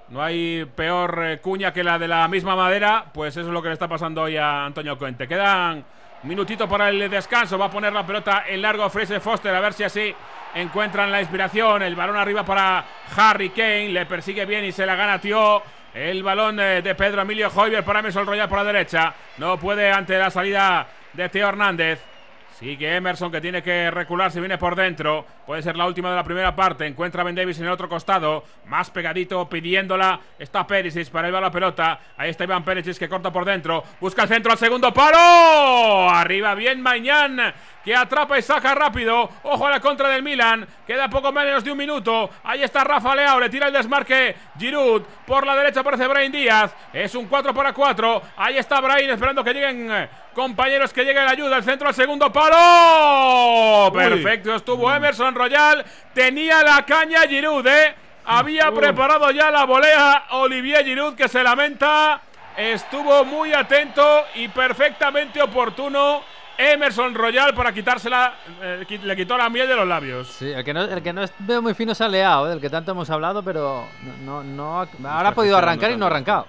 No hay peor cuña que la de la misma madera, pues eso es lo que le está pasando hoy a Antonio Conte. Quedan minutito para el descanso, va a poner la pelota en largo Fraser Foster, a ver si así encuentran la inspiración. El balón arriba para Harry Kane. Le persigue bien y se la gana Tío. El balón de, Pedro Emilio Hoyber para Emerson Royal por la derecha. No puede ante la salida de Tío Hernández. Sigue Emerson que tiene que recular si viene por dentro. Puede ser la última de la primera parte. Encuentra a Ben Davis en el otro costado. Más pegadito pidiéndola. Está Perisic para a la pelota. Ahí está Iván Perisic que corta por dentro. Busca el centro al segundo palo. Arriba bien Mañán que atrapa y saca rápido. Ojo a la contra del Milan. Queda poco menos de un minuto. Ahí está Rafa Leao. Le tira el desmarque Giroud. Por la derecha aparece Brain Díaz. Es un 4 para 4. Ahí está Brain esperando que lleguen eh, compañeros que llegue la ayuda. El centro al segundo palo. Perfecto. Estuvo Emerson Royal. Tenía la caña Giroud, ¿eh? Había preparado ya la volea Olivier Giroud que se lamenta. Estuvo muy atento y perfectamente oportuno Emerson Royal para quitársela. eh, le quitó la miel de los labios. Sí, el que no, el que no es- veo muy fino es a Leao, ¿eh? del que tanto hemos hablado, pero no, no, ahora ha podido arrancar y no ha arrancado.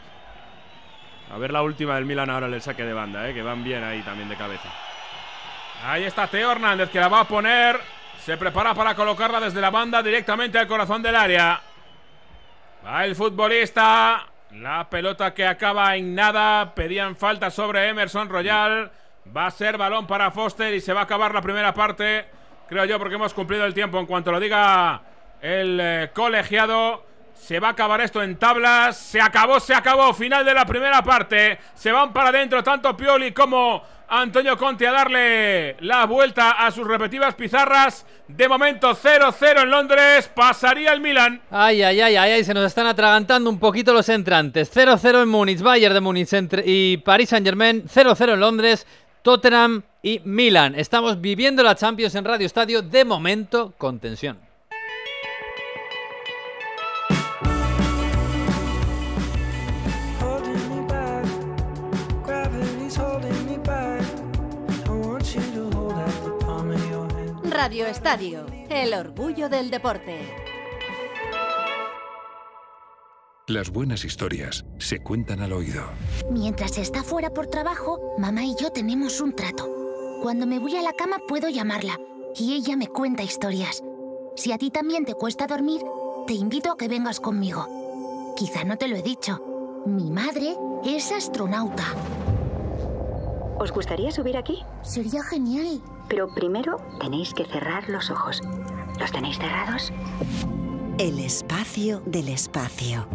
A ver la última del Milan ahora en el saque de banda, ¿eh? que van bien ahí también de cabeza. Ahí está Teo Hernández que la va a poner. Se prepara para colocarla desde la banda directamente al corazón del área. Va el futbolista. La pelota que acaba en nada. Pedían falta sobre Emerson Royal. Va a ser balón para Foster y se va a acabar la primera parte. Creo yo porque hemos cumplido el tiempo. En cuanto lo diga el eh, colegiado. Se va a acabar esto en tablas. Se acabó, se acabó. Final de la primera parte. Se van para adentro tanto Pioli como Antonio Conte a darle la vuelta a sus repetidas pizarras. De momento 0-0 en Londres. Pasaría el Milan. Ay, ay, ay, ay, ay, se nos están atragantando un poquito los entrantes. 0-0 en Múnich, Bayern de Múnich y Paris Saint-Germain, 0-0 en Londres, Tottenham y Milan. Estamos viviendo la Champions en Radio Estadio, de momento con tensión. Radio Estadio, el orgullo del deporte. Las buenas historias se cuentan al oído. Mientras está fuera por trabajo, mamá y yo tenemos un trato. Cuando me voy a la cama puedo llamarla y ella me cuenta historias. Si a ti también te cuesta dormir, te invito a que vengas conmigo. Quizá no te lo he dicho. Mi madre es astronauta. ¿Os gustaría subir aquí? Sería genial. Pero primero tenéis que cerrar los ojos. ¿Los tenéis cerrados? El espacio del espacio.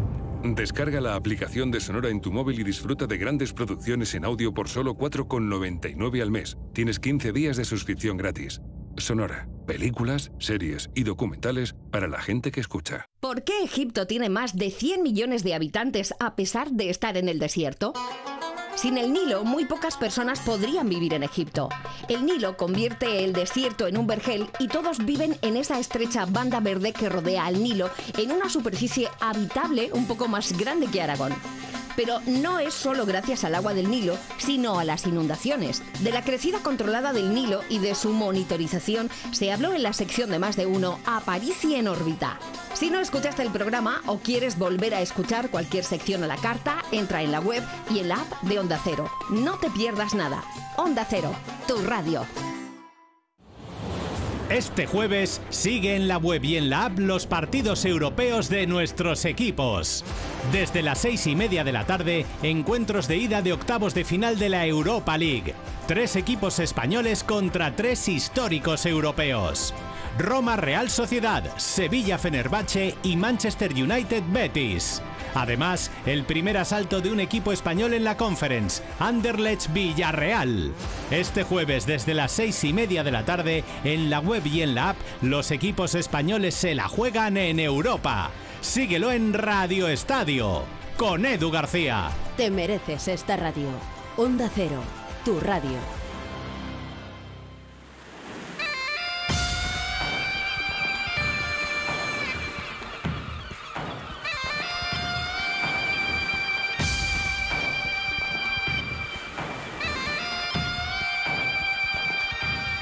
Descarga la aplicación de Sonora en tu móvil y disfruta de grandes producciones en audio por solo 4,99 al mes. Tienes 15 días de suscripción gratis. Sonora, películas, series y documentales para la gente que escucha. ¿Por qué Egipto tiene más de 100 millones de habitantes a pesar de estar en el desierto? Sin el Nilo, muy pocas personas podrían vivir en Egipto. El Nilo convierte el desierto en un vergel y todos viven en esa estrecha banda verde que rodea al Nilo, en una superficie habitable un poco más grande que Aragón. Pero no es solo gracias al agua del Nilo, sino a las inundaciones. De la crecida controlada del Nilo y de su monitorización se habló en la sección de más de uno Aparici en órbita. Si no escuchaste el programa o quieres volver a escuchar cualquier sección a la carta, entra en la web y en la app de Onda Cero. No te pierdas nada. Onda Cero, tu radio. Este jueves sigue en la web y en la app los partidos europeos de nuestros equipos. Desde las seis y media de la tarde, encuentros de ida de octavos de final de la Europa League. Tres equipos españoles contra tres históricos europeos. Roma Real Sociedad, Sevilla Fenerbahce y Manchester United Betis. Además, el primer asalto de un equipo español en la Conference, Anderlecht Villarreal. Este jueves desde las seis y media de la tarde, en la web y en la app, los equipos españoles se la juegan en Europa. Síguelo en Radio Estadio, con Edu García. Te mereces esta radio. Onda Cero, tu radio.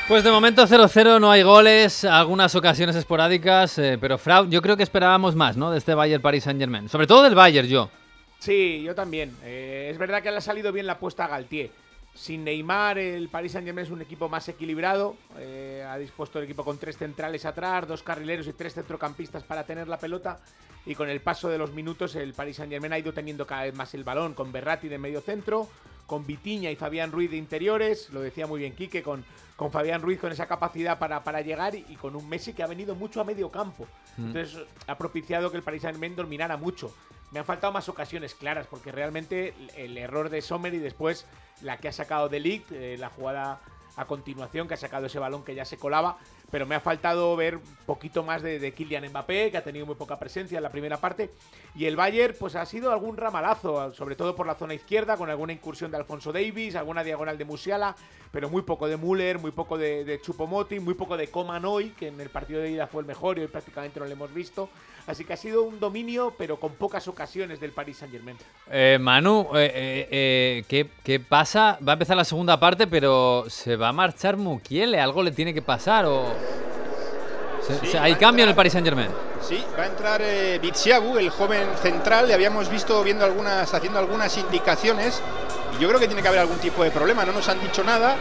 Pues de momento 0-0, no hay goles, algunas ocasiones esporádicas, eh, pero Frau, yo creo que esperábamos más, ¿no? De este Bayern Paris Saint-Germain. Sobre todo del Bayern, yo. Sí, yo también. Eh, es verdad que le ha salido bien la apuesta a Galtier. Sin Neymar, el Paris Saint-Germain es un equipo más equilibrado. Eh, ha dispuesto el equipo con tres centrales atrás, dos carrileros y tres centrocampistas para tener la pelota. Y con el paso de los minutos, el Paris Saint-Germain ha ido teniendo cada vez más el balón, con Berratti de medio centro, con Vitiña y Fabián Ruiz de interiores. Lo decía muy bien Quique, con, con Fabián Ruiz con esa capacidad para, para llegar y, y con un Messi que ha venido mucho a medio campo. Mm. Entonces ha propiciado que el Paris Saint-Germain dominara mucho. Me han faltado más ocasiones claras, porque realmente el, el error de Sommer y después la que ha sacado de Ligt, eh, la jugada a continuación, que ha sacado ese balón que ya se colaba, pero me ha faltado ver un poquito más de, de Kylian Mbappé, que ha tenido muy poca presencia en la primera parte, y el Bayern pues ha sido algún ramalazo, sobre todo por la zona izquierda, con alguna incursión de Alfonso Davis, alguna diagonal de Musiala, pero muy poco de Müller, muy poco de, de Chupomoti, muy poco de Coman hoy, que en el partido de ida fue el mejor y hoy prácticamente no lo hemos visto. Así que ha sido un dominio, pero con pocas ocasiones del Paris Saint Germain. Eh, Manu, eh, eh, eh, ¿qué, qué pasa? Va a empezar la segunda parte, pero ¿se va a marchar Mukiele? ¿Algo le tiene que pasar? O... se- Sí, se- ¿Hay cambio en el entrar- Paris Saint Germain? Sí, va a entrar eh, Bitsiabu, el joven central. Le habíamos visto viendo algunas, haciendo algunas indicaciones. Y yo creo que tiene que haber algún tipo de problema. No nos han dicho nada,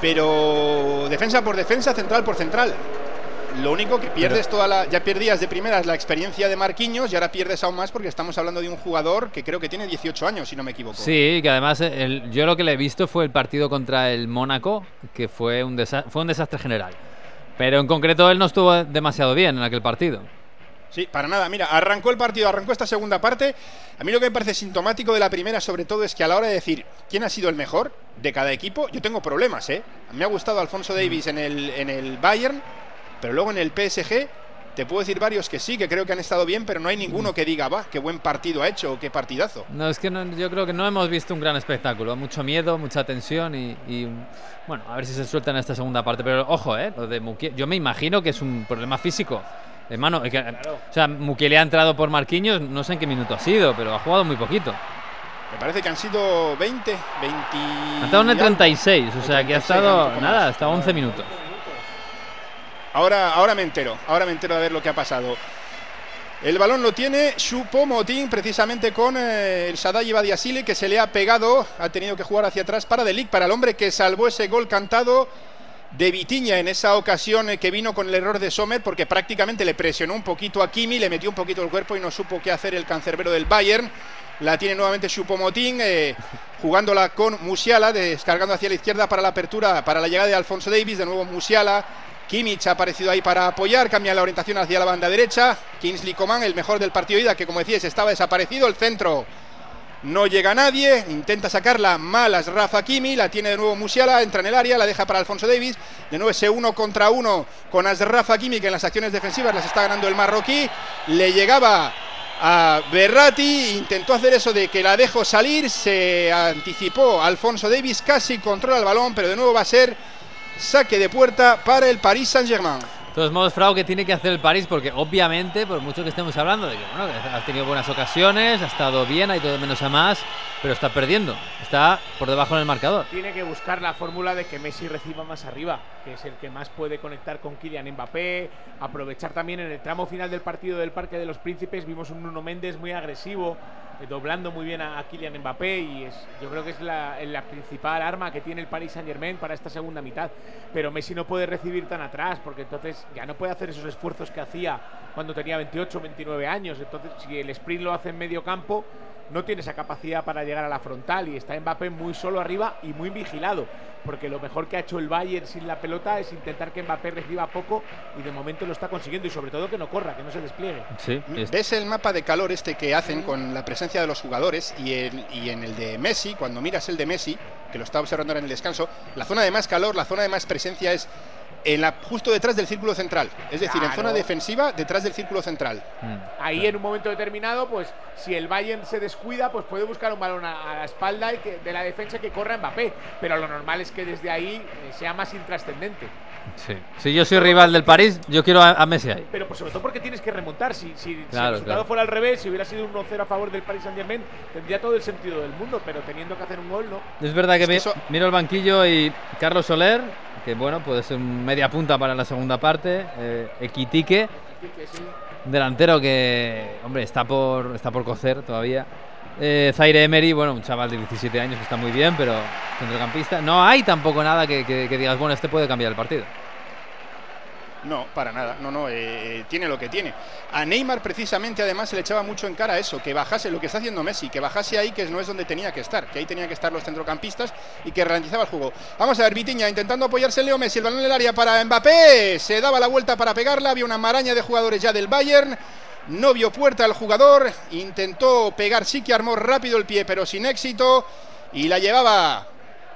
pero defensa por defensa, central por central. Lo único que pierdes toda la. Ya perdías de primeras la experiencia de Marquinhos y ahora pierdes aún más porque estamos hablando de un jugador que creo que tiene 18 años, si no me equivoco. Sí, que además eh, el- yo lo que le he visto fue el partido contra el Mónaco, que fue un, desa- fue un desastre general. Pero en concreto él no estuvo demasiado bien en aquel partido. Sí, para nada. Mira, arrancó el partido, arrancó esta segunda parte. A mí lo que me parece sintomático de la primera, sobre todo, es que a la hora de decir quién ha sido el mejor de cada equipo, yo tengo problemas, ¿eh? Me ha gustado Alfonso Davis en el, en el Bayern, pero luego en el PSG te puedo decir varios que sí, que creo que han estado bien, pero no hay ninguno que diga, va, qué buen partido ha hecho o qué partidazo. No, es que no- yo creo que no hemos visto un gran espectáculo. Mucho miedo, mucha tensión y, y, bueno, a ver si se suelta en esta segunda parte. Pero ojo, ¿eh? Lo de yo me imagino que es un problema físico. Hermano, es que- o sea, Mukiele ha entrado por Marquinhos, no sé en qué minuto ha sido, pero ha jugado muy poquito. Me parece que han sido 20, 20. Ha estado en el 36, o sea que ha 36, estado, nada, hasta 11 minutos. Ahora, ahora me entero, ahora me entero de ver lo que ha pasado. El balón lo tiene Choupo-Moting precisamente con eh, el Sadai Badiasile que se le ha pegado, ha tenido que jugar hacia atrás para Delic, para el hombre que salvó ese gol cantado de Vitiña en esa ocasión eh, que vino con el error de Sommer porque prácticamente le presionó un poquito a Kimi, le metió un poquito el cuerpo y no supo qué hacer el cancerbero del Bayern. La tiene nuevamente Choupo-Moting eh, jugándola con Musiala, descargando hacia la izquierda para la apertura, para la llegada de Alfonso Davis, de nuevo Musiala. Kimmich ha aparecido ahí para apoyar, cambia la orientación hacia la banda derecha. Kingsley Coman, el mejor del partido ida, que como decías estaba desaparecido. El centro no llega nadie, intenta sacarla malas Rafa Kimi, la tiene de nuevo Musiala, entra en el área, la deja para Alfonso Davis. De nuevo ese uno contra uno con Rafa Kimi, que en las acciones defensivas las está ganando el marroquí. Le llegaba a Berratti, intentó hacer eso de que la dejó salir, se anticipó Alfonso Davis, casi controla el balón, pero de nuevo va a ser saque de puerta para el Paris Saint-Germain. De todos modos, Frau, ¿qué tiene que hacer el París? Porque obviamente, por mucho que estemos hablando de que bueno, que ha tenido buenas ocasiones, ha estado bien, hay todo de menos a más, pero está perdiendo. Está por debajo en el marcador. Tiene que buscar la fórmula de que Messi reciba más arriba, que es el que más puede conectar con Kylian Mbappé, aprovechar también en el tramo final del partido del Parque de los Príncipes vimos un Nuno Méndez muy agresivo, doblando muy bien a, a Kylian Mbappé y es, yo creo que es la, la principal arma que tiene el Paris Saint Germain para esta segunda mitad. Pero Messi no puede recibir tan atrás porque entonces ya no puede hacer esos esfuerzos que hacía cuando tenía 28 29 años. Entonces, si el sprint lo hace en medio campo, no tiene esa capacidad para llegar a la frontal y está Mbappé muy solo arriba y muy vigilado. Porque lo mejor que ha hecho el Bayern sin la pelota es intentar que Mbappé reciba poco y de momento lo está consiguiendo y sobre todo que no corra, que no se despliegue. Sí, ¿Ves el mapa de calor este que hacen con la presencia de los jugadores y, el- y en el de Messi, cuando miras el de Messi, que lo está observando ahora en el descanso, la zona de más calor, la zona de más presencia es en la, justo detrás del círculo central. Es decir, en Claro. zona defensiva, detrás del círculo central. Ahí en un momento determinado, pues si el Bayern se descuida, pues puede buscar un balón a, a la espalda y que, de la defensa que corra Mbappé. Pero lo normal es que desde ahí eh, sea más intrascendente. Sí. Si yo soy rival del París, yo quiero a, a Messi ahí. Pero pues sobre todo porque tienes que remontar. Si, si- si Claro, el resultado claro. fuera al revés, si hubiera sido un 1-0 a favor del Paris Saint Germain, tendría todo el sentido del mundo. Pero teniendo que hacer un gol, no. Es verdad que, Es que mi- eso- miro el banquillo y Carlos Soler, que bueno, puede ser media punta para la segunda parte. Eh, Equitique, delantero que, hombre, está por, está por cocer todavía. Eh, Zaire Emery, bueno, un chaval de 17 años que está muy bien, pero centrocampista. No hay tampoco nada que- que digas, bueno, este puede cambiar el partido. No, para nada. No, no, eh, tiene lo que tiene. A Neymar precisamente además se le echaba mucho en cara eso, que bajase lo que está haciendo Messi, que bajase ahí que no es donde tenía que estar, que ahí tenían que estar los centrocampistas y que ralentizaba el juego. Vamos a ver, Vitiña intentando apoyarse Leo Messi, el balón en el área para Mbappé, se daba la vuelta para pegarla, había una maraña de jugadores ya del Bayern. No vio puerta el jugador, intentó pegar, sí que armó rápido el pie, pero sin éxito, y la llevaba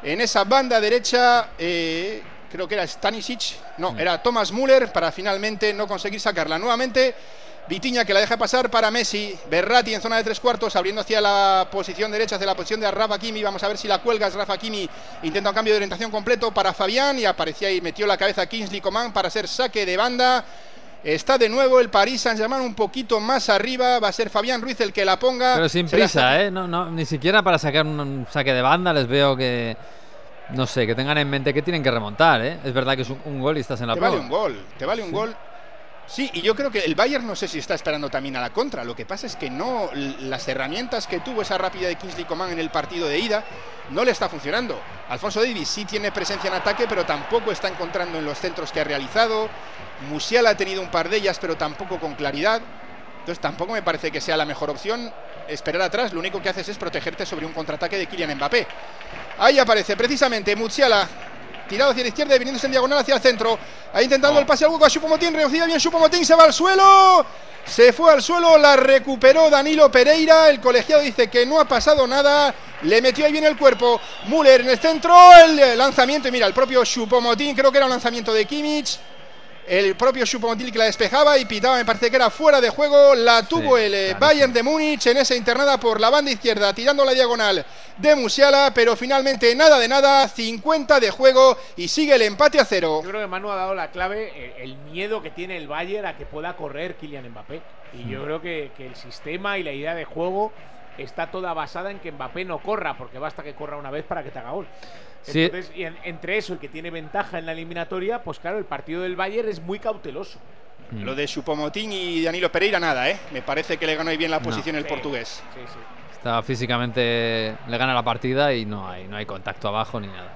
En esa banda derecha, eh, creo que era Stanisic, no, era Thomas Müller para finalmente no conseguir sacarla. Nuevamente, Vitiña que la deja pasar para Messi, Berratti en zona de tres cuartos, abriendo hacia la posición derecha, hacia la posición de Rafa Kimi. Vamos a ver si la cuelgas. Rafa Kimi intenta un cambio de orientación completo para Fabián y aparecía y metió la cabeza Kingsley Coman para ser saque de banda. Está de nuevo el Paris Saint-Germain un poquito más arriba. Va a ser Fabián Ruiz el que la ponga. Pero sin prisa, ¿eh? No, no, ni siquiera para sacar un, un saque de banda les veo que. No sé, que tengan en mente que tienen que remontar, ¿eh? Es verdad que es un, un gol y estás en la te vale un gol, te vale un Sí. gol. Sí, y yo creo que el Bayern no sé si está esperando también a la contra. Lo que pasa es que no, las herramientas que tuvo esa rápida de Kingsley Coman en el partido de ida no le está funcionando. Alfonso Davis sí tiene presencia en ataque, pero tampoco está encontrando en los centros que ha realizado. Musiala ha tenido un par de ellas, pero tampoco con claridad. Entonces tampoco me parece que sea la mejor opción esperar atrás. Lo único que haces es protegerte sobre un contraataque de Kylian Mbappé. Ahí aparece precisamente Musiala tirado hacia la izquierda y viniéndose en diagonal hacia el centro. Ahí intentando el pase al hueco a Chupomotín, recibe bien Chupomotín, se va al suelo. Se fue al suelo, la recuperó Danilo Pereira. El colegiado dice que no ha pasado nada. Le metió ahí bien el cuerpo. Müller en el centro, el lanzamiento. Y mira, el propio Chupomotín, creo que era un lanzamiento de Kimmich. El propio Chupomotín que la despejaba y pitaba, me parece que era fuera de juego. La tuvo el eh, Bayern de Múnich en esa internada por la banda izquierda, tirando la diagonal de Musiala, pero finalmente nada de nada, 50 de juego y sigue el empate a cero. Yo creo que Manu ha dado la clave, eh, el miedo que tiene el Bayern a que pueda correr Kylian Mbappé. Y yo creo que, que el sistema y la idea de juego está toda basada en que Mbappé no corra, porque basta que corra una vez para que te haga gol. Sí. Entonces, y en- entre eso y que tiene ventaja en la eliminatoria, pues claro, el partido del Bayern es muy cauteloso. Lo de Chupomotín y Danilo Pereira, nada, ¿eh? Me parece que le ganó ahí bien la No. posición el Sí, portugués. Sí, sí. Está físicamente. Le gana la partida y no hay, no hay contacto abajo ni nada.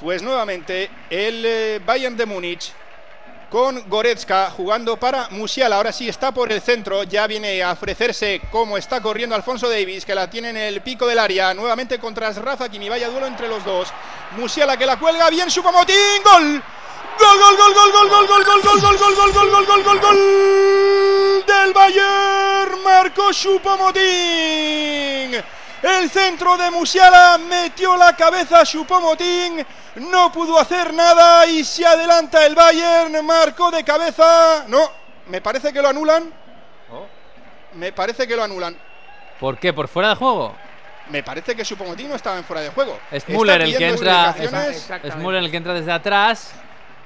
Pues nuevamente el eh, Bayern de Múnich con Goretzka jugando para Musiala. Ahora sí está por el centro. Ya viene a ofrecerse como está corriendo Alfonso Davis, que la tiene en el pico del área. Nuevamente contra Rafa Kimi. Vaya duelo entre los dos. Musiala que la cuelga. Bien Chupomotín. Gol. Gol, gol, gol, gol, gol, gol, gol, gol, gol, gol, gol, gol, gol, gol, gol, gol, gol del Bayern. Marcó Chupomotín. El centro de Musiala metió la cabeza a Chupomotín, no pudo hacer nada y se adelanta el Bayern, marcó de cabeza. No, me parece que lo anulan. Me parece que lo anulan. ¿Por qué? ¿Por fuera de juego? Me parece que Chupomotín no estaba en fuera de juego. Es Müller el que entra. Es, Müller el que entra desde atrás.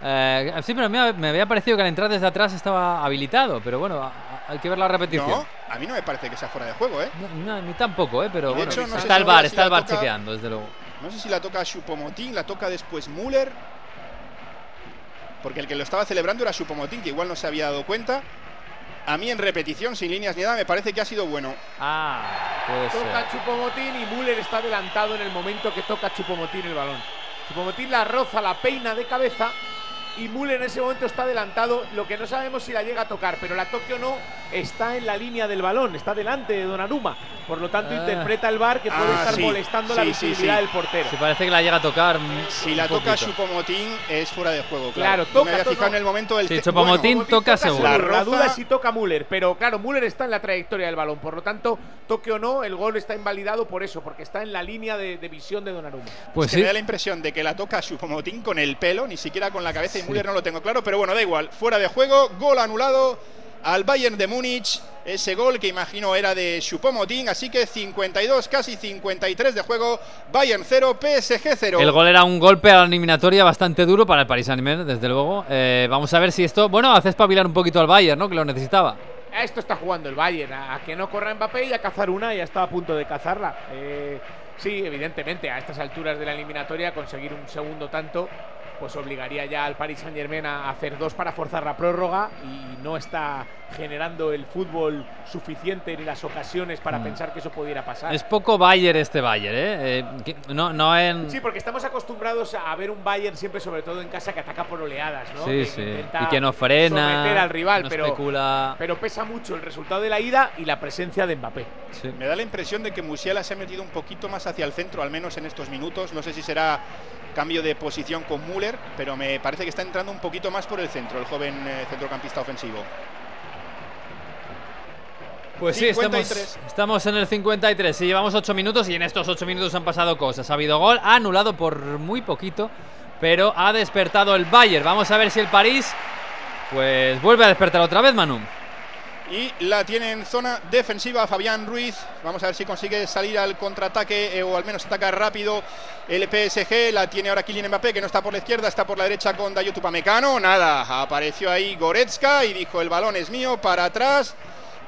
Eh, sí, pero me, me había parecido que al entrar desde atrás estaba habilitado. Pero bueno, hay que ver la repetición. No, a mí no me parece que sea fuera de juego, ¿eh? No, no, ni tampoco, ¿eh? Pero De bueno, hecho, no sé está el bar, está si el bar toca- chequeando, desde luego. No sé si la toca Chupomotín, la toca después Müller. Porque el que lo estaba celebrando era Chupomotín, que igual no se había dado cuenta. A mí en repetición, sin líneas ni nada, me parece que ha sido bueno. Ah, puede Toca ser. Chupomotín y Müller está adelantado en el momento que toca Chupomotín el balón. Chupomotín la roza, la peina de cabeza y Müller en ese momento está adelantado. Lo que no sabemos si la llega a tocar, pero la toque o no está en la línea del balón, está delante de Donnarumma. Por lo tanto, Ah. interpreta el VAR que puede Ah, estar sí, molestando la sí, visibilidad sí. del portero. Si parece que la llega a tocar. Si la toca. Chupomotín, es fuera de juego. Claro, Claro, toca, me había fijado en el momento del. Sí, ce- Chupomotín bueno, toca seguro. La La duda es si toca Müller, pero claro, Müller está en la trayectoria del balón, por lo tanto, toque o no, el gol está invalidado por eso, porque está en la línea de, de visión de Donnarumma. Pues es que sí. me da la impresión de que la toca Chupomotín con el pelo, ni siquiera con la cabeza, y No lo tengo claro, pero bueno, da igual. Fuera de juego, gol anulado al Bayern de Múnich. Ese gol que imagino era de Chupomotín, así que 52, casi 53 de juego. Bayern 0, PSG 0. El gol era un golpe a la eliminatoria bastante duro para el Paris Saint-Germain, desde luego. Eh, vamos a ver si esto, bueno, hace espabilar un poquito al Bayern, ¿no? Que lo necesitaba. A esto está jugando el Bayern, a, a que no corra Mbappé y a cazar una, ya está a punto de cazarla. Eh, sí, evidentemente, a estas alturas de la eliminatoria conseguir un segundo tanto pues obligaría ya al Paris Saint Germain a hacer dos para forzar la prórroga y no está generando el fútbol suficiente ni las ocasiones para Mm. pensar que eso pudiera pasar. Es poco Bayern este Bayern, ¿eh? Eh, que- no, no en. Sí, porque estamos acostumbrados a ver un Bayern siempre, sobre todo en casa, que ataca por oleadas, ¿no? Sí, Que- sí. intenta Y que no frena, someter al rival, no pero, especula. pero pesa mucho el resultado de la ida y la presencia de Mbappé. Sí. Me da la impresión de que Musiala se ha metido un poquito más hacia el centro, al menos en estos minutos. No sé si será cambio de posición con Müller, pero me parece que está entrando un poquito más por el centro, el joven eh, centrocampista ofensivo. Pues sí, estamos, 53. estamos en el 53 y llevamos 8 minutos y en estos 8 minutos han pasado cosas. Ha habido gol, ha anulado por muy poquito, pero ha despertado el Bayern. Vamos a ver si el París pues vuelve a despertar otra vez, Manu. Y la tiene en zona defensiva Fabián Ruiz. Vamos a ver si consigue salir al contraataque eh, o al menos atacar rápido el PSG. La tiene ahora Kylian Mbappé, que no está por la izquierda, está por la derecha con Dayot Upamecano. Nada, apareció ahí Goretzka y dijo el balón es mío para atrás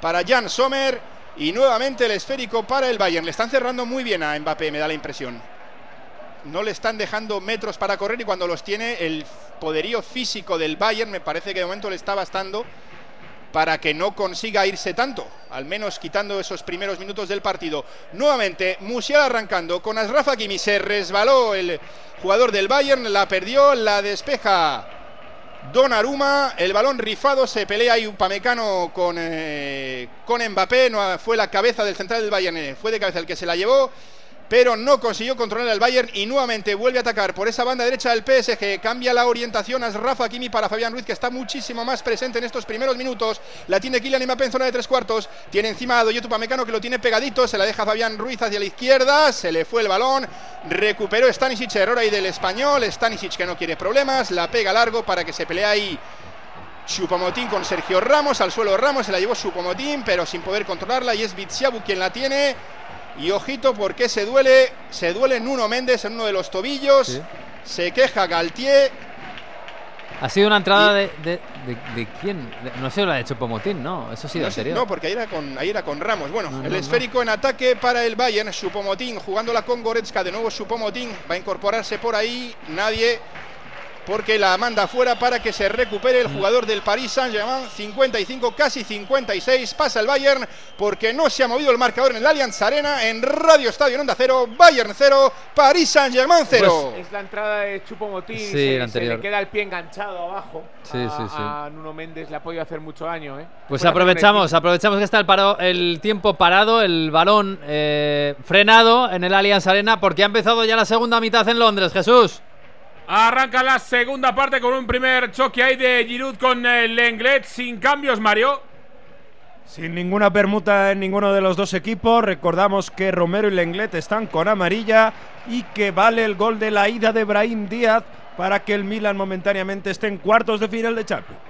para Jan Sommer y nuevamente el esférico para el Bayern. Le están cerrando muy bien a Mbappé, me da la impresión. No le están dejando metros para correr y cuando los tiene el poderío físico del Bayern me parece que de momento le está bastando para que no consiga irse tanto, al menos quitando esos primeros minutos del partido. Nuevamente, Musiala arrancando con Asraf Hakimi, se resbaló el jugador del Bayern, la perdió, la despeja Donnarumma, el balón rifado, se pelea ahí Upamecano con, eh, con Mbappé, no fue la cabeza del central del Bayern, eh, fue de cabeza el que se la llevó, pero no consiguió controlar al Bayern y nuevamente vuelve a atacar por esa banda derecha del PSG. Cambia la orientación a Rafa Kimi para Fabián Ruiz, que está muchísimo más presente en estos primeros minutos. La tiene Kylian Mbappé en zona de tres cuartos. Tiene encima a Doyotu Pamecano que lo tiene pegadito. Se la deja Fabián Ruiz hacia la izquierda. Se le fue el balón. Recuperó Stanisic, error ahí del español. Stanisic que no quiere problemas. La pega largo para que se pelee ahí. Chupomotín con Sergio Ramos, al suelo Ramos, se la llevó Chupomotín, pero sin poder controlarla y es Bitsiabu quien la tiene. Y ojito porque se duele, se duele Nuno Méndez en uno de los tobillos. Se queja Galtier. Ha sido una entrada de, de, de- de quién? De- no sé, la de Chopomotín, no. Eso ha sido No, anterior. no, porque ahí era, con, ahí era con Ramos. Bueno, No, el no, esférico en ataque para el Bayern. Chupomotín jugándola con Goretzka. De nuevo Chupomotín va a incorporarse por ahí. Nadie. Porque la manda fuera para que se recupere el jugador del Paris Saint-Germain. 55, casi 56. Pasa el Bayern porque no se ha movido el marcador en el Allianz Arena. En Radio Estadio en Onda 0. Bayern 0, Paris Saint-Germain 0. Pues es la entrada de Chupomotín. Sí, se, la se le queda el pie enganchado abajo. Sí, a, sí, sí. a Nuno Méndez le ha podido hacer mucho daño, ¿eh? Pues aprovechamos, aprovechamos que está el, paro, el tiempo parado, el balón eh, frenado en el Allianz Arena, porque ha empezado ya la segunda mitad en Londres, Jesús. Arranca la segunda parte con un primer choque ahí de Giroud con el Lenglet sin cambios, Mario. Sin ninguna permuta en ninguno de los dos equipos. Recordamos que Romero y Lenglet están con amarilla y que vale el gol de la ida de Brahim Díaz para que el Milan momentáneamente esté en cuartos de final de Champions.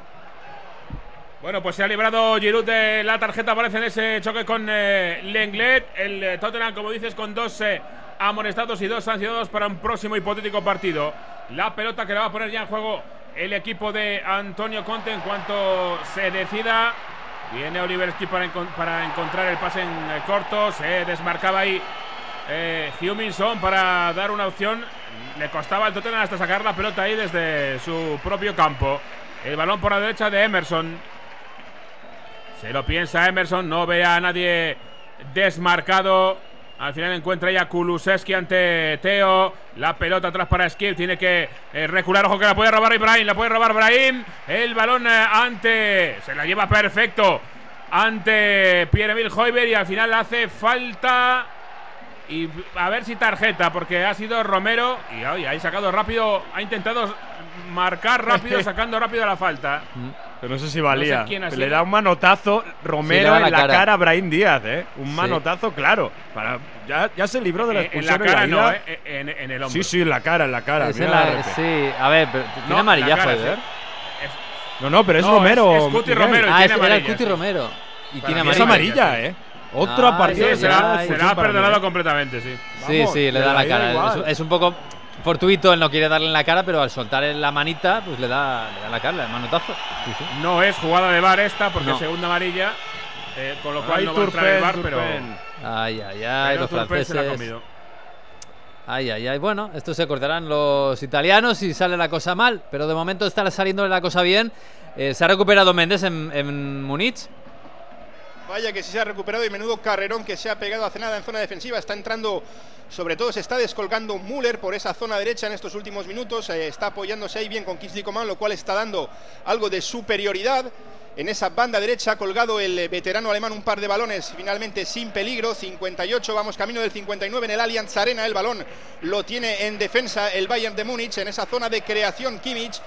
Bueno, pues se ha librado Giroud de la tarjeta, aparece en ese choque con eh, Lenglet. El eh, Tottenham, como dices, con dos eh, amonestados y dos sancionados para un próximo hipotético partido. La pelota que la va a poner ya en juego el equipo de Antonio Conte en cuanto se decida. Viene Oliver Ski para, para encontrar el pase en eh, corto. Se desmarcaba ahí eh, Huminson para dar una opción. Le costaba al Tottenham hasta sacar la pelota ahí desde su propio campo. El balón por la derecha de Emerson. Se lo piensa Emerson, no ve a nadie desmarcado. Al final encuentra ya Kulusevski ante Teo. La pelota atrás para Skip. Tiene que eh, recular. Ojo que la puede robar Ibrahim. La puede robar Ibrahim. El balón eh, ante. Se la lleva perfecto. Ante Pierre-Emile Hoiber. Y al final hace falta. Y a ver si tarjeta. Porque ha sido Romero. Y ahí sacado rápido. Ha intentado marcar rápido. sacando rápido la falta. Pero no sé si valía. No sé quién ha le da un manotazo Romero da en la la cara. cara. a Brahim Díaz, ¿eh? Un Sí. manotazo, claro. Para, ya, ya se libró de la Eh, en la expulsión cara y no, ida. eh, en, en el hombro. Sí, sí, en la cara, en la cara. Es mira en la la- sí, a ver, pero No, tiene amarilla, la cara, joder. sí. No, no, pero es No, Romero. es- es Cuti Miguel. Romero. Ah, tiene es, era el amarilla, Cuti sí. Romero. Y Para tiene mí Es amarilla. amarilla, ¿eh? Otra Ah, partida. sí, Sí, será, será perdonado completamente, sí. Sí, Vamos, sí, le da de la cara. igual. Es, es un poco fortuito, él no quiere darle en la cara, pero al soltar en la manita, pues le da, le da la cara, el manotazo. Sí, sí. No es jugada de bar esta, porque No. segunda amarilla. eh, con lo cual Ay, no va a entrar el Turpen, bar, pero. Ay, ay, ay, pero los Turpen se la ha franceses. comido. Ay, ay, ay. Bueno, esto se acordarán los italianos si sale la cosa mal, pero de momento está saliendo la cosa bien. Eh, se ha recuperado Méndez en, en Múnich. Vaya que se ha recuperado y menudo carrerón que se ha pegado hace nada en zona defensiva. Está entrando, sobre todo se está descolgando Müller por esa zona derecha en estos últimos minutos. eh, está apoyándose ahí bien con Kingsley Coman, lo cual está dando algo de superioridad. En esa banda derecha ha colgado el eh, veterano alemán un par de balones, finalmente sin peligro. 58, vamos camino del 59 en el Allianz Arena. El balón lo tiene en defensa el Bayern de Múnich en esa zona de creación Kimmich.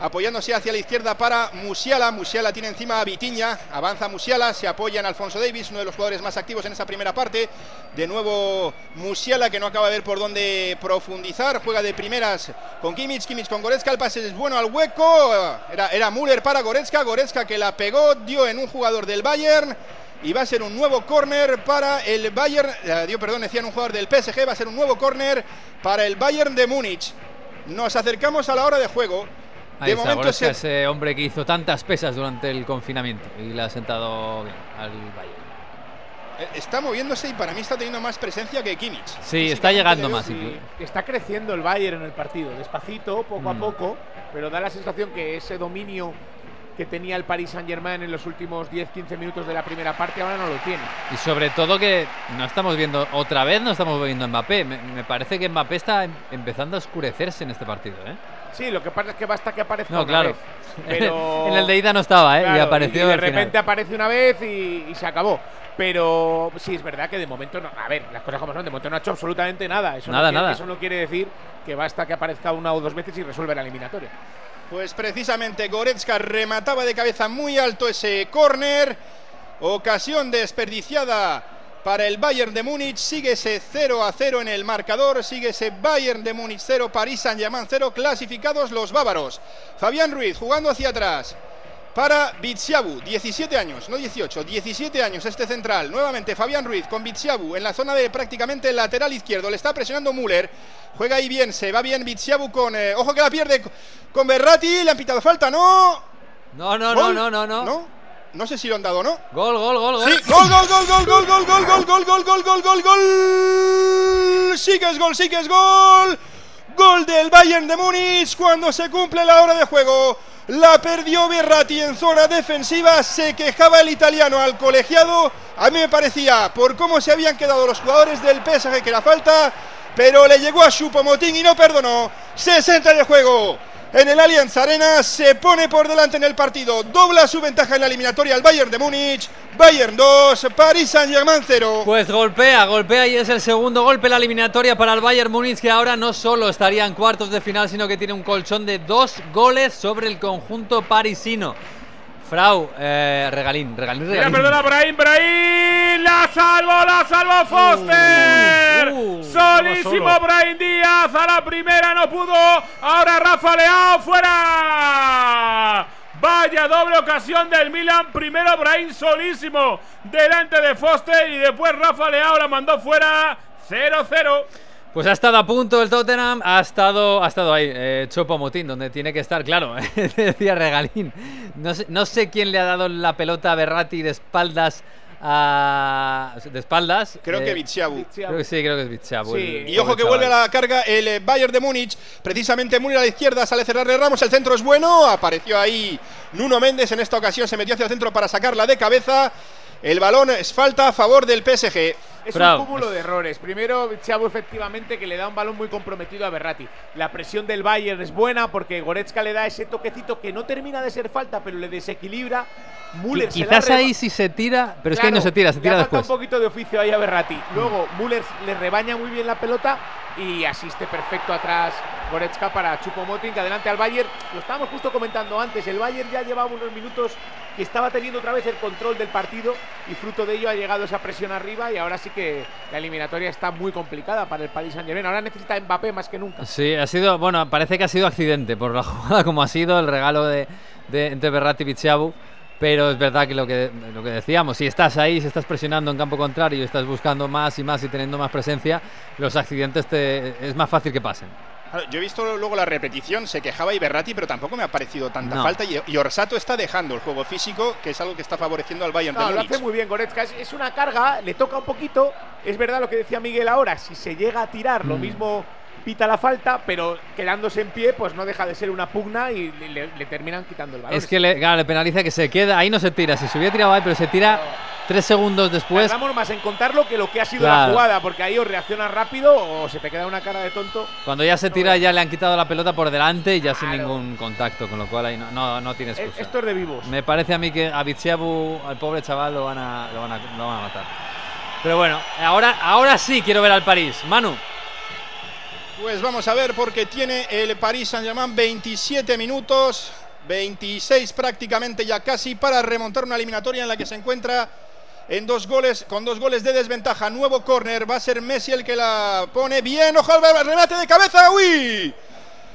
Apoyándose hacia la izquierda para Musiala. Musiala tiene encima a Vitiña, avanza Musiala, se apoya en Alfonso Davis, uno de los jugadores más activos en esa primera parte. De nuevo Musiala, que no acaba de ver por dónde profundizar, juega de primeras con Kimmich, Kimmich con Goretzka, el pase es bueno al hueco, era, era Müller para Goretzka, Goretzka que la pegó, dio en un jugador del Bayern. Y va a ser un nuevo córner para el Bayern, eh, dio perdón, decían un jugador del PSG, va a ser un nuevo córner para el Bayern de Múnich. Nos acercamos a la hora de juego. Ahí de está, momento se- ese hombre que hizo tantas pesas durante el confinamiento y le ha sentado bien al Bayern. eh, está moviéndose y para mí está teniendo más presencia que Kimmich. Sí, está llegando más. incluso. Está creciendo el Bayern en el partido, despacito, poco a Mm. poco, pero da la sensación que ese dominio que tenía el Paris Saint-Germain en los últimos 10-15 minutos de la primera parte ahora no lo tiene. Y sobre todo que no estamos viendo, otra vez no estamos viendo a Mbappé. Me, me parece que Mbappé está em- empezando a oscurecerse en este partido. ¿eh? Sí, lo que pasa es que basta que aparezca No, una claro. vez. Pero... en el de ida no estaba, ¿eh? y apareció y de final. repente aparece una vez y, y se acabó. Pero sí, es verdad que de momento no. A ver, las cosas como son, de momento no ha hecho absolutamente nada. Eso, Nada, no, quiere, nada. eso no quiere decir que basta que aparezca una o dos veces y resuelve la eliminatoria. Pues precisamente Goretzka remataba de cabeza muy alto ese córner. Ocasión desperdiciada para el Bayern de Múnich. Sigue ese 0 a 0 en el marcador. Sigue ese Bayern de Múnich 0, París Saint-Germain 0. Clasificados los bávaros. Fabián Ruiz jugando hacia atrás. Para Bitsiabu, 17 años, no 18, 17 años este central. Nuevamente Fabián Ruiz con Bitsiabu en la zona de prácticamente lateral izquierdo. Le está presionando Müller. Juega ahí bien, se va bien Bitsiabu con. eh, ojo que la pierde con Berratti. Le han pitado falta, ¿no? No, no, no, no, no. No, no sé si lo han dado, ¿no? Gol, gol, gol, gol. Sí, gol, gol, gol, gol, gol, gol, gol, gol, gol, gol, gol, gol, gol, gol. Sí que es gol, sí que es gol. Gol del Bayern de Múnich cuando se cumple la hora de juego. La perdió Berratti en zona defensiva. Se quejaba el italiano al colegiado. A mí me parecía, por cómo se habían quedado los jugadores del PSG, que era falta. Pero le llegó a Chupomotín y no perdonó. 60 de juego. En el Allianz Arena se pone por delante en el partido. Dobla su ventaja en la eliminatoria al Bayern de Múnich. Bayern 2, París Saint-Germain 0. Pues golpea, golpea y es el segundo golpe en la eliminatoria para el Bayern Múnich que ahora no solo estaría en cuartos de final, sino que tiene un colchón de dos goles sobre el conjunto parisino. Frau, eh, regalín, regalín, Mira, regalín. perdona, Brahim, Brahim. La salvó, la salvó Foster. uh, Solísimo. Brahim Díaz. A la primera no pudo. Ahora Rafa Leao fuera. Vaya doble ocasión del Milan. Primero Brahim solísimo delante de Foster y después Rafa Leao la mandó fuera. 0-0. Pues ha estado a punto el Tottenham, ha estado, ha estado ahí, eh, Chopo Motín, donde tiene que estar, claro, decía Regalín. No sé, no sé quién le ha dado la pelota a Berratti de espaldas a... de espaldas. Creo eh, que. Creo que sí, creo que es Y ojo que vuelve a la carga el eh, Bayern de Múnich. Precisamente Müller a la izquierda, sale cerrarle Ramos. El centro es bueno. Apareció ahí Nuno Méndez. En esta ocasión se metió hacia el centro para sacarla de cabeza. El balón es falta a favor del PSG. Es un cúmulo de errores. Primero, Chavo efectivamente que le da un balón muy comprometido a Berratti. La presión del Bayern es buena porque Goretzka le da ese toquecito que no termina de ser falta, pero le desequilibra. Müller Qui- se la Quizás ahí sí se tira, pero es que ahí no Claro, se tira, se tira después. un poquito de oficio ahí a Berratti. Luego Müller le rebaña muy bien la pelota y asiste perfecto atrás Goretzka para Chupomoting, que adelante al Bayern. Lo estábamos justo comentando antes. El Bayern ya llevaba unos minutos que estaba teniendo otra vez el control del partido y fruto de ello ha llegado esa presión arriba y ahora sí que la eliminatoria está muy complicada para el Paris Saint-Germain. Ahora necesita Mbappé más que nunca. Sí, ha sido, bueno, parece que ha sido accidente por la jugada como ha sido el regalo de, de entre Berratti y Bitsiabu. Pero es verdad que lo, que lo que decíamos, si estás ahí, si estás presionando en campo contrario estás buscando más y más y teniendo más presencia, los accidentes te, es más fácil que pasen. Yo he visto luego la repetición, se quejaba Iberrati, pero tampoco me ha parecido tanta No. falta. Y, Orsato está dejando el juego físico, que es algo que está favoreciendo al Bayern No, de lo hace muy bien Goretzka. Es, es una carga, le toca un poquito. Es verdad lo que decía Miguel ahora. Si se llega a tirar, lo Mm. mismo pita la falta, pero quedándose en pie, pues no deja de ser una pugna y le, terminan quitando el balón. Es que le, claro, le penaliza que se queda, ahí no se tira, si se hubiera tirado ahí, pero se tira tres segundos después. Tardamos más en contarlo que lo que ha sido Claro. la jugada, porque ahí o reaccionas rápido o se te queda una cara de tonto. Cuando ya se tira, ya le han quitado la pelota por delante y ya sin ningún contacto, con lo cual ahí no, no, no tiene Eh, excusa. Esto es de vivos. Me parece a mí que a Bitsiabu, al pobre chaval, lo van a, lo van a, lo van a matar. Pero bueno, ahora, ahora sí quiero ver al París. Manu. Pues vamos a ver porque tiene el Paris Saint-Germain 27 minutos, 26 prácticamente ya casi para remontar una eliminatoria en la que se encuentra en dos goles, con dos goles de desventaja. Nuevo córner, va a ser Messi el que la pone bien. Ojo al remate de cabeza, uy.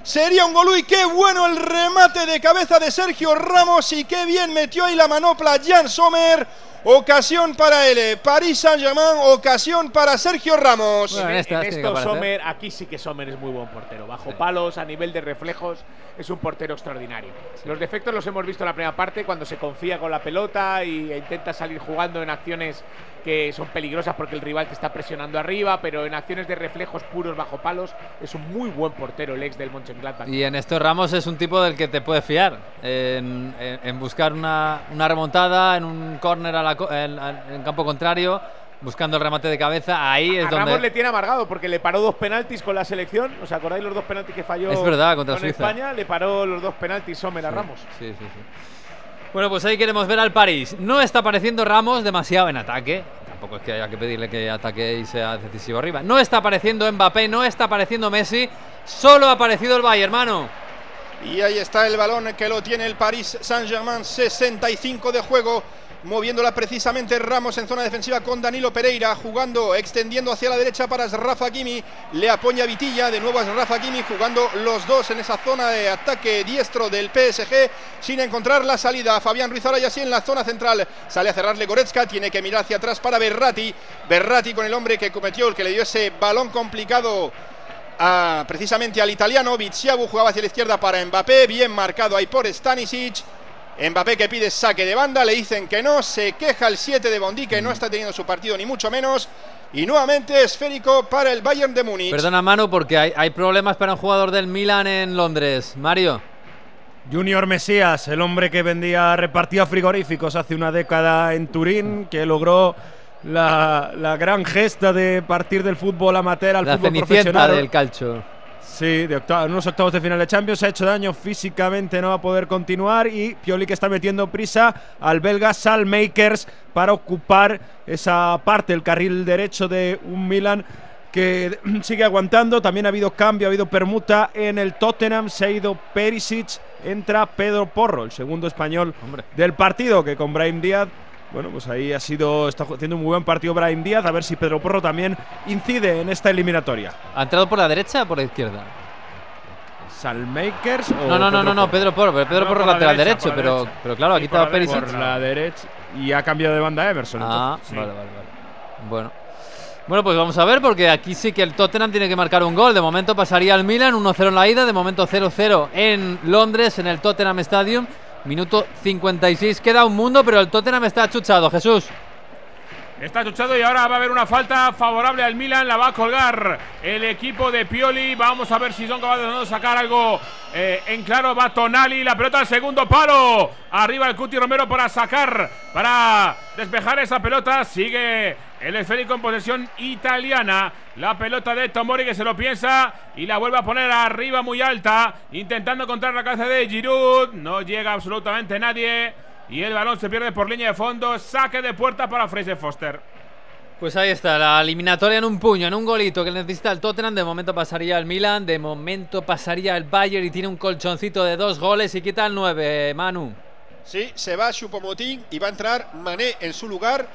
Sería un gol, uy, qué bueno el remate de cabeza de Sergio Ramos y qué bien metió ahí la manopla Jan Sommer. Ocasión para el Paris Saint-Germain, ocasión para Sergio Ramos. en, en esto Sommer, aquí sí que Sommer es muy buen portero. Bajo palos, a nivel de reflejos, es un portero extraordinario. Los defectos los hemos visto en la primera parte cuando se confía con la pelota y e intenta salir jugando en acciones que son peligrosas porque el rival te está presionando arriba, pero en acciones de reflejos puros bajo palos es un muy buen portero el ex del Mönchengladbach. Y en esto Ramos es un tipo del que te puedes fiar en, en- en buscar una, una remontada, en un córner a la en, en campo contrario, buscando el remate de cabeza. Ahí es a donde Ramos le tiene amargado porque le paró dos penaltis con la selección. ¿Os acordáis los dos penaltis que falló Es verdad, contra con Suiza. España? Le paró los dos penaltis Sommer a Ramos. Sí, sí, sí. Bueno, pues ahí queremos ver al París. No está apareciendo Ramos demasiado en ataque. Tampoco es que haya que pedirle que ataque y sea decisivo arriba. No está apareciendo Mbappé, no está apareciendo Messi. Solo ha aparecido el Bayern, hermano. Y ahí está el balón que lo tiene el Paris Saint-Germain, 65 de juego, moviéndola precisamente Ramos en zona defensiva con Danilo Pereira, jugando, extendiendo hacia la derecha para Rafa Kimi, le apoya Vitilla, de nuevo es Rafa Kimi, jugando los dos en esa zona de ataque diestro del PSG, sin encontrar la salida. Fabián Ruiz ahora y así en la zona central, sale a cerrarle Goretzka, tiene que mirar hacia atrás para Berratti, Berratti con el hombre que cometió, el que le dio ese balón complicado precisamente al italiano. Viziabu jugaba hacia la izquierda para Mbappé, bien marcado ahí por Stanisic. Mbappé que pide saque de banda, le dicen que no, se queja el 7 de Bondi que no está teniendo su partido ni mucho menos. Y nuevamente esférico para el Bayern de Múnich. Perdona, Manu, porque hay, hay problemas para un jugador del Milan en Londres. Mario. Junior Mesías, el hombre que vendía, repartía frigoríficos hace una década en Turín, que logró la, la gran gesta de partir del fútbol amateur al La fútbol cenicienta profesional. del calcio. Sí, de octava- en unos octavos de final de Champions. Se ha hecho daño físicamente, no va a poder continuar y Pioli que está metiendo prisa al belga Salmakers para ocupar esa parte, el carril derecho de un Milan que sigue aguantando. También ha habido cambio, ha habido permuta en el Tottenham, se ha ido Perisic, entra Pedro Porro, el segundo español del partido que con Brahim Díaz bueno, pues ahí ha sido, está haciendo un muy buen partido Brahim Díaz, a ver si Pedro Porro también incide en esta eliminatoria. ¿Ha entrado por la derecha o por la izquierda? Salmakers o No, no, no, Pedro no, no, Porro? Pedro Porro. pero Pedro No, Porro por la lateral derecha, derecho, la pero, derecha. pero claro, Sí, aquí estaba Perisic. Por la derecha y ha cambiado de banda Emerson. Ah, entonces, sí. vale, vale, vale. Bueno. Bueno, pues vamos a ver, porque aquí sí que el Tottenham tiene que marcar un gol. De momento pasaría al Milan, 1-0 en la ida, de momento 0-0 en Londres, en el Tottenham Stadium. Minuto 56, queda un mundo, pero el Tottenham está achuchado, Jesús. Está chuchado y ahora va a haber una falta favorable al Milan. La va a colgar el equipo de Pioli. Vamos a ver si son capaces de no sacar algo eh, en claro. Va Tonali, la pelota al segundo palo. Arriba el Cuti Romero para sacar, para despejar esa pelota. Sigue el esférico en posesión italiana. La pelota de Tomori que se lo piensa y la vuelve a poner arriba muy alta. Intentando encontrar la cabeza de Giroud. No llega absolutamente nadie. Y el balón se pierde por línea de fondo. Saque de puerta para Fraser Foster. Pues ahí está, la eliminatoria en un puño, en un golito que necesita el Tottenham. De momento pasaría el Milan, de momento pasaría el Bayern y tiene un colchoncito de dos goles y quita el 9, Manu. Sí, se va Choupo-Moting y va a entrar Mané en su lugar.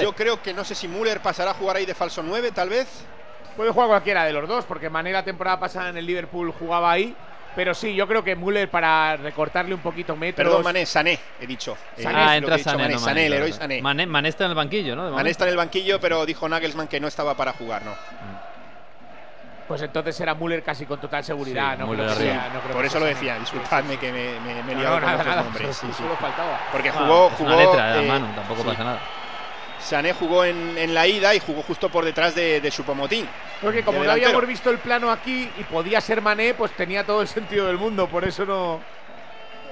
Yo creo que no sé si Müller pasará a jugar ahí de falso 9, tal vez. Puede jugar cualquiera de los dos, porque Mané la temporada pasada en el Liverpool jugaba ahí. Pero sí, yo creo que Müller para recortarle un poquito metros. Perdón, Mané, Sané, he dicho. Eh, ah, lo que entra Sané, Mané, no Sané, Mané, el héroe. Sané. Mané, Mané está en el banquillo, ¿no? Mané está en el banquillo, pero dijo Nagelsmann que no estaba para jugar, ¿no? Pues entonces será Müller casi con total seguridad. Sí, no Müller creo que sea- no creo Por que eso lo Sané. decía, disculpadme que me, me, me he No, liado no, con nada, nombres. sí, sí. solo faltaba. Porque Ah, jugó, es jugó una letra, eh, Manu, tampoco sí. pasa nada. Sané jugó en, en la ida y jugó justo por detrás de, de Choupo-Moting. Porque como de no habíamos visto el plano aquí y podía ser Mané, pues tenía todo el sentido del mundo. Por eso no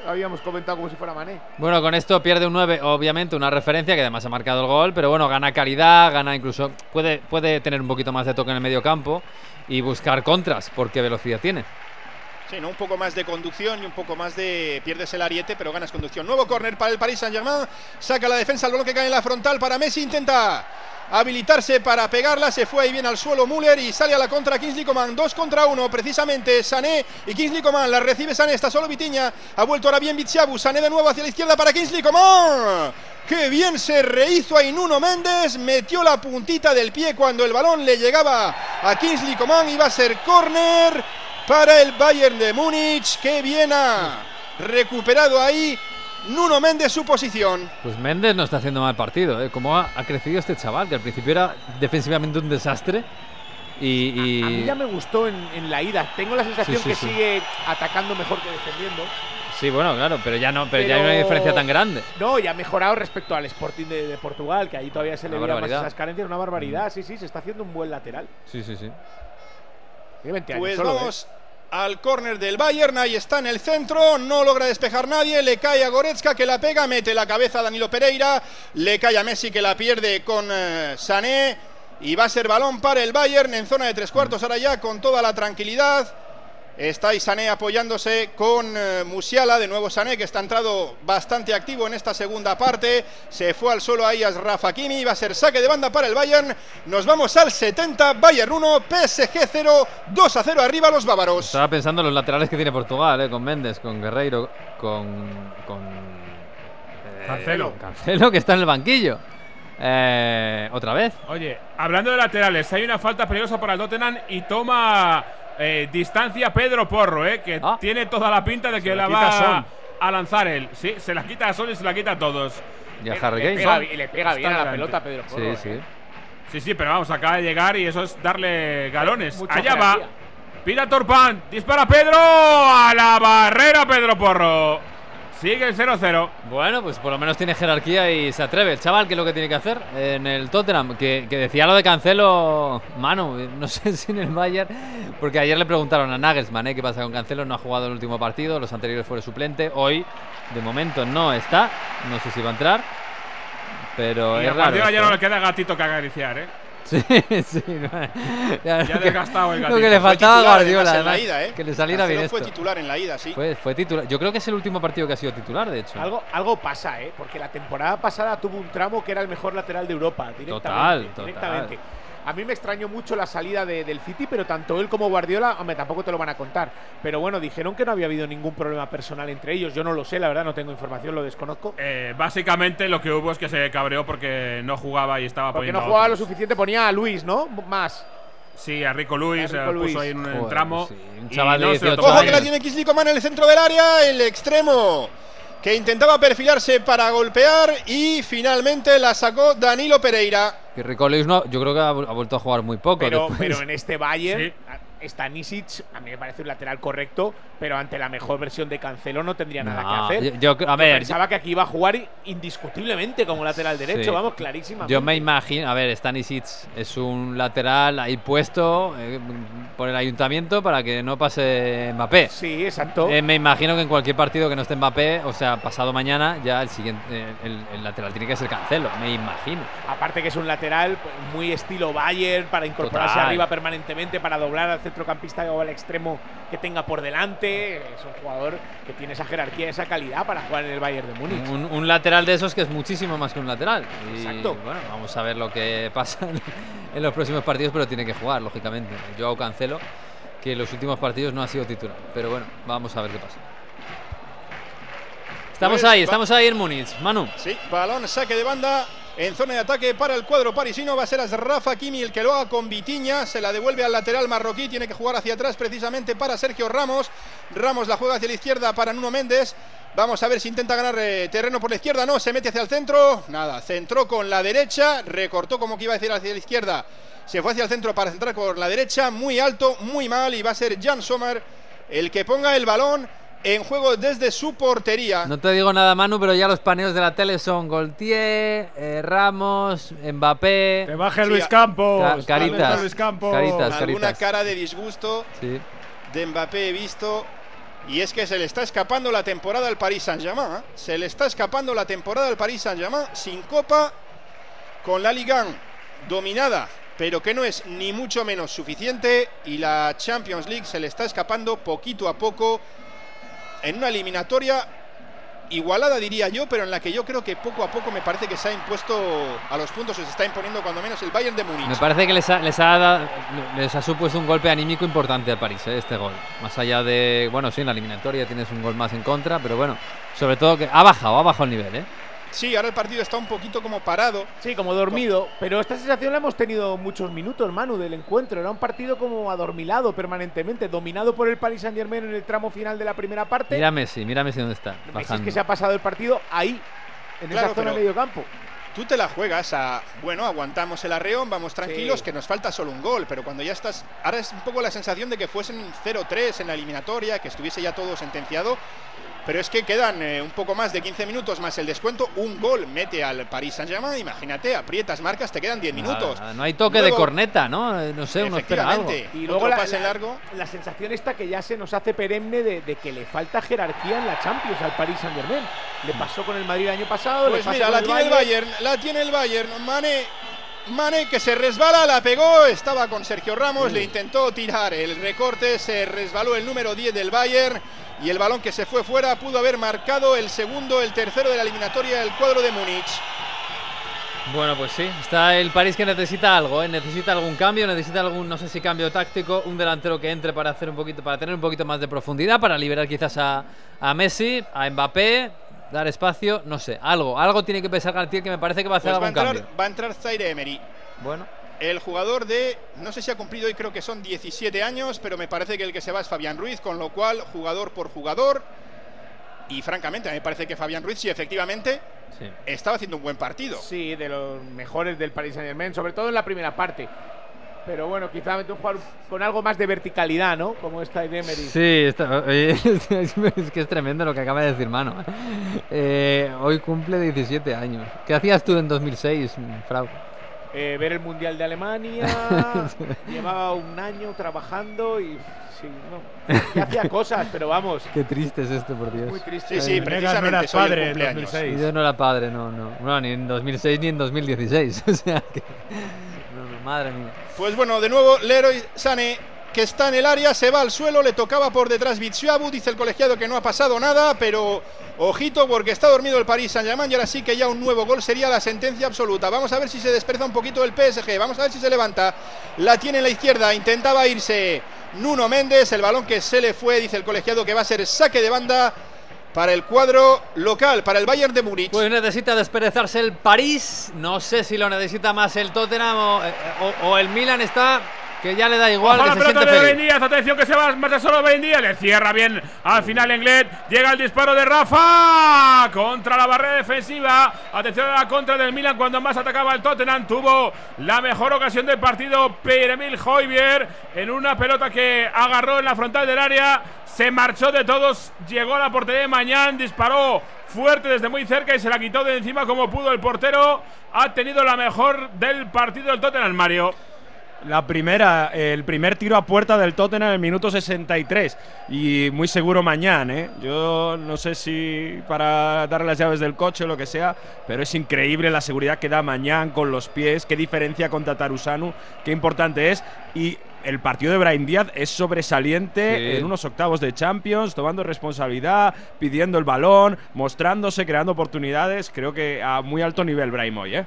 habíamos comentado como si fuera Mané. Bueno, con esto pierde un 9, obviamente, una referencia que además ha marcado el gol, pero bueno, gana calidad, gana incluso. Puede, puede tener un poquito más de toque en el medio campo y buscar contras, porque velocidad tiene. ¿No? Un poco más de conducción y un poco más de. Pierdes el ariete, pero ganas conducción. Nuevo córner para el Paris Saint-Germain. Saca la defensa, el balón que cae en la frontal para Messi. Intenta habilitarse para pegarla. Se fue ahí bien al suelo Müller y sale a la contra Kingsley Coman. Dos contra uno, precisamente Sané y Kingsley Coman. La recibe Sané, está solo Vitiña. Ha vuelto ahora bien Bitsiabu. Sané de nuevo hacia la izquierda para Kingsley Coman. Qué bien se rehizo ahí Nuno Méndez. Metió la puntita del pie cuando el balón le llegaba a Kingsley Coman. Iba a ser córner para el Bayern de Múnich. Qué bien ha recuperado ahí Nuno Méndez su posición. Pues Méndez no está haciendo mal partido, ¿eh? Cómo ha, ha crecido este chaval, que al principio era defensivamente un desastre. Y, y- A mí ya me gustó en, en la ida. Tengo la sensación Sí, sí, que sí. sigue atacando mejor que defendiendo. Sí, bueno, claro, pero ya no, pero, ya hay una diferencia tan grande. No, ya ha mejorado respecto al Sporting de, de Portugal, que ahí todavía se le Una veía más barbaridad. Mm. esas carencias. Una barbaridad, sí, sí, se está haciendo un buen lateral. Sí, sí, sí. Tiene 20 años Pues solo, ¿eh? vamos al córner del Bayern, ahí está en el centro, no logra despejar nadie, le cae a Goretzka que la pega, mete la cabeza a Danilo Pereira, le cae a Messi que la pierde con eh, Sané y va a ser balón para el Bayern en zona de tres cuartos ahora ya con toda la tranquilidad. Está ahí Sané apoyándose con eh, Musiala, de nuevo Sané que está entrado bastante activo en esta segunda parte. Se fue al suelo ahí a Rafa Kimi, va a ser saque de banda para el Bayern. Nos vamos al 70, Bayern 1, PSG 0, 2 a 0 arriba los bávaros. Estaba pensando en los laterales que tiene Portugal, ¿eh? con Méndez, con Guerreiro, con. con eh, Cancelo. Cancelo, que está en el banquillo. Eh, Otra vez. Oye, hablando de laterales, hay una falta peligrosa para el Tottenham y toma eh, distancia Pedro Porro, eh, que tiene toda la pinta de que Se la la quita a va Son. a lanzar él. Sí, se la quita a Son y se la quita a todos. Y a Le- Harry le Kane. pega y le pega bien a la delante. pelota Pedro Porro. Sí, sí. eh. Sí, sí, pero vamos, acaba de llegar y eso es darle galones. Mucha Allá va. Pira Torpan. Dispara Pedro. A la barrera Pedro Porro. Sigue el 0-0. Bueno, pues por lo menos tiene jerarquía y se atreve. El chaval, que es lo que tiene que hacer en el Tottenham? Que, que decía lo de Cancelo, mano, no sé si en el Bayern, porque ayer le preguntaron a Nagelsmann ¿eh? qué pasa con Cancelo, no ha jugado el último partido, los anteriores fue suplente, hoy de momento no está, no sé si va a entrar, pero Y es a raro. Ya no ¿eh? le queda gatito que acariciar, ¿eh? Sí, sí. no, Ya lo que- desgastado el Lo gatito. que le faltaba a Guardiola, además, en la además, ida, ¿eh? que le saliera Cancelo bien fue esto. titular en la ida, sí. Fue, fue titular. Yo creo que es el último partido que ha sido titular, de hecho. Algo, algo pasa, ¿eh? Porque la temporada pasada tuvo un tramo que era el mejor lateral de Europa. Directamente, Total, total. directamente. A mí me extrañó mucho la salida de- del City, pero tanto él como Guardiola, hombre, tampoco te lo van a contar. Pero bueno, dijeron que no había habido ningún problema personal entre ellos. Yo no lo sé, la verdad, no tengo información, lo desconozco. Eh, básicamente lo que hubo es que se cabreó porque no jugaba y estaba Porque poniendo no a jugaba lo suficiente, ponía a Luis, ¿no? Más. Sí, a Rico Luis, A Rico eh, puso Luis. ahí en un Joder, tramo. sí, un y chaval de no lo 18 tomó Ojo que la tiene Coman en el centro del área, el extremo que intentaba perfilarse para golpear y finalmente la sacó Danilo Pereira. Que Rico Lewis no, yo creo que ha, vu- ha vuelto a jugar muy poco. Pero, después. pero en este Bayern, Sí. Stanisic a mí me parece un lateral correcto, pero ante la mejor versión de Cancelo no tendría nada No, que hacer. yo- yo- a ver, pensaba que aquí iba a jugar indiscutiblemente como lateral derecho, Sí. vamos, clarísimamente. Yo me imagino, a ver, Stanisic es un lateral ahí puesto eh, por el ayuntamiento para que no pase Mbappé. Sí, exacto. Eh, me imagino que en cualquier partido que no esté Mbappé, o sea, pasado mañana, ya el siguiente, eh, el, el lateral tiene que ser Cancelo, me imagino. Aparte que es un lateral pues, muy estilo Bayern para incorporarse Total. arriba permanentemente, para doblar al centrocampista o al extremo que tenga por delante. Es un jugador que tiene esa jerarquía, esa calidad para jugar en el Bayern de Múnich. Un, un lateral de esos que es muchísimo más que un lateral. Y, Exacto. Bueno, vamos a ver lo que pasa en los próximos partidos, pero tiene que jugar, lógicamente. Joao Cancelo, que en los últimos partidos no ha sido titular. Pero bueno, vamos a ver qué pasa. Estamos Pues ahí, estamos ahí en Múnich. Manu. Sí, balón, saque de banda en zona de ataque para el cuadro parisino. Va a ser Rafa Kimi el que lo haga con Vitiña. Se la devuelve al lateral marroquí. Tiene que jugar hacia atrás precisamente para Sergio Ramos. Ramos la juega hacia la izquierda para Nuno Méndez. Vamos a ver si intenta ganar eh, terreno por la izquierda. No, se mete hacia el centro. Nada, centró con la derecha. Recortó como que iba a decir hacia la izquierda. Se fue hacia el centro para centrar con la derecha. Muy alto, muy mal. Y va a ser Jan Sommer el que ponga el balón en juego desde su portería. No te digo nada, Manu, pero ya los paneos de la tele son Goltier, eh, Ramos, Mbappé. Que baje Sí, Luis Campos. Ca- caritas, Luis Campos. caritas. Alguna cara de disgusto Sí. de Mbappé he visto. Y es que se le está escapando la temporada al Paris Saint-Germain. ¿eh? Se le está escapando la temporada al Paris Saint-Germain sin copa, con la Liga dominada pero que no es ni mucho menos suficiente y la Champions League se le está escapando poquito a poco en una eliminatoria igualada diría yo, pero en la que yo creo que poco a poco me parece que se ha impuesto a los puntos, se está imponiendo cuando menos el Bayern de Múnich. Me parece que les ha, les ha, les ha supuesto un golpe anímico importante al París, ¿eh? este gol. Más allá de, bueno, sí, en la eliminatoria tienes un gol más en contra, pero bueno, sobre todo que ha bajado, ha bajado el nivel, ¿eh? Sí, ahora el partido está un poquito como parado. Sí, como dormido. Pero esta sensación la hemos tenido muchos minutos, Manu, del encuentro. Era un partido como adormilado permanentemente, dominado por el Paris Saint Germain en el tramo final de la primera parte. Mira Messi, mira Messi dónde está. Messi es que se ha pasado el partido ahí, en Claro, esa zona pero- de medio campo. Tú te la juegas a, bueno, aguantamos el arreón, vamos tranquilos, Sí. que nos falta solo un gol, pero cuando ya estás, ahora es un poco la sensación de que fuesen 0-3 en la eliminatoria, que estuviese ya todo sentenciado, pero es que quedan eh, un poco más de 15 minutos más el descuento, un gol mete al Paris Saint-Germain, imagínate, aprietas, marcas, te quedan 10 minutos. Nada, nada, no hay toque de Luego- corneta, ¿no? Eh, No sé, uno espera algo. Y luego la, pase la- largo. la sensación esta que ya se nos hace perenne de, de que le falta jerarquía en la Champions al Paris Saint Germain. Le pasó con el Madrid el año pasado. le Pues pasa mira, la el tiene el Bayern, la tiene el Bayern. Mane, Mane que se resbala, la pegó, estaba con Sergio Ramos, le intentó tirar el recorte, se resbaló el número 10 del Bayern y el balón que se fue fuera pudo haber marcado el segundo, el tercero de la eliminatoria del cuadro de Múnich. Bueno, pues sí, está el París que necesita algo, ¿eh? necesita algún cambio, necesita algún, no sé si cambio táctico, un delantero que entre para hacer un poquito, para tener un poquito más de profundidad, para liberar quizás a, a Messi, a Mbappé, dar espacio, no sé, algo, algo tiene que pensar Galtier que me parece que va a hacer Pues va a algún entrar, cambio. va a entrar Zaire Emery. Bueno, El jugador de, no sé si ha cumplido hoy, creo que son 17 años, pero me parece que el que se va es Fabián Ruiz, con lo cual jugador por jugador. Y francamente, a mí me parece que Fabián Ruiz, sí, efectivamente, sí. estaba haciendo un buen partido. Sí, de los mejores del Paris Saint Germain, sobre todo en la primera parte. Pero bueno, quizá un jugador con algo más de verticalidad, ¿no? Como esta de Emery. Sí, está- oye, es que es tremendo lo que acaba de decir Mano. Eh, hoy cumple 17 años. ¿Qué hacías tú en 2006, Frau? Eh, ver el Mundial de Alemania. llevaba un año trabajando y. Sí, no. Y hacía cosas, pero vamos. Qué triste es esto, por Dios. Muy triste. Sí, sí, precisamente soy el cumpleaños. Y Yo no era padre, no, no. No, ni en 2006 ni en 2016. O sea que. No, no, madre mía. Pues bueno, de nuevo Leroy Sané, que está en el área, se va al suelo, le tocaba por detrás Bitsiabu, dice el colegiado que no ha pasado nada, pero ojito porque está dormido el Paris Saint-Germain y ahora sí que ya un nuevo gol sería la sentencia absoluta. Vamos a ver si se despereza un poquito el PSG, vamos a ver si se levanta. La tiene en la izquierda, intentaba irse Nuno Méndez, el balón que se le fue, dice el colegiado que va a ser saque de banda para el cuadro local, para el Bayern de Múnich. Pues necesita desperezarse el París. No sé si lo necesita más el Tottenham o, eh, o el Milan está que ya le da igual. Que la se pelota de feliz. Ben Díaz, atención que se va marcha solo Ben Díaz, le cierra bien al final Englet, llega el disparo de Rafa contra la barrera defensiva, atención a la contra del Milan cuando más atacaba el Tottenham, tuvo la mejor ocasión del partido Pierre-Emile Hoybier en una pelota que agarró en la frontal del área, se marchó de todos, llegó a la portería de Mañán, disparó fuerte desde muy cerca y se la quitó de encima como pudo el portero, ha tenido la mejor del partido el Tottenham Mario. La primera, el primer tiro a puerta del Tottenham en el minuto 63. Y muy seguro mañana, ¿eh? Yo no sé si para darle las llaves del coche o lo que sea, pero es increíble la seguridad que da mañana con los pies, qué diferencia con Tatarusanu, qué importante es. Y el partido de Brian Díaz es sobresaliente Sí. en unos octavos de Champions, tomando responsabilidad, pidiendo el balón, mostrándose, creando oportunidades. Creo que a muy alto nivel, Brahim hoy, ¿eh?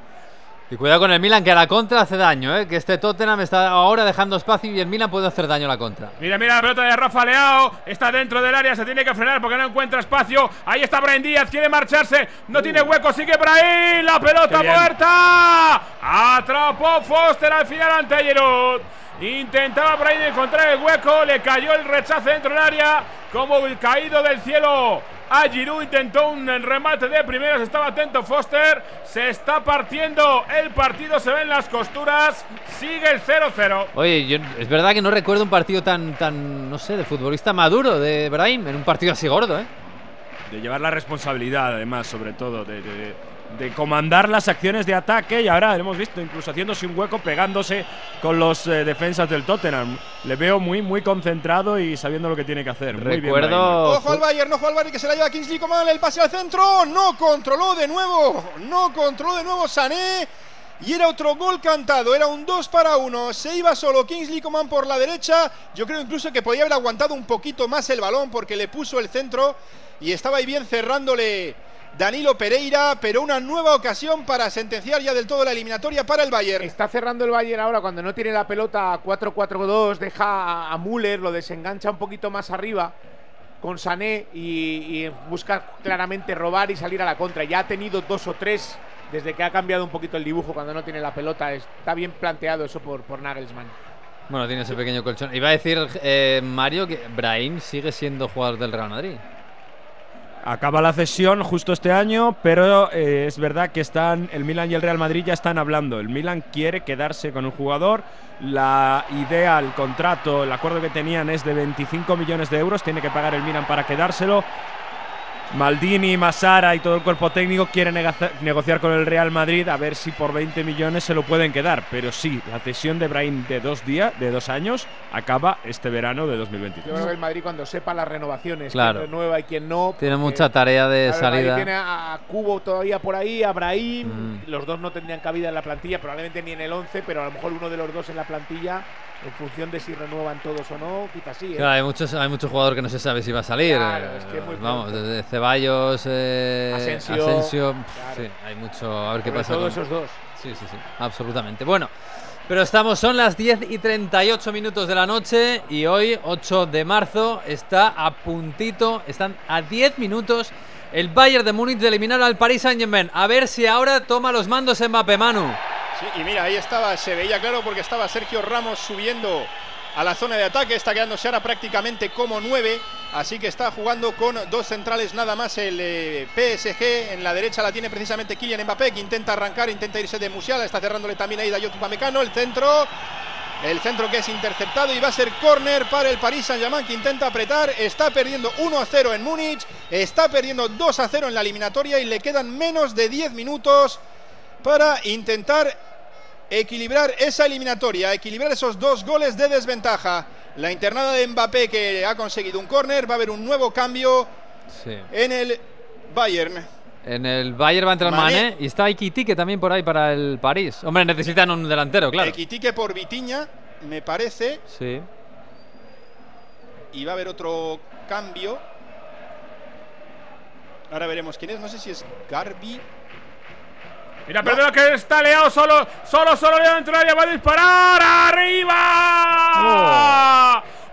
Y cuidado con el Milan que a la contra hace daño, ¿eh? que este Tottenham está ahora dejando espacio y el Milan puede hacer daño a la contra. Mira, mira la pelota de Rafa Leao. Está dentro del área, se tiene que frenar porque no encuentra espacio. Ahí está Brian Díaz, quiere marcharse. No tiene hueco, sigue Brian. La pelota muerta. Atrapó Foster al final ante Giroud. Intentaba Brian encontrar el hueco. Le cayó el rechace dentro del área. Como el caído del cielo. A Giroud intentó un remate de primeras. Estaba atento Foster. Se está partiendo el partido. Se ven las costuras. Sigue el 0-0. Oye, yo, es verdad que no recuerdo un partido tan, tan, no sé, de futbolista maduro de Brahim en un partido así gordo, ¿eh? de llevar la responsabilidad, además, sobre todo, de, de- de comandar las acciones de ataque. Y ahora hemos visto incluso haciéndose un hueco, pegándose con los eh, defensas del Tottenham. Le veo muy, muy concentrado y sabiendo lo que tiene que hacer. Muy Recuerdo-. Ojo al Bayern, ojo al Bayern que se la lleva Kingsley Coman, el pase al centro, no controló de nuevo, no controló de nuevo Sané. y era otro gol cantado, era un 2 para 1, se iba solo Kingsley Coman por la derecha, yo creo incluso que podía haber aguantado un poquito más el balón porque le puso el centro y estaba ahí bien cerrándole Danilo Pereira, pero una nueva ocasión para sentenciar ya del todo la eliminatoria para el Bayern. Está cerrando el Bayern ahora cuando no tiene la pelota 4-4-2, deja a- Müller, lo desengancha un poquito más arriba con Sané y, y busca claramente robar y salir a la contra. Ya ha tenido dos o tres desde que ha cambiado un poquito el dibujo cuando no tiene la pelota. Está bien planteado eso por, por Nagelsmann. Bueno, tiene ese pequeño colchón. Iba a decir eh, Mario que Brahim sigue siendo jugador del Real Madrid. Acaba la cesión justo este año, pero eh, es verdad que están el Milan y el Real Madrid ya están hablando. El Milan quiere quedarse con un jugador. La idea, el contrato, el acuerdo que tenían es de 25 millones de euros. Tiene que pagar el Milan para quedárselo. Maldini, Masara y todo el cuerpo técnico quieren negocia- negociar con el Real Madrid a ver si por 20 millones se lo pueden quedar. Pero sí, la cesión de Brahim de dos días, de dos años, acaba este verano de 2023. Yo creo que el Madrid cuando sepa las renovaciones, Claro. quién renueva y quién no. Tiene mucha tarea de claro, el Madrid salida. Tiene a Cubo todavía por ahí, a Brahim. Mm. Los dos no tendrían cabida en la plantilla, probablemente ni en el 11, pero a lo mejor uno de los dos en la plantilla, en función de si renuevan todos o no, quizás sí. ¿eh? Claro, hay muchos, hay muchos jugadores que no se sabe si va a salir. Claro, eh, es que muy Vamos, desde Ceballos, eh, Asensio, Asensio, claro. sí, hay mucho. A ver qué Sobre pasa. todo con- esos dos. Sí, sí, sí, absolutamente. Bueno, pero estamos, son las 10 y 38 minutos de la noche y hoy, 8 de marzo, está a puntito, están a 10 minutos el Bayern de Múnich de eliminar al Paris Saint-Germain. A ver si ahora toma los mandos Mbappé Manu. Sí, y mira, ahí estaba, se veía claro porque estaba Sergio Ramos subiendo a la zona de ataque, está quedándose ahora prácticamente como nueve, así que está jugando con dos centrales nada más el eh, PSG, en la derecha la tiene precisamente Kylian Mbappé, que intenta arrancar, intenta irse de Musiala, está cerrándole también ahí Dayot Upamecano, el centro, el centro que es interceptado y va a ser córner para el Paris Saint-Germain que intenta apretar, está perdiendo 1 a 0 en Múnich, está perdiendo 2 a 0 en la eliminatoria y le quedan menos de 10 minutos para intentar equilibrar esa eliminatoria, equilibrar esos dos goles de desventaja. La internada de Mbappé que ha conseguido un córner, va a haber un nuevo cambio Sí. en el Bayern. En el Bayern va a entrar Mané. Mané y está Iquitique también por ahí para el París. Hombre, necesitan un delantero, claro. Equitique por Vitiña, me parece, Sí. y va a haber otro cambio. Ahora veremos quién es, no sé si es Garbi. Mira, perdona que está Leao solo, solo, solo Leao dentro del área, va a disparar arriba.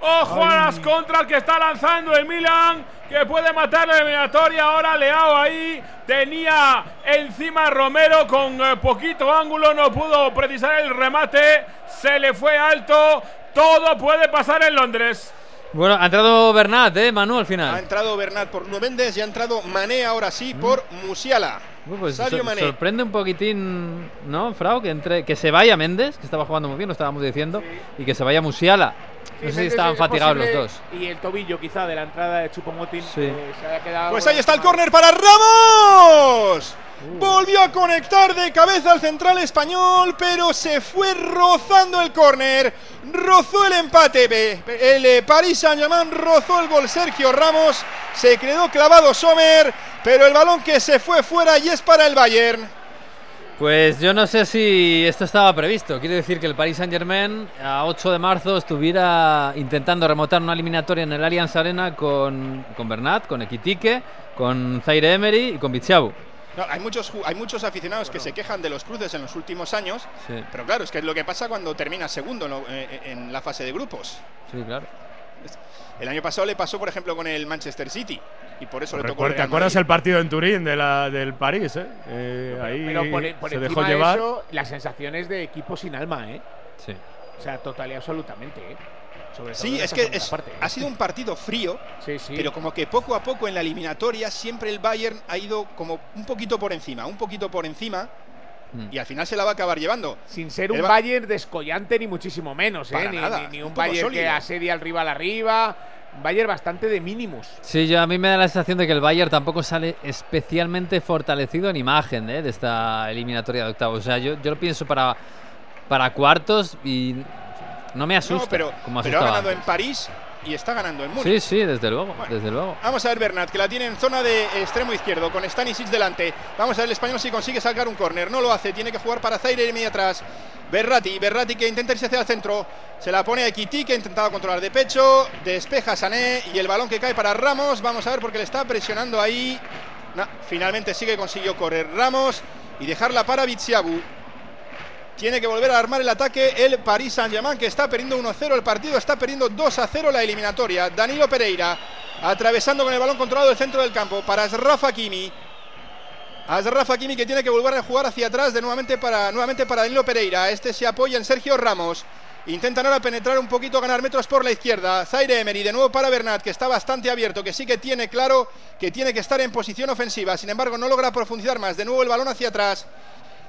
Ojo a las contras que está lanzando el Milan, que puede matar la eliminatoria. Ahora Leao ahí tenía encima Romero con eh, poquito ángulo, no pudo precisar el remate, se le fue alto. Todo puede pasar en Londres. Bueno, ha entrado Bernat, ¿eh, Manu, al final. Ha entrado Bernat por Nubendes y ha entrado Mané ahora sí por Musiala. Pues Sadio sor- Mané. sorprende un poquitín, ¿no, Frau? Que, entre, que se vaya Méndez, que estaba jugando muy bien, lo estábamos diciendo, y que se vaya Musiala. No sé si estaban es fatigados los dos. Y el tobillo quizá de la entrada de Chupomotín Sí. eh, se haya quedado. Pues ahí está el córner para Ramos. Volvió a conectar de cabeza al central español, pero se fue rozando el córner. Rozó el empate. El eh, Paris Saint-Germain rozó el gol Sergio Ramos. Se quedó clavado Sommer, pero el balón que se fue fuera y es para el Bayern. Pues yo no sé si esto estaba previsto. Quiere decir que el Paris Saint Germain a 8 de marzo estuviera intentando remontar una eliminatoria en el Allianz Arena con, con Bernat, con Equitique, con Zaire Emery y con Bichabu. No, hay, muchos, hay muchos aficionados que se quejan de los cruces en los últimos años, Sí, pero claro, es que es lo que pasa cuando termina segundo ¿no? Eh, en la fase de grupos. sí, claro. El año pasado le pasó, por ejemplo, con el Manchester City y por eso le tocó el ¿Te acuerdas el partido en Turín de la, del París? Eh? Eh, ahí Pero por, por se encima dejó de llevar. eso, las sensaciones de equipo sin alma, ¿eh? Sí. O sea, total y absolutamente, ¿eh? Sobre todo Sí, es que segunda es- parte, ¿eh? ha sido un partido frío, Sí, sí. pero como que poco a poco en la eliminatoria siempre el Bayern ha ido como un poquito por encima, un poquito por encima Mm. y al final se la va a acabar llevando. Sin ser un Ba- Bayern descollante ni muchísimo menos, ¿eh? Ni, nada, ni- ni un Bayern que asedia al rival arriba. Un Bayern bastante de mínimos. Sí, yo a mí me da la sensación de que el Bayern tampoco sale especialmente fortalecido en imagen ¿eh? de esta eliminatoria de octavos. O sea, yo, yo lo pienso para, para cuartos y no me asusta. No, pero, como pero ha ganado en. París y está ganando en Múnich. Sí, sí, desde luego, desde luego. Vamos a ver Bernat, que la tiene en zona de extremo izquierdo, con Stanisic delante. Vamos a ver el español si consigue sacar un córner. No lo hace, tiene que jugar para Zaire y media atrás. Berrati, Berrati que intenta irse hacia el centro. Se la pone a Ekiti, que ha intentado controlar de pecho. Despeja Sané y el balón que cae para Ramos. Vamos a ver porque le está presionando ahí. No, finalmente sigue, consiguió correr Ramos y dejarla para Bitsiabu. Tiene que volver a armar el ataque el Paris Saint-Germain, que está perdiendo 1-0 el partido, está perdiendo 2-0 la eliminatoria. Danilo Pereira atravesando con el balón controlado el centro del campo para Rafa Kimi. Asraf Hakimi que tiene que volver a jugar hacia atrás de nuevamente para, nuevamente para Danilo Pereira. Este se apoya en Sergio Ramos. Intentan ahora penetrar un poquito, ganar metros por la izquierda. Zaire Emery de nuevo para Bernat, que está bastante abierto, que sí que tiene claro que tiene que estar en posición ofensiva. Sin embargo, no logra profundizar más. De nuevo el balón hacia atrás.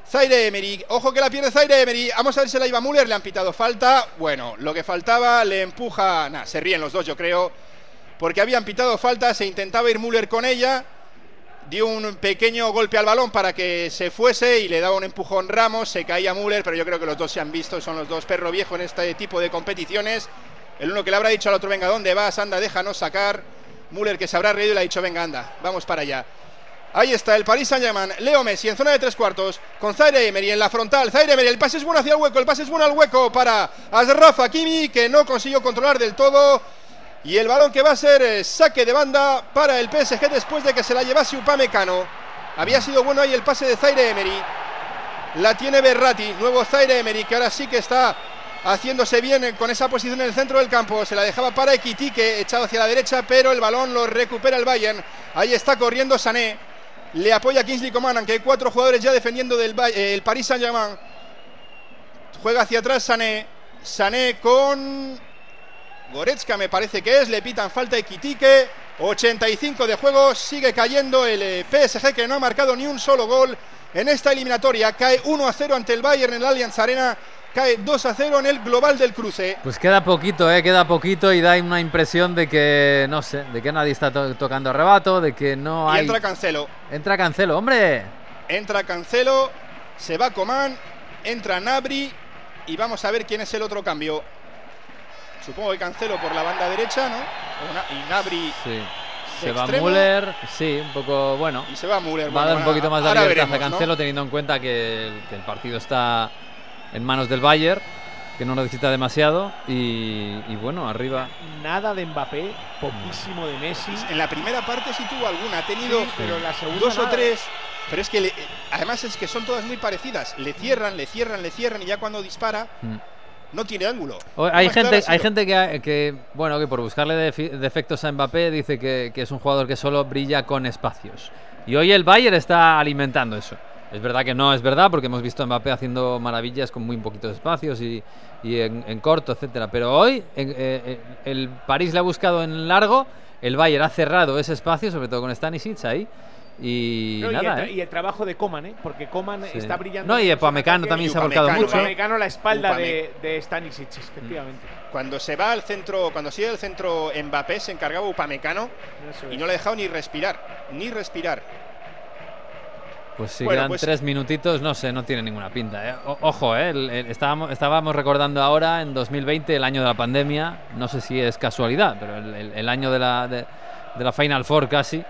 Zaire Emery, ojo que la pierde Zaire Emery. Vamos a ver si la iba Müller, le han pitado falta. Bueno, lo que faltaba le empuja. Nah, se ríen los dos, yo creo. Porque habían pitado falta, se intentaba ir Müller con ella dio un pequeño golpe al balón para que se fuese y le daba un empujón Ramos, se caía Müller, pero yo creo que los dos se han visto, son los dos perro viejo en este tipo de competiciones. El uno que le habrá dicho al otro, venga, ¿dónde vas? Anda, déjanos sacar. Müller que se habrá reído y le ha dicho, venga, anda, vamos para allá. Ahí está el Paris Saint-Germain, Leo Messi en zona de tres cuartos, con Zaire Emery en la frontal. Zaire Emery, el pase es bueno hacia el hueco, el pase es bueno al hueco para Asraf Hakimi, que no consiguió controlar del todo. Y el balón que va a ser eh, saque de banda para el PSG después de que se la llevase Upamecano. Había sido bueno ahí el pase de Zaire Emery. La tiene Berrati, nuevo Zaire Emery, que ahora sí que está haciéndose bien con esa posición en el centro del campo. Se la dejaba para Equitique, echado hacia la derecha, pero el balón lo recupera el Bayern. Ahí está corriendo Sané. Le apoya Kingsley Coman, aunque hay cuatro jugadores ya defendiendo del eh, el Paris Saint-Germain. Juega hacia atrás Sané. Sané con Goretzka me parece que es, le pitan falta Equitique, 85 de juego, sigue cayendo el eh, PSG que no ha marcado ni un solo gol en esta eliminatoria, cae 1 a 0 ante el Bayern en la Allianz Arena, cae 2 a 0 en el global del cruce. Pues queda poquito, eh, queda poquito y da una impresión de que, no sé, de que nadie está to tocando arrebato, de que no y hay... entra Cancelo. Entra Cancelo, hombre. Entra Cancelo, se va Coman, entra Nabri y vamos a ver quién es el otro cambio. Supongo que Cancelo por la banda derecha, ¿no? Y Nabri. Sí. Se va Müller, sí, un poco bueno. Y se va Müller. Va a dar bueno, un poquito más de libertad a. Cancelo, teniendo en cuenta que el, que el partido está en manos del Bayern, que no necesita demasiado. Y, y bueno, arriba. Nada de Mbappé, poquísimo de Messi. En la primera parte sí tuvo alguna, ha tenido Sí, pero la segunda dos o tres. Pero es que le- además es que son todas muy parecidas. Le cierran, le cierran, le cierran y ya cuando dispara Mm. no tiene ángulo. O- Hay gente, claro hay gente que, que, bueno, que por buscarle defectos a Mbappé dice que, que es un jugador que solo brilla con espacios. Y hoy el Bayern está alimentando eso. Es verdad que no es verdad, porque hemos visto a Mbappé haciendo maravillas con muy poquitos espacios y, y en, en corto, etcétera. Pero hoy en- eh, eh, el París le ha buscado en largo, el Bayern ha cerrado ese espacio, sobre todo con Stanisic ahí. Y No, y, nada, el, ¿eh? y el trabajo de Coman, ¿eh? Porque Coman Sí. está brillando. No, y ataque. también Y se ha volcado mucho. Upamecano a la espalda Upame- de, de Stanisic, efectivamente. Cuando se va al centro, cuando sigue al centro Mbappé, se encargaba Upamecano Eso y es. no le ha dejado ni respirar. Ni respirar. Pues si Bueno, quedan pues- tres minutitos, no sé, no tiene ninguna pinta. ¿eh? O- ojo, ¿eh? el- el- estábamos, estábamos recordando ahora en 2020, el año de la pandemia, no sé si es casualidad, pero el, año de la, de, de la Final Four casi,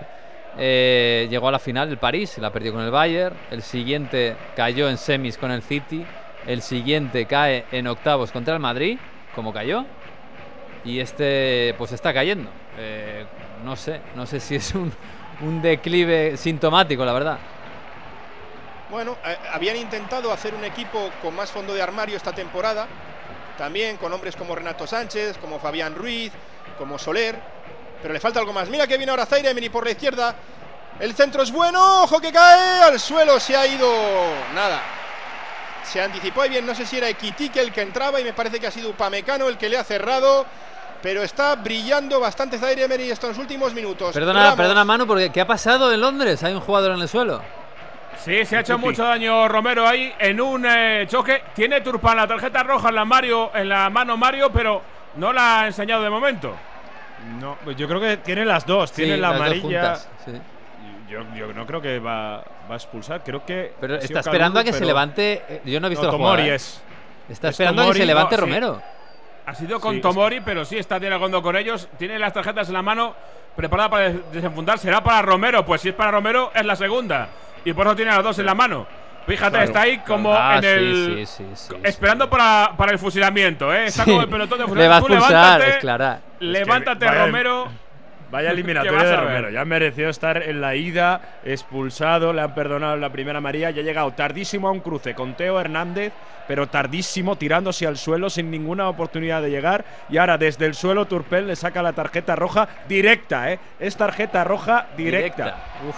eh, llegó a la final el París, la perdió con el Bayern, el siguiente cayó en semis con el City, el siguiente cae en octavos contra el Madrid, como cayó, y este pues está cayendo. Eh, no sé, no sé si es un, un declive sintomático, la verdad. Bueno, eh, habían intentado hacer un equipo con más fondo de armario esta temporada, también con hombres como Renato Sánchez, como Fabián Ruiz, como Soler, pero le falta algo más. Mira que viene ahora Zaire Emery por la izquierda. El centro es bueno, ojo que cae, al suelo se ha ido nada. Se anticipó y bien, no sé si era Equitique el que entraba y me parece que ha sido Upamecano el que le ha cerrado, pero está brillando bastante Zaire Emery estos últimos minutos. Perdona, Ramos, perdona Manu, porque ¿qué ha pasado en Londres? Hay un jugador en el suelo. Sí, se ha hecho mucho daño Romero ahí en un eh, choque. Tiene Turpan la tarjeta roja en la, Mario, en la mano Mario, pero no la ha enseñado de momento. No, pues yo creo que tiene las dos. Sí, tiene la las dos amarilla. juntas, sí. Yo, yo no creo que va, va a expulsar. Creo que. Pero está esperando a que se levante. eh, Yo no he visto No, la jugada, Tomori ¿eh? es. Está es esperando a que se levante no, sí. Romero. Ha sido con Sí, Tomori, pero sí está dialogando con ellos. Tiene las tarjetas en la mano, preparada para des- desenfundar. ¿Será para Romero? Pues si es para Romero, es la segunda. Y por eso tiene las dos en la mano. Fíjate, Claro, está ahí como Ah, en el. sí, sí, sí, esperando para, para el fusilamiento, ¿eh? Está como el pelotón de Le fusilamiento. va a expulsar, levántate, es clara. Levántate, vaya- Romero. Vaya ¿Qué eliminatoria de? Romero. Ya mereció estar en la ida, expulsado, le han perdonado la primera María. Ya ha llegado tardísimo a un cruce con Teo Hernández, pero tardísimo, tirándose al suelo sin ninguna oportunidad de llegar. Y ahora desde el suelo Turpel le saca la tarjeta roja directa, ¿eh? Es tarjeta roja directa. Directa. Uf.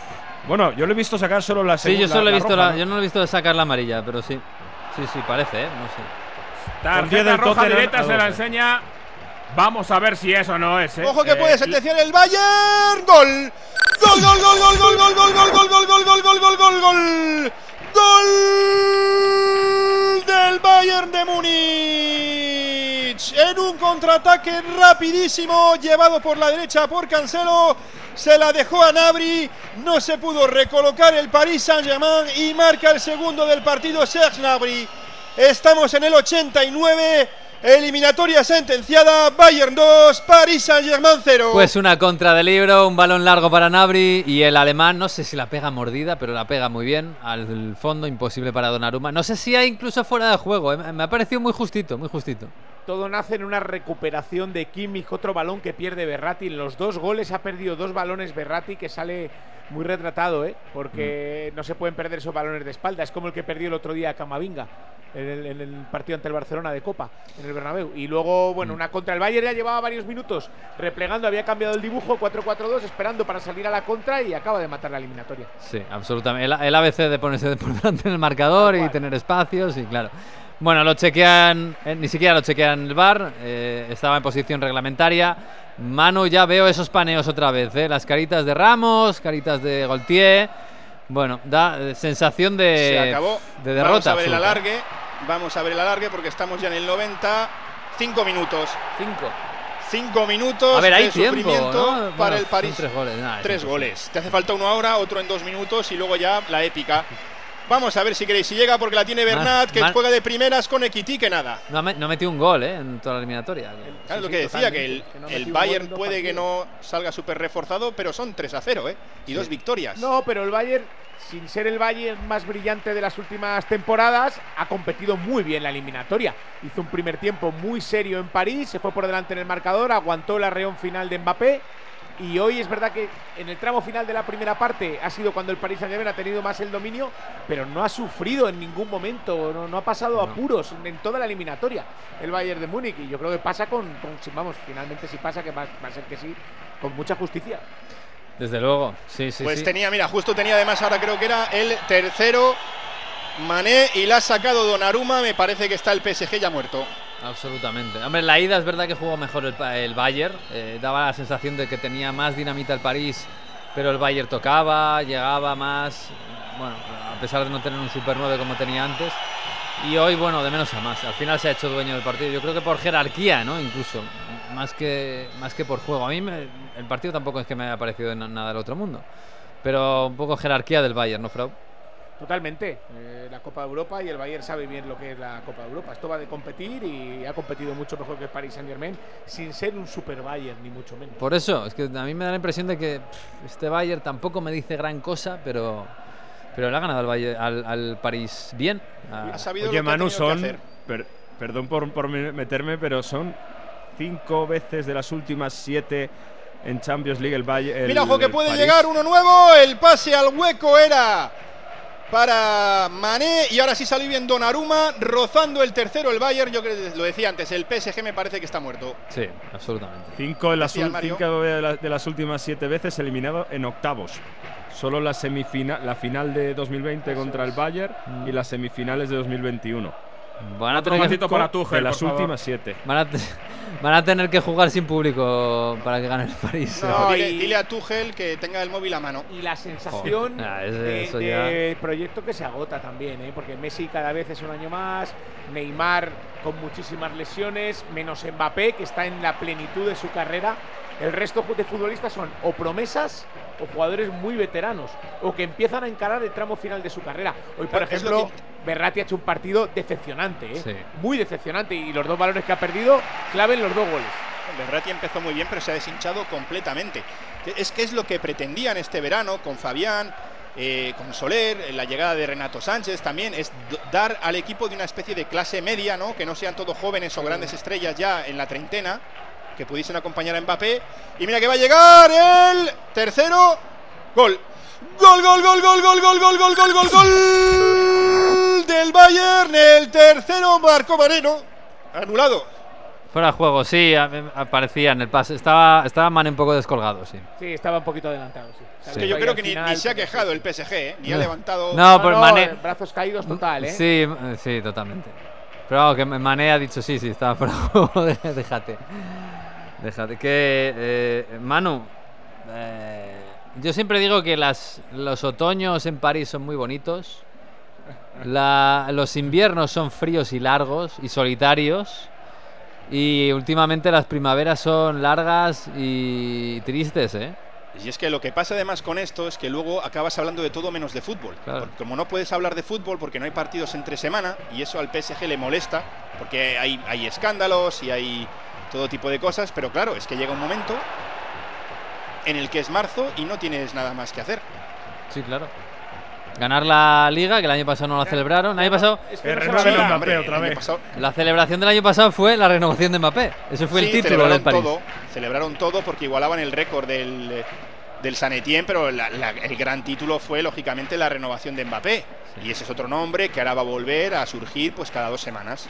Bueno, yo lo he visto sacar solo la Sí, segunda. yo solo he visto roja, la, ¿no? yo no lo he visto sacar la amarilla, pero sí. Sí, sí, parece, ¿eh? No sé. Tarjeta del roja Tottenham directa se la enseña. Vamos a ver si eso no es. ¿eh? Ojo que Eh, puede sentenciar el Bayern. Gol. Gol, gol, gol, gol, gol, gol, gol, gol, gol, gol, gol, gol, gol, gol, gol, gol. Gol del Bayern de Múnich. En un contraataque rapidísimo, llevado por la derecha por Cancelo. Se la dejó a Nabri. No se pudo recolocar el Paris Saint-Germain y marca el segundo del partido Serge Nabri. Estamos en el 89. Eliminatoria sentenciada. Bayern 2, Paris Saint-Germain 0. Pues una contra de libro, un balón largo para Nabri y el alemán, no sé si la pega mordida, pero la pega muy bien al fondo, imposible para Donnarumma. No sé si hay incluso fuera de juego, ¿eh? me ha parecido muy justito, muy justito. Todo nace en una recuperación de Kimmich, otro balón que pierde Berratti. En los dos goles ha perdido dos balones Berratti que sale muy retratado, ¿eh? porque no se pueden perder esos balones de espalda. Es como el que perdió el otro día a Camavinga en el, en el partido ante el Barcelona de Copa, en el Bernabéu. Y luego, bueno, una contra el Bayern ya llevaba varios minutos replegando, había cambiado el dibujo 4-4-2, esperando para salir a la contra y acaba de matar la eliminatoria. Sí, absolutamente. El, el ABC de ponerse por delante en el marcador y tener espacios, y claro. Bueno, lo chequean, eh, ni siquiera lo chequean el bar, estaba en posición reglamentaria. Manu, ya veo esos paneos otra vez, ¿eh? las caritas de Ramos, caritas de Goltier. Bueno, da eh, sensación de, Se acabó. de Vamos derrota. a ver el absoluta. alargue. Vamos a ver el alargue porque estamos ya en el 90. Cinco minutos. Cinco. Cinco minutos A ver, hay de tiempo, sufrimiento ¿no? para Bueno, el París. tres goles, tres goles. Te hace falta uno ahora, otro en dos minutos y luego ya la épica. Vamos a ver si queréis. Si llega porque la tiene Bernat, que juega de primeras con Equity, que nada. No, ha no metido un gol ¿eh? en toda la eliminatoria. Claro, lo sí, que decía, que el, que no el Bayern puede que partidos. no salga súper reforzado, pero son 3 a 0, ¿eh? Y dos victorias. No, pero el Bayern, sin ser el Bayern más brillante de las últimas temporadas, ha competido muy bien la eliminatoria. Hizo un primer tiempo muy serio en París, se fue por delante en el marcador, aguantó la reón final de Mbappé. Y hoy es verdad que en el tramo final de la primera parte ha sido cuando el Paris Saint-Germain ha tenido más el dominio, pero no ha sufrido en ningún momento, no, no ha pasado apuros en toda la eliminatoria el Bayern de Múnich. Y yo creo que pasa con, con- si- vamos, finalmente si pasa, que va, va a ser que sí, con mucha justicia. Desde luego, sí, sí. pues sí. tenía, mira, justo tenía además ahora creo que era el tercero Mané y la ha sacado Donnarumma. Me parece que está el PSG ya muerto. Absolutamente. Hombre, la ida es verdad que jugó mejor el, el Bayern. eh, daba la sensación de que tenía más dinamita el París, pero el Bayern tocaba, llegaba más. Bueno, a pesar de no tener un Super 9 como tenía antes. Y hoy, bueno, de menos a más. Al final se ha hecho dueño del partido. Yo creo que por jerarquía, ¿no? Incluso. Más que, más que por juego. A mí me- el partido tampoco es que me haya parecido na- nada del otro mundo. Pero un poco jerarquía del Bayern, ¿no, Frau? Totalmente. La Copa de Europa y el Bayern sabe bien lo que es la Copa de Europa. Esto va de competir y ha competido mucho mejor que el Paris Saint Germain sin ser un super Bayern, ni mucho menos. Por eso, es que a mí me da la impresión de que pff, este Bayern tampoco me dice gran cosa, pero, pero le ha ganado al, Bayern- al, al París bien. Ah, Oye, Manu, son. per- perdón por, por me- meterme, pero son cinco veces de las últimas siete en Champions League el Bayern. Mira, ojo que puede llegar uno nuevo. El pase al hueco era para Mané. Y ahora sí salió bien Donnarumma, rozando el tercero el Bayern. Yo creo que lo decía antes, el PSG me parece que está muerto. Sí, absolutamente. Cinco, de las, Decía ul- Mario. cinco de, la- de las últimas siete veces eliminado en octavos. Solo la semifinal, la final de 2020 contra el Bayern y las semifinales de 2021. Van a tener que- para Tuchel, de las por favor. últimas siete. Van a, van a tener que jugar sin público para que gane el París. No, dile, dile a Tuchel que tenga el móvil a mano. Y la sensación ah, ese- de, eso de proyecto que se agota también, ¿eh? porque Messi cada vez es un año más, Neymar con muchísimas lesiones, menos Mbappé, que está en la plenitud de su carrera. El resto de futbolistas son o promesas o jugadores muy veteranos, o que empiezan a encarar el tramo final de su carrera. Hoy, por es ejemplo, Berratti ha hecho un partido decepcionante, ¿eh? Sí. muy decepcionante, y los dos balones que ha perdido claven los dos goles. Berratti empezó muy bien, pero se ha deshinchado completamente. Es que es lo que pretendían este verano con Fabián, eh, con Soler, la llegada de Renato Sánchez también, es dar al equipo de una especie de clase media, ¿no? Que no sean todos jóvenes o grandes estrellas ya en la treintena, que pudiesen acompañar a Mbappé. Y mira que va a llegar el tercero. Gol. Gol, gol, gol, gol, gol, gol, gol, gol, gol, gol, gol del Bayern. El tercero Marco Moreno. Anulado. Fuera de juego, sí, aparecía en el pase. Estaba, estaba Mane un poco descolgado, sí. Sí, estaba un poquito adelantado, sí. Es que yo creo que ni, ni se ha quejado el PSG, ¿eh? ni ha No. levantado. No, por Mané. Brazos caídos total, ¿eh? Sí, eh, sí, totalmente. Pero vamos, que Mané ha dicho sí, sí, estaba fuera de juego. de- Déjate. Déjate. Que, eh, Manu, eh, yo siempre digo que las, los otoños en París son muy bonitos. La- los inviernos son fríos y largos y solitarios. Y últimamente las primaveras son largas y tristes, ¿eh? Y es que lo que pasa además con esto es que luego acabas hablando de todo menos de fútbol. Claro. Como no puedes hablar de fútbol porque no hay partidos entre semana y eso al PSG le molesta porque hay, hay escándalos y hay todo tipo de cosas, pero claro, es que llega un momento en el que es marzo y no tienes nada más que hacer. Sí, claro. Ganar la liga, que el año pasado no la celebraron. El año pasado. El La celebración del año pasado fue la renovación de Mbappé. Ese fue el Sí, título celebraron del París. todo, celebraron todo porque igualaban el récord del, del San Etienne, pero la- la- el gran título fue lógicamente la renovación de Mbappé. Y ese es otro nombre que ahora va a volver a surgir pues cada dos semanas.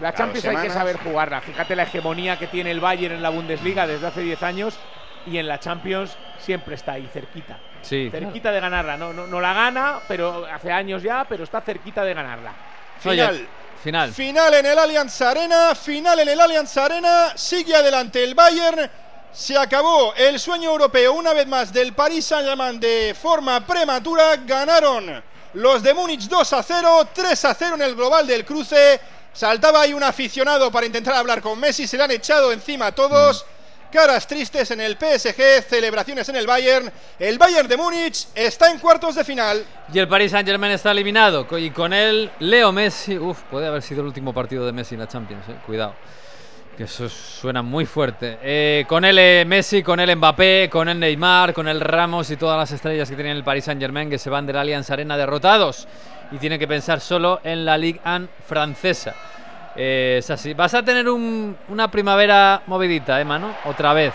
La Cada Champions hay que saber jugarla. Fíjate la hegemonía que tiene el Bayern en la Bundesliga desde hace 10 años y en la Champions siempre está ahí cerquita. Sí. Cerquita de ganarla. No, no, no la gana, pero hace años ya, pero está cerquita de ganarla. Final. Oye, final. Final en el Allianz Arena, final en el Allianz Arena, sigue adelante el Bayern. Se acabó el sueño europeo una vez más del Paris Saint-Germain de forma prematura. Ganaron los de Múnich 2 a 0, 3 a 0 en el global del cruce. Saltaba ahí un aficionado para intentar hablar con Messi, se le han echado encima a todos. Caras tristes en el PSG, celebraciones en el Bayern. El Bayern de Múnich está en cuartos de final. Y el Paris Saint Germain está eliminado. Y con él, Leo Messi. Uf, puede haber sido el último partido de Messi en la Champions, eh. Cuidado. Que eso suena muy fuerte. Eh, con él Messi, con él Mbappé, con él Neymar, con él Ramos y todas las estrellas que tiene el Paris Saint Germain que se van del Allianz Arena derrotados. Y tienen que pensar solo en la Ligue 1 francesa. Eh, es así. Vas a tener un- una primavera movidita, ¿eh, mano? Otra vez.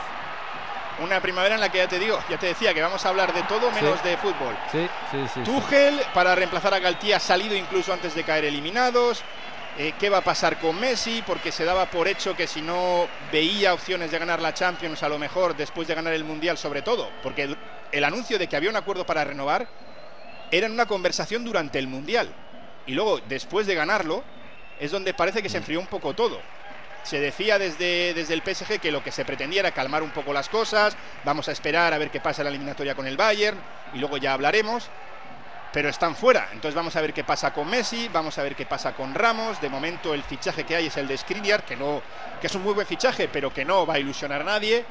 Una primavera en la que ya te digo, ya te decía que vamos a hablar de todo menos de fútbol. Sí, sí, sí. sí. Tuchel para reemplazar a Galtier ha salido incluso antes de caer eliminados. Eh, ¿Qué va a pasar con Messi? Porque se daba por hecho que si no veía opciones de ganar la Champions, a lo mejor después de ganar el Mundial, sobre todo, porque el, anuncio de que había un acuerdo para renovar era en una conversación durante el Mundial. Y luego, después de ganarlo, es donde parece que se enfrió un poco todo. Se decía desde, desde el PSG que lo que se pretendía era calmar un poco las cosas, vamos a esperar a ver qué pasa en la eliminatoria con el Bayern y luego ya hablaremos pero están fuera. Entonces vamos a ver qué pasa con Messi, vamos a ver qué pasa con Ramos. De momento el fichaje que hay es el de Skriniar, que no que es un muy buen fichaje, pero que no va a ilusionar a nadie.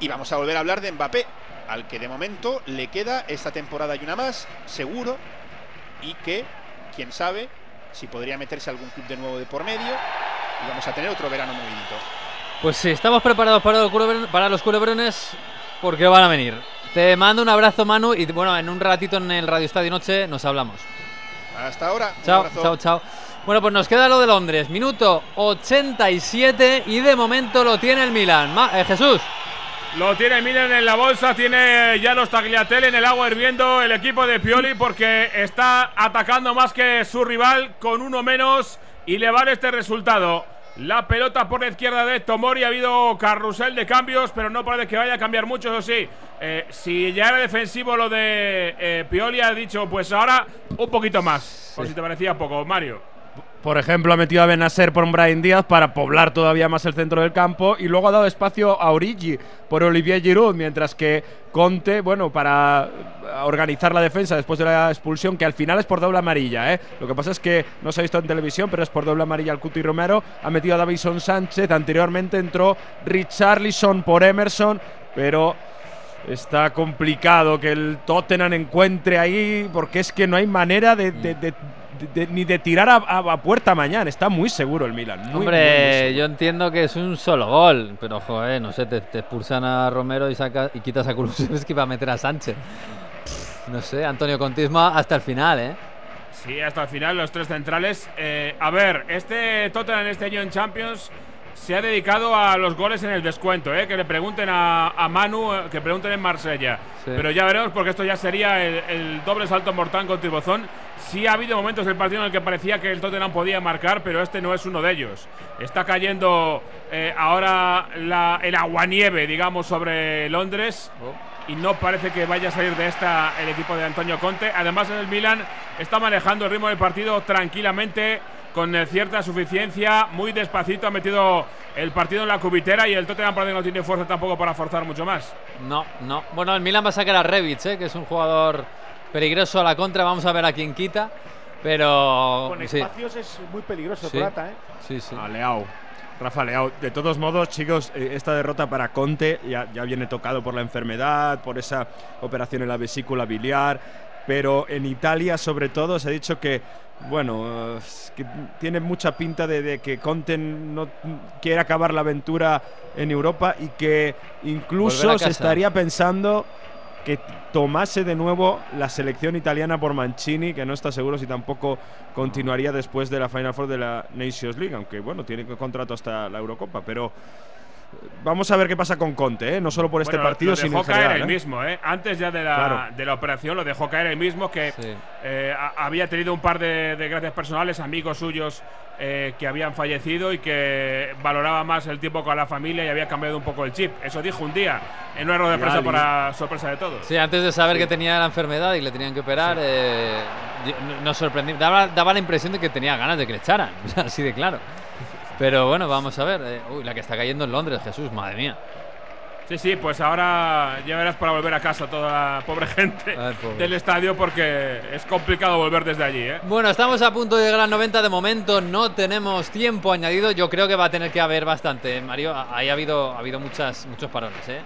Y vamos a volver a hablar de Mbappé, al que de momento le queda esta temporada y una más, seguro, y que quién sabe si podría meterse algún club de nuevo de por medio y vamos a tener otro verano movidito. Pues sí, estamos preparados para los, culebrones, para los culebrones porque van a venir. Te mando un abrazo, Manu, y bueno, en un ratito en el Radio Estadio Noche nos hablamos. Hasta ahora. un Chao, abrazo. chao, chao. Bueno, pues nos queda lo de Londres. Minuto 87 y de momento lo tiene el Milan. Ma- eh, Jesús. Lo tiene Milan en la bolsa, tiene ya los tagliatelle en el agua hirviendo el equipo de Pioli porque está atacando más que su rival con uno menos y le vale este resultado. La pelota por la izquierda de Tomori, ha habido carrusel de cambios, pero no parece que vaya a cambiar mucho, eso sí. Eh, si ya era defensivo lo de eh, Pioli, ha dicho, pues ahora un poquito más, por si te parecía poco, Mario. Por ejemplo, ha metido a Benacer por Brian Díaz para poblar todavía más el centro del campo y luego ha dado espacio a Origi por Olivier Giroud, mientras que Conte, bueno, para organizar la defensa después de la expulsión, que al final es por doble amarilla, ¿eh? Lo que pasa es que no se ha visto en televisión, pero es por doble amarilla al Cuti Romero. Ha metido a Davison Sánchez, anteriormente entró Richarlison por Emerson, pero está complicado que el Tottenham encuentre ahí, porque es que no hay manera de- de- ni de tirar a, a- a puerta mañana. Está muy seguro el Milan. muy, muy, muy Hombre, yo entiendo que es un solo gol, pero joder, no sé, te, te expulsan a Romero y, saca, y quitas a Kulusevski para meter a Sánchez. No sé, Antonio Contismo hasta el final, ¿eh? Sí, hasta el final, los tres centrales. Eh, a ver, este Tottenham este año en Champions se ha dedicado a los goles en el descuento, ¿eh? Que le pregunten a, a Manu, eh, que pregunten en Marsella. Sí. Pero ya veremos, porque esto ya sería el, el doble salto mortal con Tibozón. Sí ha habido momentos del partido en el que parecía que el Tottenham podía marcar, pero este no es uno de ellos. Está cayendo eh, ahora la- el aguanieve, digamos, sobre Londres y no parece que vaya a salir de esta el equipo de Antonio Conte. Además, el Milan está manejando el ritmo del partido tranquilamente, con eh, cierta suficiencia, muy despacito. Ha metido el partido en la cubitera y el Tottenham parece que no tiene fuerza tampoco para forzar mucho más. No, no. Bueno, el Milan va a sacar a Rebic, ¿eh? que es un jugador peligroso a la contra. Vamos a ver a quién quita. Pero. Con sí. espacios es muy peligroso Sí. Morata, ¿eh? Sí, sí. A Leao. Rafa Leao. De todos modos, chicos, eh, esta derrota para Conte ya, ya viene tocado por la enfermedad, por esa operación en la vesícula biliar. Pero en Italia, sobre todo, se ha dicho que, bueno, que tiene mucha pinta de, de que Conte no quiere acabar la aventura en Europa y que incluso se estaría pensando que tomase de nuevo la selección italiana por Mancini, que no está seguro si tampoco continuaría después de la Final Four de la Nations League, aunque bueno, tiene contrato hasta la Eurocopa, pero vamos a ver qué pasa con Conte, ¿eh? no solo por este Bueno, partido, lo sino dejó en caer general. el ¿eh? mismo, ¿eh? Antes ya de la, Claro. de la operación lo dejó caer el mismo que eh, a- había tenido un par de desgracias personales, amigos suyos eh, que habían fallecido y que valoraba más el tiempo con la familia y había cambiado un poco el chip. Eso dijo un día en una rueda de prensa para sorpresa de todos. Sí, antes de saber Sí. que tenía la enfermedad y le tenían que operar, eh, no- nos sorprendí. Daba, daba la impresión de que tenía ganas de que le echaran, así de claro. Pero bueno, vamos a ver. eh, uy, la que está cayendo en Londres, Jesús, madre mía. Sí, sí, pues ahora ya verás para volver a casa toda la pobre gente Ay, pobre. del estadio porque es complicado volver desde allí, ¿eh? Bueno, estamos a punto de llegar al 90 de momento, no tenemos tiempo añadido. Yo creo que va a tener que haber bastante, Mario. Ahí ha habido, ha habido muchas, muchos parones, ¿eh?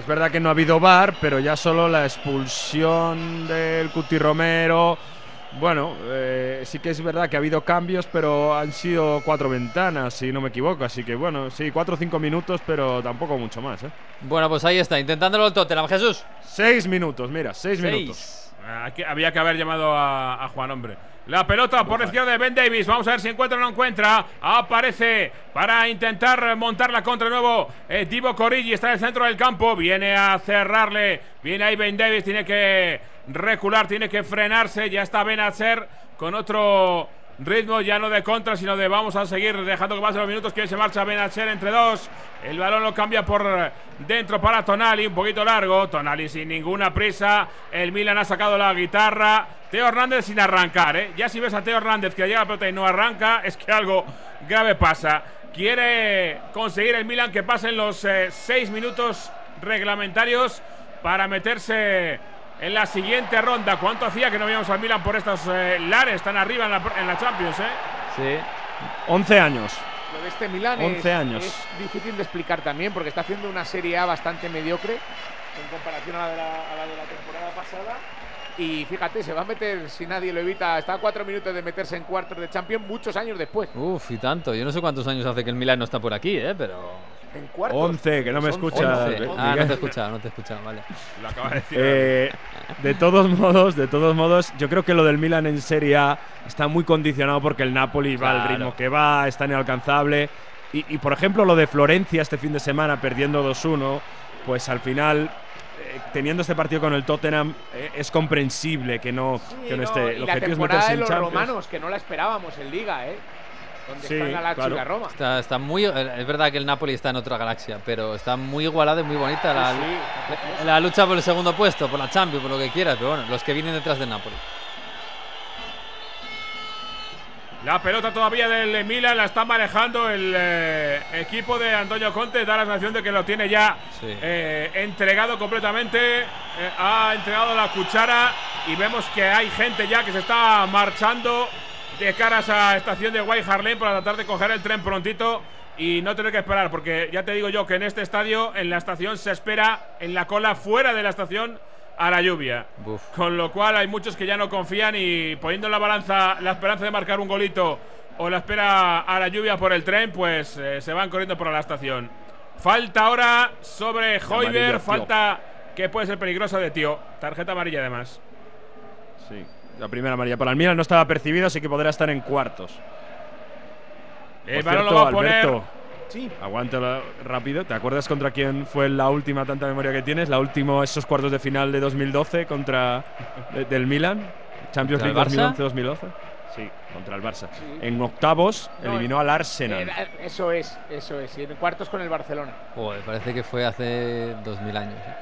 Es verdad que no ha habido VAR, pero ya solo la expulsión del Cuti Romero. Bueno, eh, sí que es verdad que ha habido cambios, pero han sido cuatro ventanas, si no me equivoco. Así que bueno, sí, cuatro o cinco minutos, pero tampoco mucho más. ¿eh? Bueno, pues ahí está, intentándolo el Tottenham, Jesús. Seis minutos, mira, seis, Seis. minutos. Aquí había que haber llamado a, a Juan Hombre. La pelota por la izquierda de Ben Davis. Vamos a ver si encuentra o no encuentra. Aparece para intentar montar la contra de nuevo. Eh, Divo Corigi está en el centro del campo. Viene a cerrarle. Viene ahí Ben Davis. Tiene que recular, tiene que frenarse. Ya está Benacer con otro ritmo ya no de contra, sino de vamos a seguir dejando que pasen los minutos. Que se marcha Benacer entre dos. El balón lo cambia por dentro para Tonali, un poquito largo. Tonali sin ninguna prisa. El Milan ha sacado la guitarra. Teo Hernández sin arrancar, ¿eh? Ya si ves a Teo Hernández que llega la pelota y no arranca, es que algo grave pasa. Quiere conseguir el Milan que pasen los eh, seis minutos reglamentarios para meterse en la siguiente ronda. ¿Cuánto hacía que no veíamos al Milan por estos eh, lares tan arriba en la, en la Champions, eh? Sí. 11 años. Lo de este Milan 11 es, años. es difícil de explicar también porque está haciendo una Serie A bastante mediocre en comparación a la de la, a la de la temporada pasada. Y fíjate, se va a meter, si nadie lo evita, está a cuatro minutos de meterse en cuartos de Champions muchos años después. Uf, y tanto. Yo no sé cuántos años hace que el Milan no está por aquí, ¿eh? Pero. En cuartos. 11, que no me escucha. 11. Miguel. Ah, no te he escuchado, no te he escuchado, vale. Lo acaba de decir. Eh, de todos modos, de todos modos, yo creo que lo del Milan en Serie A está muy condicionado porque el Napoli va al Claro. ritmo que va, está inalcanzable. Y, y, por ejemplo, lo de Florencia este fin de semana perdiendo 2-1, pues al final, eh, teniendo este partido con el Tottenham, eh, es comprensible que no, que no no, esté. y El la objetivo es temporada meterse de en los Champions. romanos, que no la esperábamos en Liga, ¿eh? Donde Sí, están la Lazio claro. y la Roma. Está, está muy. Es verdad que el Napoli está en otra galaxia, pero está muy igualado y muy bonita la, Sí, sí. la lucha por el segundo puesto, por la Champions, por lo que quieras, pero bueno, los que vienen detrás del Napoli. La pelota todavía del Milan la está manejando el eh, equipo de Antonio Conte. Da la sensación de que lo tiene ya Sí. eh, entregado completamente. Eh, ha entregado la cuchara y vemos que hay gente ya que se está marchando de cara a esa estación de White Hart Lane para tratar de coger el tren prontito y no tener que esperar. Porque ya te digo yo que en este estadio, en la estación, se espera en la cola fuera de la estación a la lluvia. Buf. Con lo cual hay muchos que ya no confían y poniendo en la balanza la esperanza de marcar un golito o la espera a la lluvia por el tren, pues eh, se van corriendo por la estación. Falta ahora sobre Hoiber, falta que puede ser peligrosa de tío. Tarjeta amarilla además. Sí. La primera amarilla para el Milan no estaba percibido, así que podrá estar en cuartos. El Por balón lo cierto, va a poner. Alberto, Sí. Aguántalo rápido. ¿Te acuerdas contra quién fue la última tanta memoria que tienes? La última, esos cuartos de final de 2012 contra de- del Milan. Champions ¿Contra League el Barça? 2011-2012. Sí, contra el Barça. En octavos No, eliminó al Arsenal. Era- eso es, eso es. Y en cuartos con el Barcelona. Joder, parece que fue hace 2000 años. ¿eh?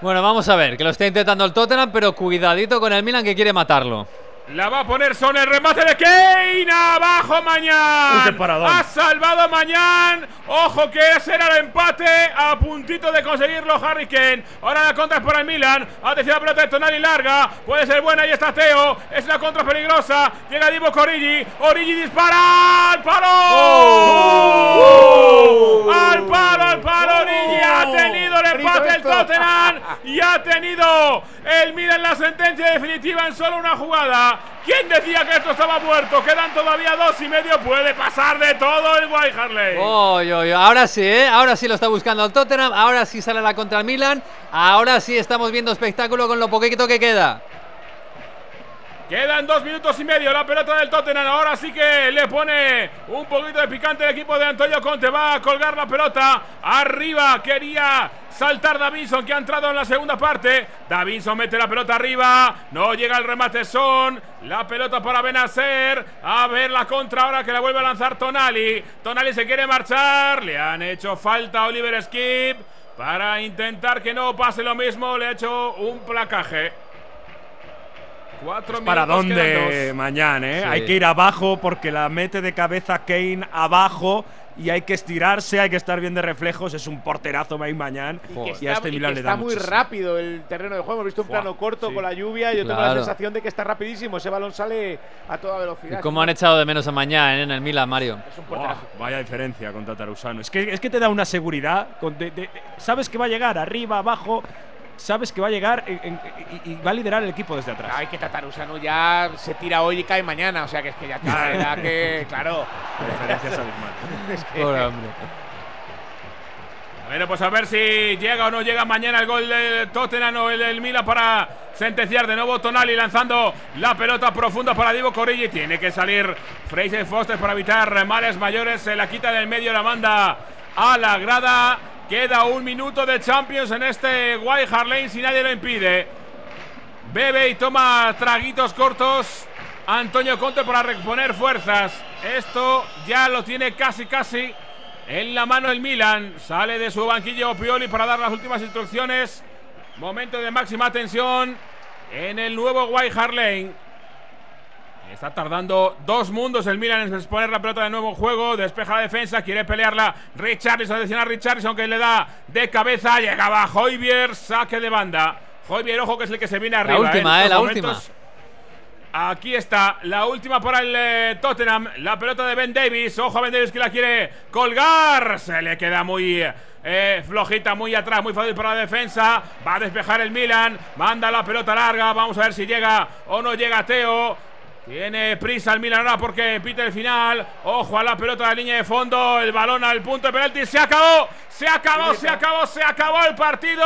Bueno, vamos a ver, que lo está intentando el Tottenham, pero cuidadito con el Milan que quiere matarlo. La va a poner Son el remate de Kane. Abajo Mañán. Ha salvado Mañán. Ojo que ese era el empate. A puntito de conseguirlo Harry Kane. Ahora la contra es para el Milan. Atención la pelota de Tonali larga. Puede ser buena. Ahí está Teo. Es una contra peligrosa. Llega Divo Corrigi. Origi dispara. ¡Al palo! ¡Oh! Empate el. Tottenham. Y ha tenido el Milan la sentencia definitiva en solo una jugada. ¿Quién decía que esto estaba muerto? Quedan todavía dos y medio. Puede pasar de todo el White Harley. Oy, oy, ahora sí, ¿eh? Ahora sí lo está buscando el Tottenham, ahora sí sale la contra el Milan, ahora sí estamos viendo espectáculo con lo poquito que queda. Quedan dos minutos y medio la pelota del Tottenham. Ahora sí que le pone un poquito de picante el equipo de Antonio Conte. Va a colgar la pelota. Arriba quería saltar Davinson que ha entrado en la segunda parte. Davinson mete la pelota arriba. No llega el remate Son. La pelota para Benacer. A ver la contra ahora que la vuelve a lanzar Tonali. Tonali se quiere marchar. Le han hecho falta a Oliver Skip. Para intentar que no pase lo mismo. Le ha hecho un placaje. Cuatro Pues ¿Para dónde mañana, eh? Sí. Hay que ir abajo porque la mete de cabeza Kane abajo y hay que estirarse, hay que estar bien de reflejos. Es un porterazo Mike Mañán Que y a este y que Milan le está da muy muchísimo. rápido el terreno de juego. Hemos visto un plano corto sí. con la lluvia. Yo tengo Claro. la sensación de que está rapidísimo. Ese balón sale a toda velocidad. Y cómo han echado de menos a mañana en el Milan, Mario. Es un porterazo. vaya diferencia contra Tarusano. Es que, es que te da una seguridad. con- de- de- de- sabes que va a llegar arriba, abajo. Sabes que va a llegar en- en- y, y va a liderar el equipo desde atrás. Hay que tratar Usano ya se tira hoy y cae mañana. O sea que es que ya tiene edad que. Claro. Diferencias abismales. Es que- hombre. Bueno, pues a ver si llega o no llega mañana el gol del Tottenham o el del Milan para sentenciar de nuevo Tonali lanzando la pelota profunda para Divo Corrigi. Tiene que salir Fraser Foster para evitar males mayores. Se la quita del medio, la manda a la grada. Queda un minuto de Champions en este White Hart Lane si nadie lo impide. Bebe y toma traguitos cortos. Antonio Conte para reponer fuerzas. Esto ya lo tiene casi casi en la mano el Milan. Sale de su banquillo Pioli para dar las últimas instrucciones. Momento de máxima tensión en el nuevo White Hart Lane. Está tardando dos mundos el Milan en exponer la pelota de nuevo en juego. Despeja la defensa, quiere pelearla. Richarlison, atención a Richarlison que le da de cabeza. Llegaba Hoybier, saque de banda. Hoybier, ojo que es el que se viene arriba. última, en eh, la última. Aquí está, la última para el eh, Tottenham. La pelota de Ben Davis. Ojo a Ben Davis que la quiere colgar. Se le queda muy eh, flojita, muy atrás, muy fácil para la defensa. Va a despejar el Milan. Manda la pelota larga. Vamos a ver si llega o no llega Teo. Tiene prisa el Milan ahora porque pita el final. Ojo a la pelota de la línea de fondo. El balón al punto de penalti. Se acabó. Se acabó, se acabó, se acabó el partido.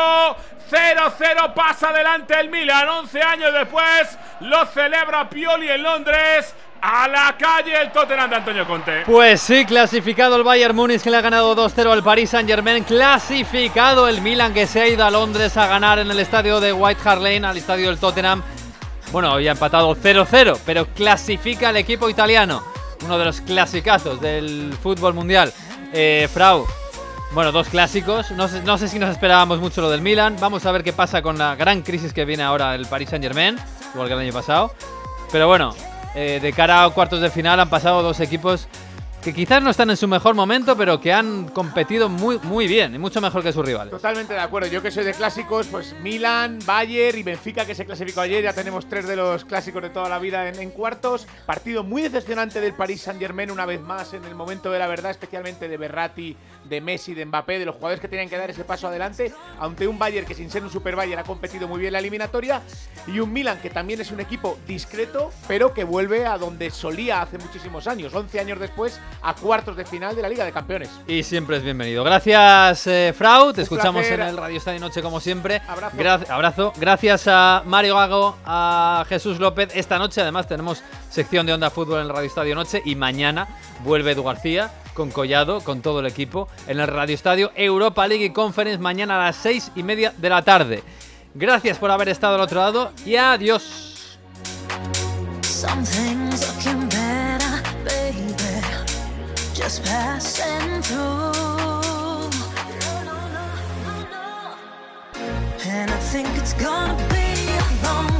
0-0 pasa adelante el Milan. 11 años después lo celebra Pioli en Londres. A la calle el Tottenham de Antonio Conte. Pues sí, clasificado el Bayern Múnich que le ha ganado 2-0 al Paris Saint Germain. Clasificado el Milan que se ha ido a Londres a ganar en el estadio de White Hart Lane, al estadio del Tottenham. Bueno, hoy ha empatado 0-0, pero clasifica el equipo italiano. Uno de los clasicazos del fútbol mundial. Eh, Frau, bueno, dos clásicos. No sé, no sé si nos esperábamos mucho lo del Milan. Vamos a ver qué pasa con la gran crisis que viene ahora el Paris Saint Germain, igual que el año pasado. Pero bueno, eh, de cara a cuartos de final han pasado dos equipos que quizás no están en su mejor momento, pero que han competido muy, muy bien y mucho mejor que sus rivales. Totalmente de acuerdo. Yo que soy de clásicos, pues Milan, Bayern y Benfica que se clasificó ayer. Ya tenemos tres de los clásicos de toda la vida en, en cuartos. Partido muy decepcionante del Paris Saint Germain una vez más en el momento de la verdad, especialmente de Berratti, de Messi, de Mbappé, de los jugadores que tenían que dar ese paso adelante. Ante un Bayern que sin ser un super Bayern ha competido muy bien la eliminatoria. Y un Milan que también es un equipo discreto, pero que vuelve a donde solía hace muchísimos años, 11 años después, a cuartos de final de la Liga de Campeones. Y siempre es bienvenido. Gracias, eh, Frau. Te Un escuchamos placer. en el Radio Estadio Noche como siempre. Abrazo. Gra- abrazo. Gracias a Mario Gago, a Jesús López. Esta noche además tenemos sección de Onda Fútbol en el Radio Estadio Noche y mañana vuelve Edu García con Collado, con todo el equipo en el Radio Estadio Europa League Conference mañana a las seis y media de la tarde. Gracias por haber estado al otro lado y adiós. And I think it's gonna be a long